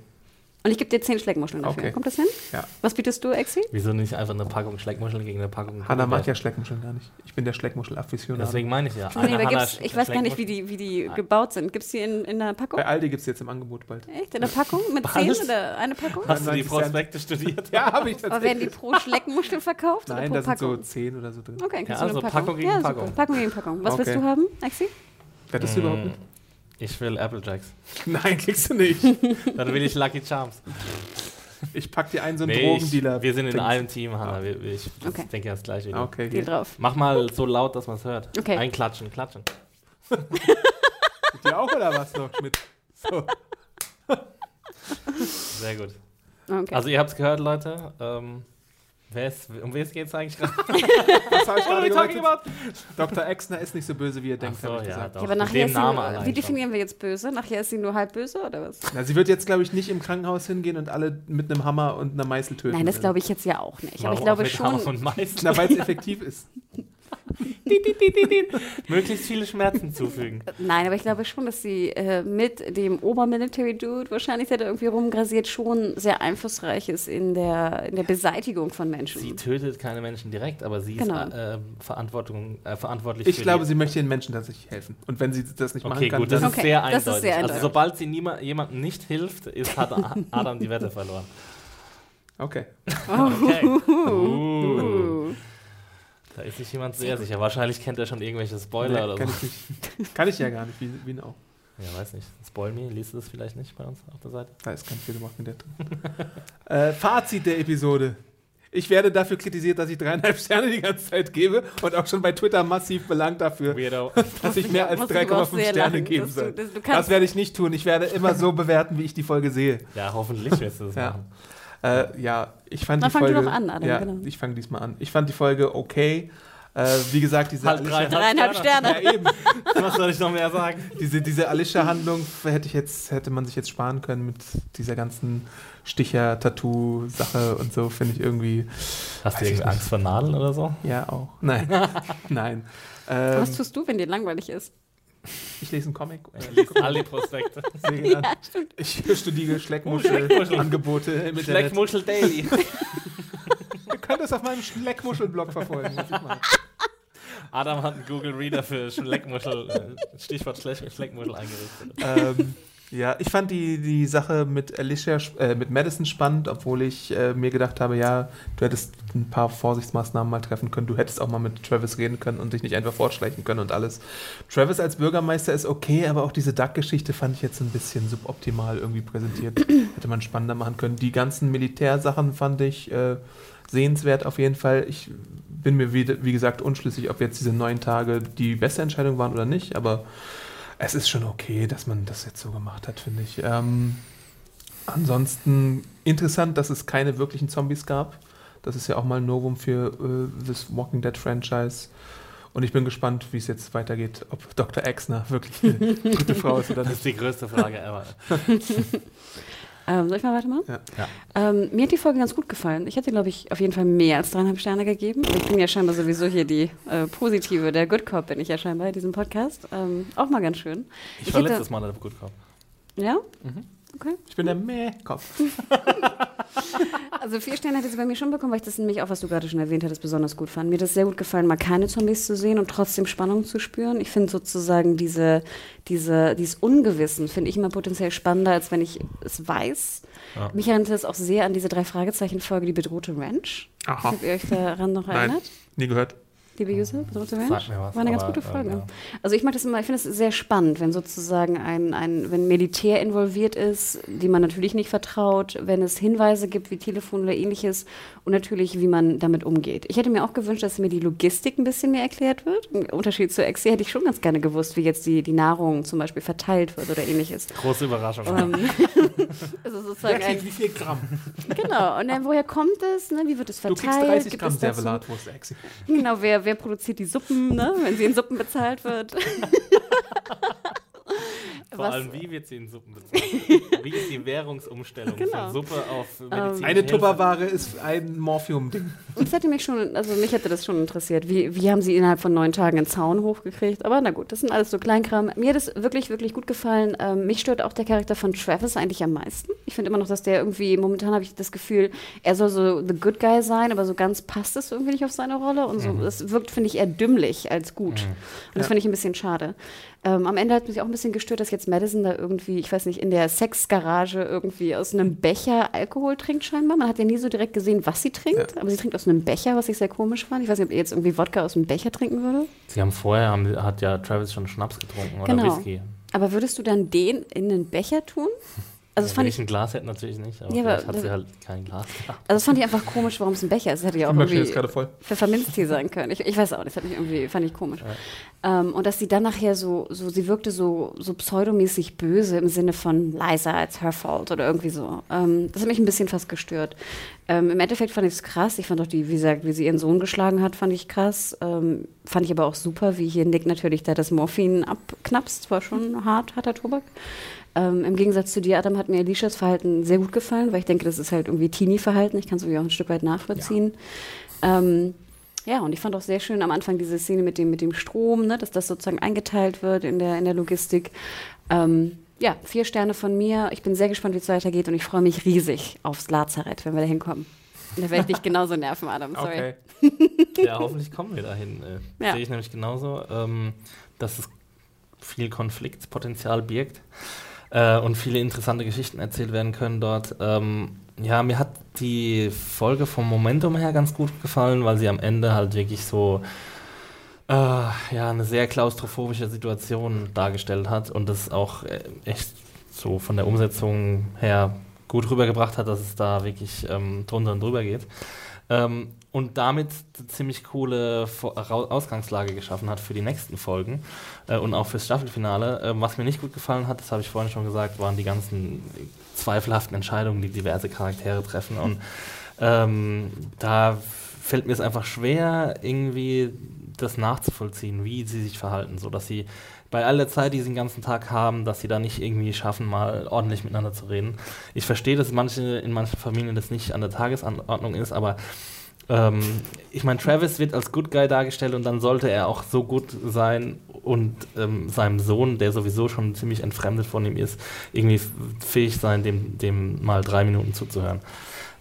Und ich gebe dir zehn Schleckmuscheln dafür. Okay. Kommt das hin? ja. Was bietest du, Exi? Wieso nicht einfach eine Packung Schleckmuscheln gegen eine Packung Hanna mag ja? Schleckmuscheln gar nicht. Ich bin der Schleckmuschel-Afficionado. Deswegen meine ich ja. Nee, aber gibt's, ich weiß gar nicht, wie die, wie die gebaut sind. Gibt es die in, in einer Packung? Bei Aldi gibt es jetzt im Angebot bald. Echt? In einer Packung? Mit zehn oder eine Packung? Hast du die 90 Cent. Prospekte studiert? Ja, habe ich Aber werden die tatsächlich. pro Schleckmuschel verkauft Nein, oder da sind so? 10 oder so drin. Okay, kriegst Ja, du eine also Packung. Packung gegen ja, Packung. Packung gegen Packung. Was willst du haben, Exi? Wettest du überhaupt mit? Ich will Applejacks. Nein, kriegst du nicht. Dann will ich Lucky Charms. Ich pack dir einen so einen Nee, Drogendealer. ich, wir sind in einem Team, Hanna. Wir, wir, ich Okay. denke ja das gleiche. Ah, Okay, hier. drauf. Mach mal so laut, dass man es hört. Okay. Einklatschen, klatschen. Mit dir auch oder was noch, Schmidt? So. Sehr gut. Okay. Also ihr habt es gehört, Leute. Ähm, ist, um wen geht es eigentlich gerade? Was habe ich gerade gesagt? Dr. Exner ist nicht so böse, wie ihr denkt, so, habe ich ja, gesagt. doch. ja, aber nachher ist sie wie schon. definieren wir jetzt böse? Nachher ist sie nur halb böse oder was? Na, sie wird jetzt, glaube ich, nicht im Krankenhaus hingehen und alle mit einem Hammer und einer Meißel töten. Nein, das glaube ich jetzt ja auch nicht. Aber ich Warum glaube mit Hammer schon. und Meißel? Na, weil es effektiv ist. Möglichst viele Schmerzen zufügen. Nein, aber ich glaube schon, dass sie äh, mit dem Obermilitary-Dude, wahrscheinlich der da irgendwie rumgrasiert, schon sehr einflussreich ist in der, in der Beseitigung von Menschen. Sie tötet keine Menschen direkt, aber sie Genau. ist äh, Verantwortung, äh, verantwortlich Ich für glaube, die sie möchte den Menschen tatsächlich helfen. Und wenn sie das nicht machen Okay, kann, gut, das dann ist Okay, sehr das ist eindeutig. sehr Also eindeutig. sobald sie jemandem nicht hilft, ist, hat Adam die Wette verloren. Okay. Okay. Uh. Da ist sich jemand sehr sicher. Wahrscheinlich kennt er schon irgendwelche Spoiler Nee, oder kann, so. ich nicht. kann ich ja gar nicht, wie, wie auch. Ja, weiß nicht. Spoil me, liest du das vielleicht nicht bei uns auf der Seite? Da ist kein Fehler Walking Dead drin. äh, Fazit der Episode. Ich werde dafür kritisiert, dass ich dreieinhalb Sterne die ganze Zeit gebe und auch schon bei Twitter massiv belangt dafür, Weirdo. dass ich mehr als musst du aber auch 3,5 sehr Sterne geben soll. dass du Das kannst- werde ich nicht tun. Ich werde immer so bewerten, wie ich die Folge sehe. ja, hoffentlich wirst du das Ja. machen. Äh, ja, ich fand Dann die fang du Folge. doch an, Adam, ja, genau. ich fange diesmal an. Ich fand die Folge okay. Äh, wie gesagt, diese Halb Alicia- drei. Dreieinhalb Sterne. Ja, eben. Was soll ich noch mehr sagen? Diese, diese Alicia-Handlung hätte ich jetzt, hätte man sich jetzt sparen können mit dieser ganzen Sticher-Tattoo-Sache und so, finde ich irgendwie. Hast du irgendwie Angst vor Nadeln oder so? Ja, auch. Nein. Nein. Ähm, Was tust du, wenn dir langweilig ist? Ich lese einen Comic. Alle Prospekte. An. Ich studiere Schleckmuschel-Angebote im Internet. Schleckmuschel Daily. Ihr könnt es auf meinem Schleckmuschel-Blog verfolgen. Adam hat einen Google Reader für Schleckmuschel, äh, Stichwort Schleck Schleckmuschel eingerichtet. ähm, ja, ich fand die, die Sache mit Alicia, äh, mit Madison spannend, obwohl ich äh, mir gedacht habe, ja, du hättest ein paar Vorsichtsmaßnahmen mal treffen können. Du hättest auch mal mit Travis reden können und dich nicht einfach fortschleichen können und alles. Travis als Bürgermeister ist okay, aber auch diese Duck-Geschichte fand ich jetzt ein bisschen suboptimal irgendwie präsentiert. Hätte man spannender machen können. Die ganzen Militärsachen fand ich äh, sehenswert auf jeden Fall. Ich bin mir, wie, wie gesagt, unschlüssig, ob jetzt diese neun Tage die beste Entscheidung waren oder nicht, aber es ist schon okay, dass man das jetzt so gemacht hat, finde ich. Ähm, ansonsten interessant, dass es keine wirklichen Zombies gab. Das ist ja auch mal ein Novum für äh, das Walking Dead Franchise. Und ich bin gespannt, wie es jetzt weitergeht, ob Dr. Exner wirklich eine gute Frau ist oder Das ist die größte Frage ever. Ähm, soll ich mal weitermachen? Ja. Ja. Ähm, mir hat die Folge ganz gut gefallen. Ich hätte, glaube ich, auf jeden Fall mehr als dreieinhalb Sterne gegeben. Ich bin ja scheinbar sowieso hier die äh, positive, der Good Cop bin ich ja scheinbar in diesem Podcast. Ähm, auch mal ganz schön. Ich, Ich war hätte- letztes Mal der Good Cop. Ja? Mhm. Okay. Ich bin der Meh-Kopf. Also vier Sterne hätte sie bei mir schon bekommen, weil ich das nämlich auch, was du gerade schon erwähnt hattest, besonders gut fand. Mir hat es sehr gut gefallen, mal keine Zombies zu sehen und trotzdem Spannung zu spüren. Ich finde sozusagen diese, diese, dieses Ungewissen finde ich immer potenziell spannender, als wenn ich es weiß. Ja. Mich erinnert es auch sehr an diese drei Fragezeichen-Folge, die bedrohte Ranch. Aha. Habt ihr euch daran noch Nein, erinnert? nie gehört. Liebe User, bedrohte Ranch? Sag mir was, War eine ganz aber, gute Folge. ähm, ja. Also ich mag das immer, ich finde es sehr spannend, wenn sozusagen ein, ein, wenn Militär involviert ist, die man natürlich nicht vertraut, wenn es Hinweise gibt wie Telefon oder ähnliches und natürlich, wie man damit umgeht. Ich hätte mir auch gewünscht, dass mir die Logistik ein bisschen mehr erklärt wird. Im Unterschied zu Exi hätte ich schon ganz gerne gewusst, wie jetzt die, die Nahrung zum Beispiel verteilt wird oder ähnliches. Große Überraschung. Ähm, also sozusagen ein, wie viel Gramm? genau. Und dann, woher kommt es? Ne? Wie wird es Du verteilt? kriegst 30 Gibt Gramm es dazu- Servelatwurst, Exi. Genau, wer, wer produziert die Suppen, ne? wenn sie in Suppen bezahlt wird. Vor Was- allem, wie wird sie in Suppen bezahlt? wie ist die Währungsumstellung Genau. von Suppe auf medizinische Eine Hilfe? Tupperware ist ein Morphium-Ding. Und es hätte mich schon, also mich hätte das schon interessiert. Wie, wie haben sie innerhalb von neun Tagen einen Zaun hochgekriegt? Aber na gut, das sind alles so Kleinkram. Mir hat es wirklich, wirklich gut gefallen. Ähm, mich stört auch der Charakter von Travis eigentlich am meisten. Ich finde immer noch, dass der irgendwie, momentan habe ich das Gefühl, er soll so the good guy sein, aber so ganz passt es irgendwie nicht auf seine Rolle. Und so, das wirkt, finde ich, eher dümmlich als gut. Und das finde ich ein bisschen schade. Ähm, am Ende hat mich auch ein bisschen gestört, dass jetzt Madison da irgendwie, ich weiß nicht, in der Sexgarage irgendwie aus einem Becher Alkohol trinkt scheinbar. Man hat ja nie so direkt gesehen, was sie trinkt, aber sie trinkt aus einem Becher, was ich sehr komisch fand. Ich weiß nicht, ob ihr jetzt irgendwie Wodka aus einem Becher trinken würde. Sie haben vorher, haben, hat ja Travis schon Schnaps getrunken oder Genau. Whisky. Aber würdest du dann den in einen Becher tun? Also das Wenn fand ich ich, ein Glas hätte, natürlich nicht, aber Ja, aber hat sie halt kein Glas gehabt. also das fand ich einfach komisch, warum es ein Becher ist. Das hätte ja auch Maschine ist irgendwie gerade voll. Pfefferminztee sein können. Ich, ich weiß auch nicht, das irgendwie, fand ich komisch. Ähm, und dass sie dann nachher so, so sie wirkte so, so pseudomäßig böse im Sinne von Liza, it's her fault oder irgendwie so. Ähm, das hat mich ein bisschen fast gestört. Ähm, Im Endeffekt fand ich es krass. Ich fand auch die, wie gesagt, wie sie ihren Sohn geschlagen hat, fand ich krass. Ähm, fand ich aber auch super, wie hier Nick natürlich da das Morphin abknapst. War schon hart, harter Tobak. Ähm, Im Gegensatz zu dir, Adam, hat mir Alicias Verhalten sehr gut gefallen, weil ich denke, das ist halt irgendwie Teenie-Verhalten. Ich kann es irgendwie auch ein Stück weit nachvollziehen. Ähm, ja, und ich fand auch sehr schön am Anfang diese Szene mit dem, mit dem Strom, ne, dass das sozusagen eingeteilt wird in der, in der Logistik. Ähm, ja, vier Sterne von mir. Ich bin sehr gespannt, wie es weitergeht und ich freue mich riesig aufs Lazarett, wenn wir da hinkommen. Da werde ich dich genauso nerven, Adam. Sorry. Okay. Ja, hoffentlich kommen wir dahin. Äh, Ja. Sehe ich nämlich genauso, ähm, dass es viel Konfliktpotenzial birgt äh, und viele interessante Geschichten erzählt werden können dort. Ähm, ja, mir hat die Folge vom Momentum her ganz gut gefallen, weil sie am Ende halt wirklich so äh, ja, eine sehr klaustrophobische Situation dargestellt hat und das auch äh, echt so von der Umsetzung her gut rübergebracht hat, dass es da wirklich ähm, drunter und drüber geht. Ähm, und damit eine ziemlich coole Ausgangslage geschaffen hat für die nächsten Folgen äh, und auch fürs Staffelfinale. Ähm, was mir nicht gut gefallen hat, das habe ich vorhin schon gesagt, waren die ganzen zweifelhaften Entscheidungen, die diverse Charaktere treffen. Und ähm, da fällt mir es einfach schwer, irgendwie das nachzuvollziehen, wie sie sich verhalten, so dass sie bei all der Zeit, die sie den ganzen Tag haben, dass sie da nicht irgendwie schaffen, mal ordentlich miteinander zu reden. Ich verstehe, dass manche in manchen Familien das nicht an der Tagesordnung ist, aber ähm, ich meine, Travis wird als Good Guy dargestellt und dann sollte er auch so gut sein und ähm, seinem Sohn, der sowieso schon ziemlich entfremdet von ihm ist, irgendwie fähig sein, dem, dem mal drei Minuten zuzuhören.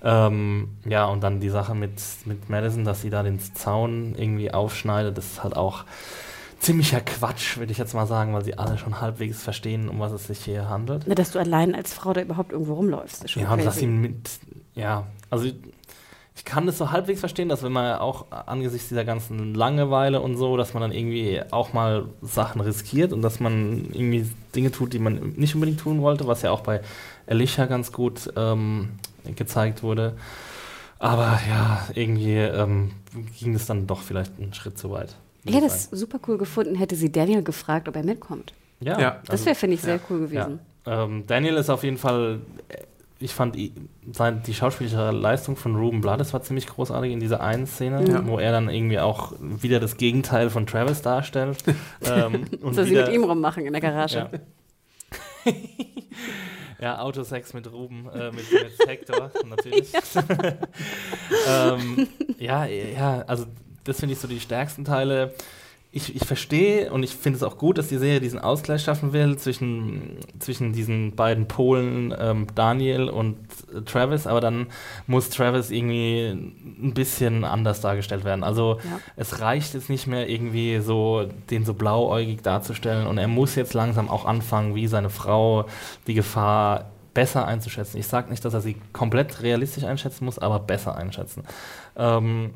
Ähm, ja, und dann die Sache mit, mit Madison, dass sie da den Zaun irgendwie aufschneidet, das ist halt auch ziemlicher Quatsch, würde ich jetzt mal sagen, weil sie alle schon halbwegs verstehen, um was es sich hier handelt. Na, dass du allein als Frau da überhaupt irgendwo rumläufst, ist schon Ja, und dass crazy. sie mit, ja, also ich kann das so halbwegs verstehen, dass wenn man auch angesichts dieser ganzen Langeweile und so, dass man dann irgendwie auch mal Sachen riskiert und dass man irgendwie Dinge tut, die man nicht unbedingt tun wollte, was ja auch bei Alicia ganz gut ähm, gezeigt wurde. Aber ja, irgendwie ähm, ging es dann doch vielleicht einen Schritt zu weit. Ich hätte es super cool gefunden, hätte sie Daniel gefragt, ob er mitkommt. Ja, Ja, Das wäre, finde ich, sehr cool gewesen. Ja. Ähm, Daniel ist auf jeden Fall, äh, ich fand die schauspielerische Leistung von Ruben Blades war ziemlich großartig in dieser einen Szene, Ja. wo er dann irgendwie auch wieder das Gegenteil von Travis darstellt. ähm, und So sie mit ihm rummachen in der Garage. Ja. ja, Autosex mit Ruben, äh, mit, mit Hector, natürlich. ähm, ja, ja, also das finde ich so die stärksten Teile. Ich, ich verstehe und ich finde es auch gut, dass die Serie diesen Ausgleich schaffen will zwischen, zwischen diesen beiden Polen, ähm, Daniel und äh, Travis, aber dann muss Travis irgendwie ein bisschen anders dargestellt werden. Also Ja. es reicht jetzt nicht mehr irgendwie so, den so blauäugig darzustellen und er muss jetzt langsam auch anfangen, wie seine Frau die Gefahr besser einzuschätzen. Ich sage nicht, dass er sie komplett realistisch einschätzen muss, aber besser einschätzen. Ähm,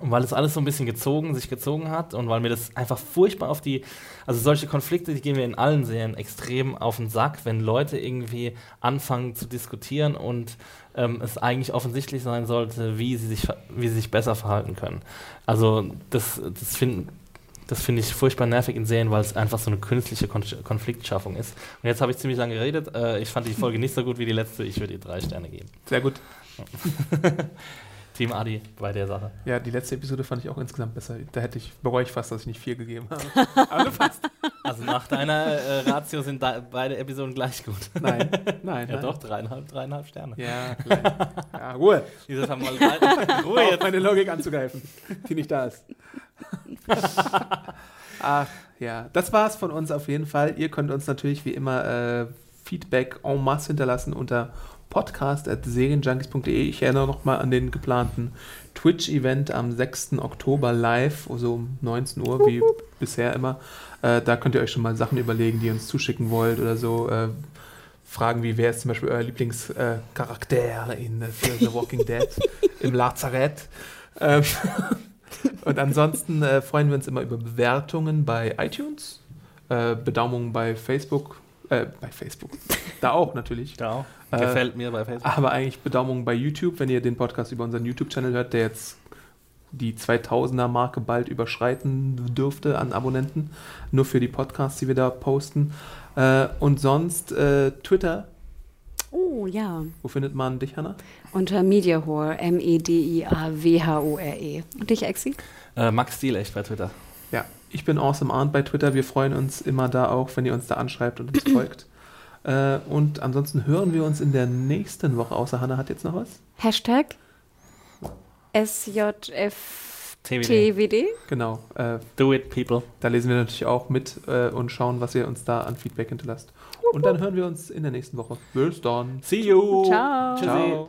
und weil es alles so ein bisschen gezogen, sich gezogen hat und weil mir das einfach furchtbar auf die, also solche Konflikte, die gehen mir in allen Serien extrem auf den Sack, wenn Leute irgendwie anfangen zu diskutieren und ähm, es eigentlich offensichtlich sein sollte, wie sie sich, wie sie sich besser verhalten können. Also das, das finde das finde ich furchtbar nervig in Serien, weil es einfach so eine künstliche Kon Konfliktschaffung ist. Und jetzt habe ich ziemlich lange geredet. Äh, ich fand die Folge nicht so gut wie die letzte. Ich würde ihr drei Sterne geben. Sehr gut. Team Adi bei der Sache. Ja, die letzte Episode fand ich auch insgesamt besser. Da hätte ich, bereue ich fast, dass ich nicht vier gegeben habe. Aber fast. Also nach deiner äh, Ratio sind da beide Episoden gleich gut. Nein, nein, Ja nein. doch, dreieinhalb, dreieinhalb Sterne. Ja, gleich. ja, Ruhe. Dieses haben wir mal Ruhe jetzt. meine Logik anzugreifen, die nicht da ist. Ach ja, das war's von uns auf jeden Fall. Ihr könnt uns natürlich wie immer äh, Feedback en masse hinterlassen unter podcast.serienjunkies.de. Ich erinnere nochmal an den geplanten Twitch-Event am 6. Oktober live, so um 19 Uhr, wie bisher immer. Äh, da könnt ihr euch schon mal Sachen überlegen, die ihr uns zuschicken wollt oder so. Äh, Fragen wie, wer ist zum Beispiel euer Lieblingscharakter in äh, für The Walking Dead im Lazarett? Ähm, und ansonsten äh, freuen wir uns immer über Bewertungen bei iTunes, äh, Bedaumungen bei Facebook, äh, bei Facebook, da auch natürlich. Ja, auch. Äh, Gefällt mir bei Facebook. Aber eigentlich Bedaumungen bei YouTube, wenn ihr den Podcast über unseren YouTube-Channel hört, der jetzt die 2000er-Marke bald überschreiten dürfte an Abonnenten. Nur für die Podcasts, die wir da posten. Äh, und sonst äh, Twitter. Oh ja. Wo findet man dich, Hanna? Unter Mediahore, M-E-D-I-A-W-H-O-R-E. Und dich, Exi? Äh, Max Stiel echt bei Twitter. Ja, ich bin Awesome Arndt bei Twitter. Wir freuen uns immer da auch, wenn ihr uns da anschreibt und uns folgt. Äh, und ansonsten hören wir uns in der nächsten Woche. Außer Hanna hat jetzt noch was. Hashtag SJFTWD. TWD. Genau. Äh, Do it, people. da lesen wir natürlich auch mit äh, und schauen, was ihr uns da an Feedback hinterlasst. Und dann hören wir uns in der nächsten Woche. Bis dann. See you. Ciao. Tschüssi. Ciao.